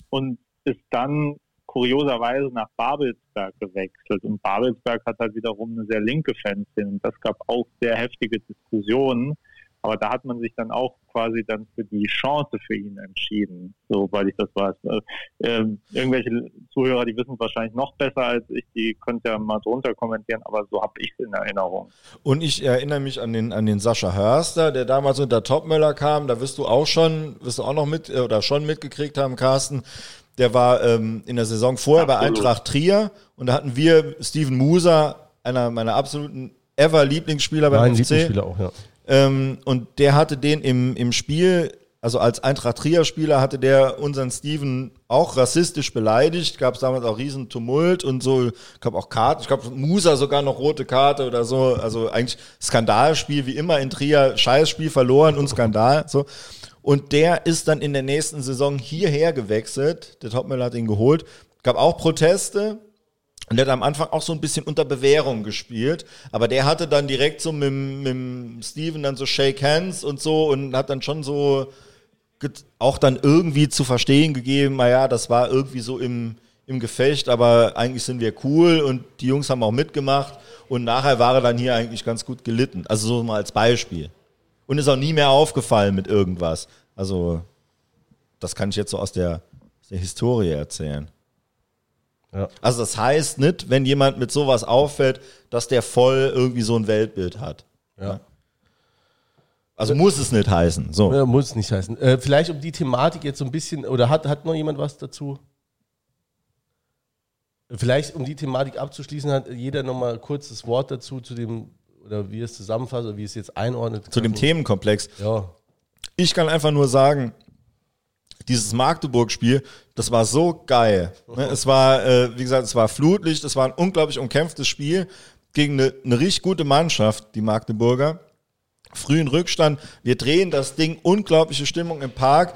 und ist dann kurioserweise nach Babelsberg gewechselt. Und Babelsberg hat halt wiederum eine sehr linke Fanszene. Und das gab auch sehr heftige Diskussionen aber da hat man sich dann auch quasi dann für die Chance für ihn entschieden, soweit ich das weiß. Äh, ähm, irgendwelche Zuhörer, die wissen es wahrscheinlich noch besser als ich, die könnt ihr mal drunter kommentieren, aber so habe ich es in Erinnerung. Und ich erinnere mich an den, an den Sascha Hörster, der damals unter Topmöller kam, da wirst du auch schon, wirst du auch noch mit, äh, oder schon mitgekriegt haben, Carsten, der war ähm, in der Saison vorher Absolut. bei Eintracht Trier und da hatten wir Steven Muser, einer meiner absoluten ever Lieblingsspieler beim FC. Lieblingsspieler auch, ja ähm, und der hatte den im, im Spiel, also als Eintracht Trier-Spieler, hatte der unseren Steven auch rassistisch beleidigt. Gab es damals auch riesen Tumult und so. Ich glaube auch Karten. Ich glaube, Musa sogar noch rote Karte oder so. Also eigentlich Skandalspiel, wie immer in Trier. Scheißspiel verloren und Skandal. So. Und der ist dann in der nächsten Saison hierher gewechselt. Der Topmüller hat ihn geholt. Gab auch Proteste. Und der hat am Anfang auch so ein bisschen unter Bewährung gespielt, aber der hatte dann direkt so mit, mit Steven dann so Shake Hands und so und hat dann schon so auch dann irgendwie zu verstehen gegeben, naja, das war irgendwie so im, im Gefecht, aber eigentlich sind wir cool und die Jungs haben auch mitgemacht und nachher war er dann hier eigentlich ganz gut gelitten. Also so mal als Beispiel. Und ist auch nie mehr aufgefallen mit irgendwas. Also das kann ich jetzt so aus der, aus der Historie erzählen. Ja. Also das heißt nicht, wenn jemand mit sowas auffällt, dass der voll irgendwie so ein Weltbild hat. Ja. Also muss es nicht heißen. So. Ja, muss es nicht heißen. Äh, vielleicht um die Thematik jetzt so ein bisschen, oder hat, hat noch jemand was dazu? Vielleicht, um die Thematik abzuschließen, hat jeder nochmal kurz das Wort dazu, zu dem, oder wie es zusammenfasst, oder wie es jetzt einordnet. Zu dem Themenkomplex. Ja. Ich kann einfach nur sagen, dieses Magdeburg-Spiel, das war so geil. Ne? Es war, äh, wie gesagt, es war Flutlicht, es war ein unglaublich umkämpftes Spiel gegen eine, eine richtig gute Mannschaft, die Magdeburger. Frühen Rückstand, wir drehen das Ding, unglaubliche Stimmung im Park,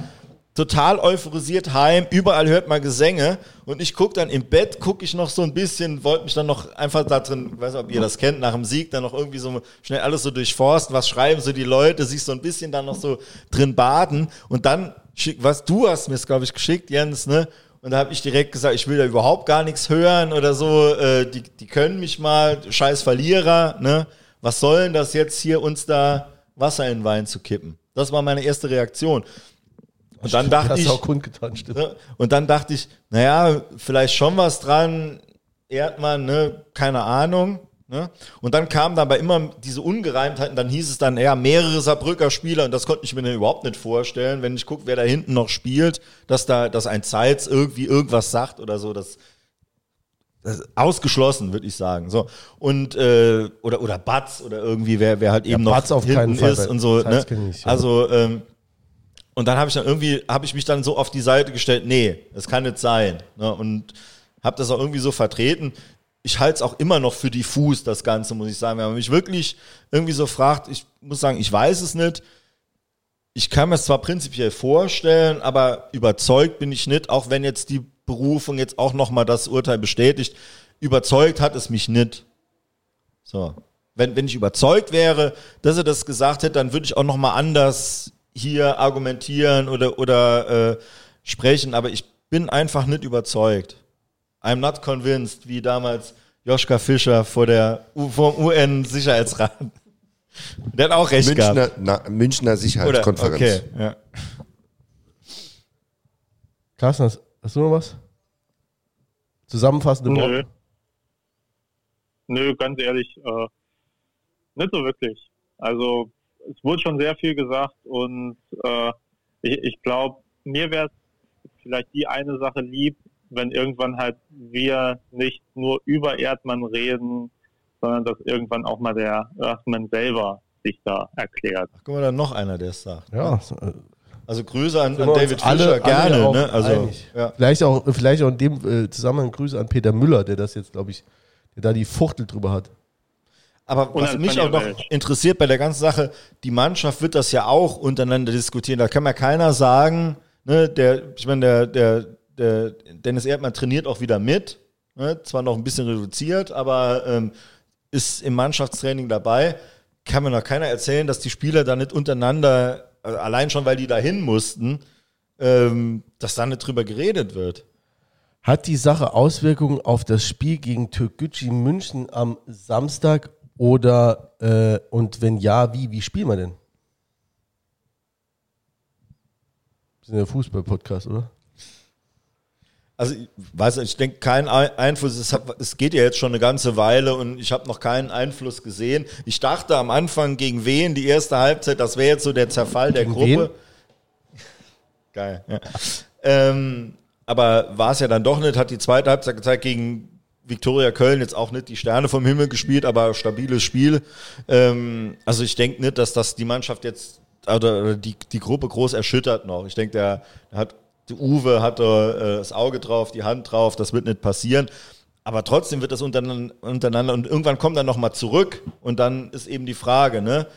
total euphorisiert heim, überall hört man Gesänge. Und ich gucke dann im Bett, gucke ich noch so ein bisschen, wollte mich dann noch einfach da drin, weiß nicht, ob ihr das kennt, nach dem Sieg dann noch irgendwie so schnell alles so durchforsten, was schreiben so die Leute, sich so ein bisschen dann noch so drin baden. Und dann schick, was du hast mir es, glaube ich, geschickt, Jens, ne? Und da habe ich direkt gesagt, ich will da überhaupt gar nichts hören oder so. Äh, die, die können mich mal, scheiß Verlierer, ne? Was soll denn das jetzt hier uns da Wasser in den Wein zu kippen? Das war meine erste Reaktion. Und dann dachte ich, auch kundgetan. Ne? Und dann dachte ich, naja, vielleicht schon was dran, Erdmann, ne, keine Ahnung. Ne? Und dann kamen dabei immer diese Ungereimtheiten, dann hieß es dann, ja, mehrere Saarbrücker Spieler, und das konnte ich mir dann überhaupt nicht vorstellen, wenn ich gucke, wer da hinten noch spielt, dass da, dass ein Zeitz irgendwie irgendwas sagt oder so, das, ausgeschlossen, würde ich sagen. So und äh, oder oder Batz oder irgendwie wer wer halt eben ja, noch auf hinten Fall, ist und so. Ne? Ich, ja. Also ähm, und dann habe ich dann irgendwie habe ich mich dann so auf die Seite gestellt. Nee, das kann nicht sein. Ne? Und habe das auch irgendwie so vertreten. Ich halte es auch immer noch für diffus, das Ganze, muss ich sagen. Wenn man mich wirklich irgendwie so fragt, ich muss sagen, ich weiß es nicht. Ich kann mir es zwar prinzipiell vorstellen, aber überzeugt bin ich nicht, auch wenn jetzt die Berufung jetzt auch nochmal das Urteil bestätigt. Überzeugt hat es mich nicht. So. Wenn, wenn ich überzeugt wäre, dass er das gesagt hätte, dann würde ich auch nochmal anders hier argumentieren oder, oder äh, sprechen, aber ich bin einfach nicht überzeugt. I'm not convinced, wie damals Joschka Fischer vor der vom UN-Sicherheitsrat. Der hat auch recht Münchner, gehabt. Na, Münchner Sicherheitskonferenz. Oder, okay, ja. Carsten, hast, hast, du noch was? Zusammenfassende Nö. Worte? Nö, ganz ehrlich, äh, nicht so wirklich. Also es wurde schon sehr viel gesagt und äh, ich, ich glaube, mir wäre es vielleicht die eine Sache lieb, wenn irgendwann halt wir nicht nur über Erdmann reden, sondern dass irgendwann auch mal der Erdmann selber sich da erklärt. Ach, guck mal, da noch einer, der es sagt. Ja. Äh, also Grüße an, an David alle, Fischer, gerne. Alle ne? also, ja. vielleicht, auch, vielleicht auch in dem äh, Zusammenhang Grüße an Peter Müller, der das jetzt, glaube ich, der da die Fuchtel drüber hat. Aber was mich auch noch interessiert bei der ganzen Sache, die Mannschaft wird das ja auch untereinander diskutieren. Da kann mir keiner sagen, ne, der, ich meine, der, der, der Dennis Erdmann trainiert auch wieder mit, ne, zwar noch ein bisschen reduziert, aber ähm, ist im Mannschaftstraining dabei. Kann mir noch keiner erzählen, dass die Spieler da nicht untereinander, also allein schon, weil die dahin mussten, ähm, dass da nicht drüber geredet wird. Hat die Sache Auswirkungen auf das Spiel gegen Türkgücü München am Samstag oder äh, und wenn ja, wie? Wie spielen wir denn? Wir sind ja Fußball-Podcast, oder? Also, ich weiß ich denke, kein Einfluss. Es, hat, es, geht ja jetzt schon eine ganze Weile und ich habe noch keinen Einfluss gesehen. Ich dachte am Anfang gegen wen die erste Halbzeit, das wäre jetzt so der Zerfall der gegen Gruppe. Wen? Geil. Ja. Ähm, aber war es ja dann doch nicht, hat die zweite Halbzeit gezeigt gegen Viktoria Köln jetzt auch nicht die Sterne vom Himmel gespielt, aber stabiles Spiel. Ähm, also ich denke nicht, dass das die Mannschaft jetzt oder die, die Gruppe groß erschüttert noch. Ich denke, der, der hat Uwe hat da äh, das Auge drauf, die Hand drauf, das wird nicht passieren. Aber trotzdem wird das untereinander, untereinander und irgendwann kommt er nochmal zurück und dann ist eben die Frage, ne?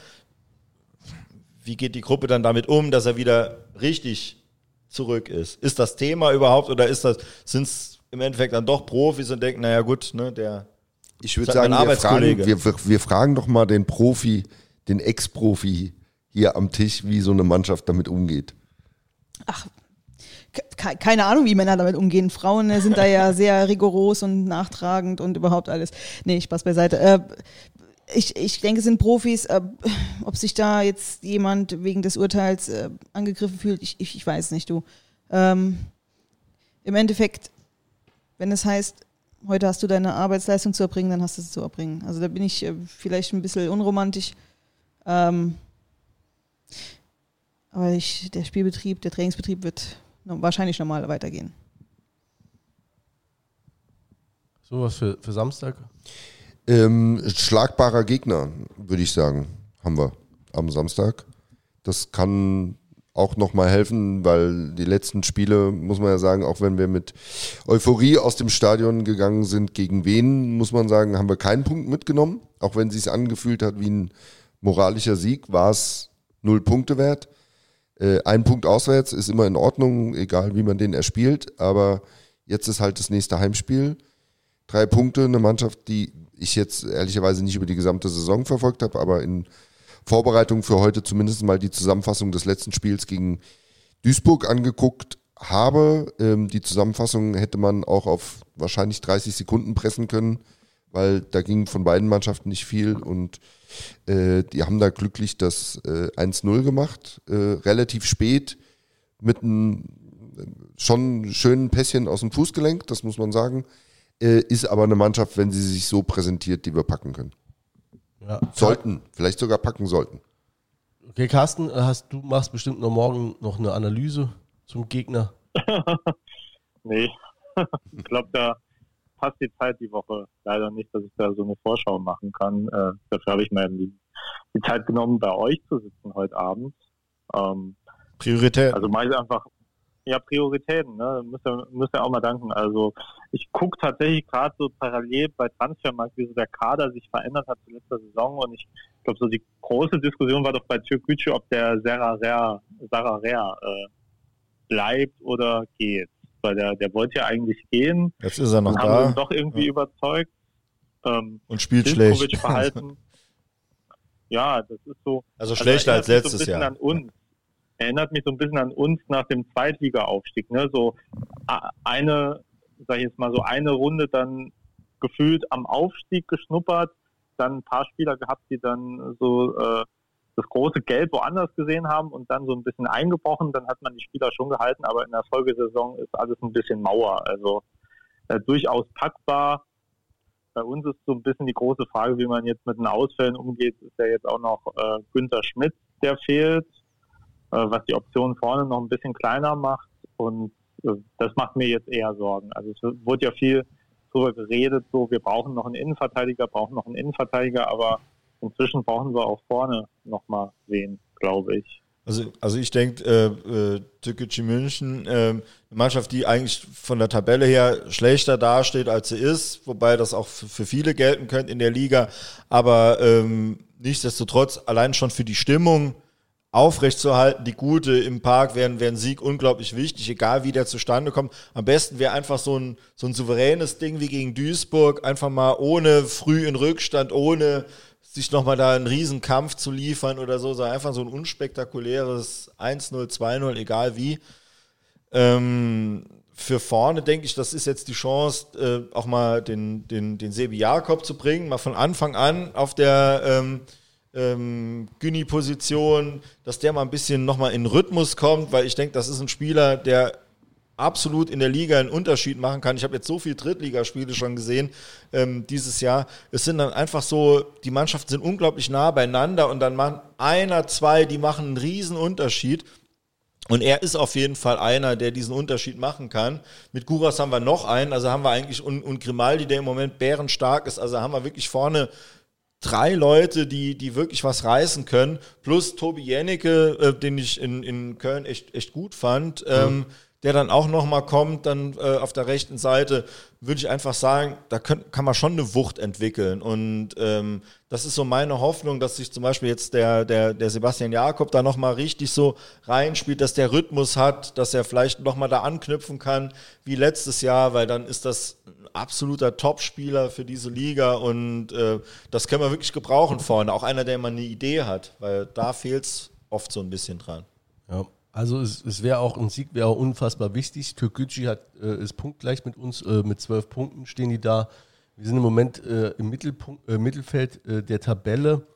Wie geht die Gruppe dann damit um, dass er wieder richtig zurück ist? Ist das Thema überhaupt oder ist das, sind es im Endeffekt dann doch Profis und denken, naja gut, ne, der ich würde sagen, wir fragen, wir, wir fragen doch mal den Profi, den Ex-Profi hier am Tisch, wie so eine Mannschaft damit umgeht. Ach, keine Ahnung, wie Männer damit umgehen. Frauen äh, sind da ja sehr rigoros und nachtragend und überhaupt alles. Nee, Spaß beiseite. Äh, ich, ich denke, es sind Profis. Äh, ob sich da jetzt jemand wegen des Urteils angegriffen fühlt, ich, ich, ich weiß nicht, du. Ähm, Im Endeffekt wenn es heißt, heute hast du deine Arbeitsleistung zu erbringen, dann hast du sie zu erbringen. Also da bin ich äh, vielleicht ein bisschen unromantisch. Ähm, aber ich, der Spielbetrieb, der Trainingsbetrieb wird wahrscheinlich normal weitergehen. So was für, für Samstag? Ähm, schlagbarer Gegner, würde ich sagen, haben wir am Samstag. Das kann auch nochmal helfen, weil die letzten Spiele, muss man ja sagen, auch wenn wir mit Euphorie aus dem Stadion gegangen sind, gegen wen, muss man sagen, haben wir keinen Punkt mitgenommen. Auch wenn es sich angefühlt hat wie ein moralischer Sieg, war es null Punkte wert. Äh, ein Punkt auswärts ist immer in Ordnung, egal wie man den erspielt, aber jetzt ist halt das nächste Heimspiel. Drei Punkte, eine Mannschaft, die ich jetzt ehrlicherweise nicht über die gesamte Saison verfolgt habe, aber in Vorbereitung für heute zumindest mal die Zusammenfassung des letzten Spiels gegen Duisburg angeguckt habe. Ähm, die Zusammenfassung hätte man auch auf wahrscheinlich 30 Sekunden pressen können, weil da ging von beiden Mannschaften nicht viel und äh, die haben da glücklich das äh, 1-0 gemacht, äh, relativ spät mit einem äh, schon schönen Pässchen aus dem Fußgelenk, das muss man sagen. Äh, ist aber eine Mannschaft, wenn sie sich so präsentiert, die wir packen können. Ja. Sollten, vielleicht sogar packen sollten. Okay, Carsten, hast, du machst bestimmt noch morgen noch eine Analyse zum Gegner. nee, ich glaube, da passt die Zeit die Woche leider nicht, dass ich da so eine Vorschau machen kann. Äh, dafür habe ich mir die, die, Zeit genommen, bei euch zu sitzen heute Abend. Ähm, Priorität. Also mache ich einfach, ja, Prioritäten, ne? Müsst ihr, müsst ihr auch mal danken. Also ich gucke tatsächlich gerade so parallel bei Transfermarkt, wie so der Kader sich verändert hat zur letzter Saison und ich glaube, so die große Diskussion war doch bei Türkgücü, ob der Sarah Rea, Sarah Rea äh, bleibt oder geht. Weil der, der wollte ja eigentlich gehen. Jetzt ist er noch da. Haben ihn doch irgendwie ja. überzeugt. Ähm, und spielt schlecht. Verhalten. ja, das ist so. Also, also schlechter als letztes so Jahr. An uns. Erinnert mich so ein bisschen an uns nach dem Zweitliga-Aufstieg. Ne? So eine, sag ich jetzt mal, so eine Runde dann gefühlt am Aufstieg geschnuppert, dann ein paar Spieler gehabt, die dann so äh, das große Geld woanders gesehen haben und dann so ein bisschen eingebrochen. Dann hat man die Spieler schon gehalten, aber in der Folgesaison ist alles ein bisschen Mauer. Also äh, durchaus packbar. Bei uns ist so ein bisschen die große Frage, wie man jetzt mit den Ausfällen umgeht. Ist ja jetzt auch noch äh, Günther Schmidt, der fehlt, äh, was die Option vorne noch ein bisschen kleiner macht. Und äh, das macht mir jetzt eher Sorgen. Also es wurde ja viel darüber geredet, so wir brauchen noch einen Innenverteidiger, brauchen noch einen Innenverteidiger, aber inzwischen brauchen wir auch vorne nochmal wen, glaube ich. Also, also ich denke, äh, äh, Türkgücü München, äh, eine Mannschaft, die eigentlich von der Tabelle her schlechter dasteht, als sie ist, wobei das auch für viele gelten könnte in der Liga, aber ähm, nichtsdestotrotz allein schon für die Stimmung aufrechtzuerhalten, die gute im Park, wäre wär ein Sieg unglaublich wichtig, egal wie der zustande kommt. Am besten wäre einfach so ein, so ein souveränes Ding wie gegen Duisburg, einfach mal ohne früh in Rückstand, ohne sich nochmal da einen Riesenkampf zu liefern oder so, sondern einfach so ein unspektakuläres 1-0, 2-0, egal wie. Ähm, für vorne denke ich, das ist jetzt die Chance, äh, auch mal den, den, den Sebi Jakob zu bringen, mal von Anfang an auf der ähm, ähm, Günni-Position, dass der mal ein bisschen nochmal in Rhythmus kommt, weil ich denke, das ist ein Spieler, der absolut in der Liga einen Unterschied machen kann. Ich habe jetzt so viele Drittligaspiele schon gesehen ähm, dieses Jahr. Es sind dann einfach so, die Mannschaften sind unglaublich nah beieinander und dann machen einer, zwei, die machen einen riesen Unterschied. Und er ist auf jeden Fall einer, der diesen Unterschied machen kann. Mit Guras haben wir noch einen, also haben wir eigentlich und, und Grimaldi, der im Moment bärenstark ist, also haben wir wirklich vorne drei Leute, die, die wirklich was reißen können, plus Tobi Jennecke, äh, den ich in, in Köln echt, echt gut fand. Mhm. Ähm, der dann auch nochmal kommt, dann äh, auf der rechten Seite, würde ich einfach sagen, da können, kann man schon eine Wucht entwickeln. Und ähm, das ist so meine Hoffnung, dass sich zum Beispiel jetzt der, der, der Sebastian Jakob da nochmal richtig so reinspielt, dass der Rhythmus hat, dass er vielleicht nochmal da anknüpfen kann wie letztes Jahr, weil dann ist das ein absoluter Topspieler für diese Liga und äh, das können wir wirklich gebrauchen vorne. Auch einer, der immer eine Idee hat, weil da fehlt es oft so ein bisschen dran. Ja. Also es, es wäre auch ein Sieg wäre unfassbar wichtig. Türkgücü hat äh, ist punktgleich mit uns äh, mit zwölf Punkten stehen die da. Wir sind im Moment äh, im Mittelpunkt, äh, Mittelfeld äh, der Tabelle.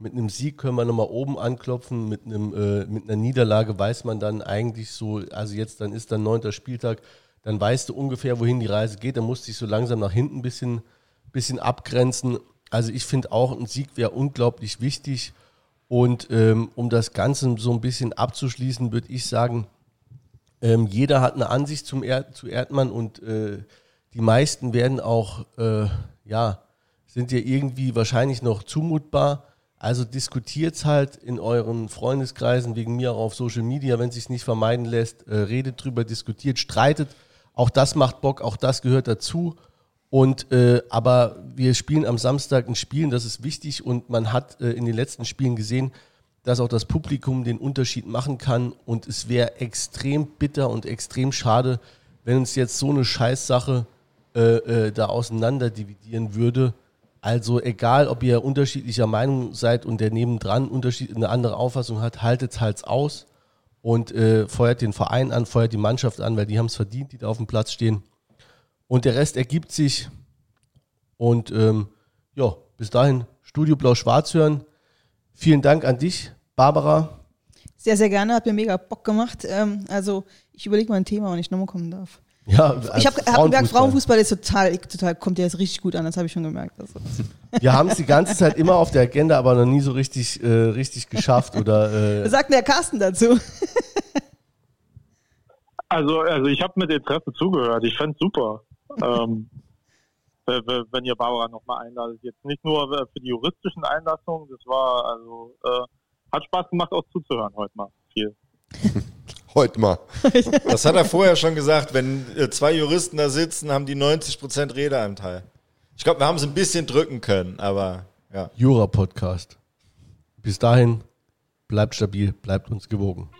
Mit einem Sieg können wir nochmal oben anklopfen. Mit einem äh, mit einer Niederlage weiß man dann eigentlich so, also jetzt dann ist dann neunter Spieltag, dann weißt du ungefähr, wohin die Reise geht. Dann musst du dich so langsam nach hinten ein bisschen, bisschen abgrenzen. Also ich finde auch ein Sieg wäre unglaublich wichtig. Und ähm, um das Ganze so ein bisschen abzuschließen, würde ich sagen, ähm, jeder hat eine Ansicht zum Erd zu Erdmann und äh, die meisten werden auch, äh, ja, sind ja irgendwie wahrscheinlich noch zumutbar. Also diskutiert halt in euren Freundeskreisen, wegen mir auch auf Social Media, wenn es sich nicht vermeiden lässt, äh, redet drüber, diskutiert, streitet. Auch das macht Bock, auch das gehört dazu. Und äh, aber wir spielen am Samstag ein Spiel, das ist wichtig und man hat äh, in den letzten Spielen gesehen, dass auch das Publikum den Unterschied machen kann. Und es wäre extrem bitter und extrem schade, wenn uns jetzt so eine Scheißsache äh, äh, da auseinander dividieren würde. Also egal, ob ihr unterschiedlicher Meinung seid und der nebendran Unterschied, eine andere Auffassung hat, haltet halt aus und äh, feuert den Verein an, feuert die Mannschaft an, weil die haben es verdient, die da auf dem Platz stehen. Und der Rest ergibt sich. Und ähm, ja, bis dahin Studio Blau-Schwarz hören. Vielen Dank an dich, Barbara. Sehr, sehr gerne, hat mir mega Bock gemacht. Ähm, also ich überlege mal ein Thema, wann ich nochmal kommen darf. Ja, ich habe hab gemerkt, Frauenfußball ist total, total kommt dir jetzt richtig gut an, das habe ich schon gemerkt. Also. Wir haben es die ganze Zeit immer auf der Agenda, aber noch nie so richtig, äh, richtig geschafft. Oder, äh Was sagt denn der Carsten dazu? also, also ich habe mit Interesse zugehört, ich fand super ähm, wenn ihr Barbara nochmal einladet. Jetzt nicht nur für die juristischen Einlassungen, das war also, äh, hat Spaß gemacht auch zuzuhören heute mal viel. heute mal. Das hat er vorher schon gesagt, wenn äh, zwei Juristen da sitzen, haben die 90% Redeanteil. Ich glaube, wir haben es ein bisschen drücken können, aber ja. Jura-Podcast. Bis dahin, bleibt stabil, bleibt uns gewogen.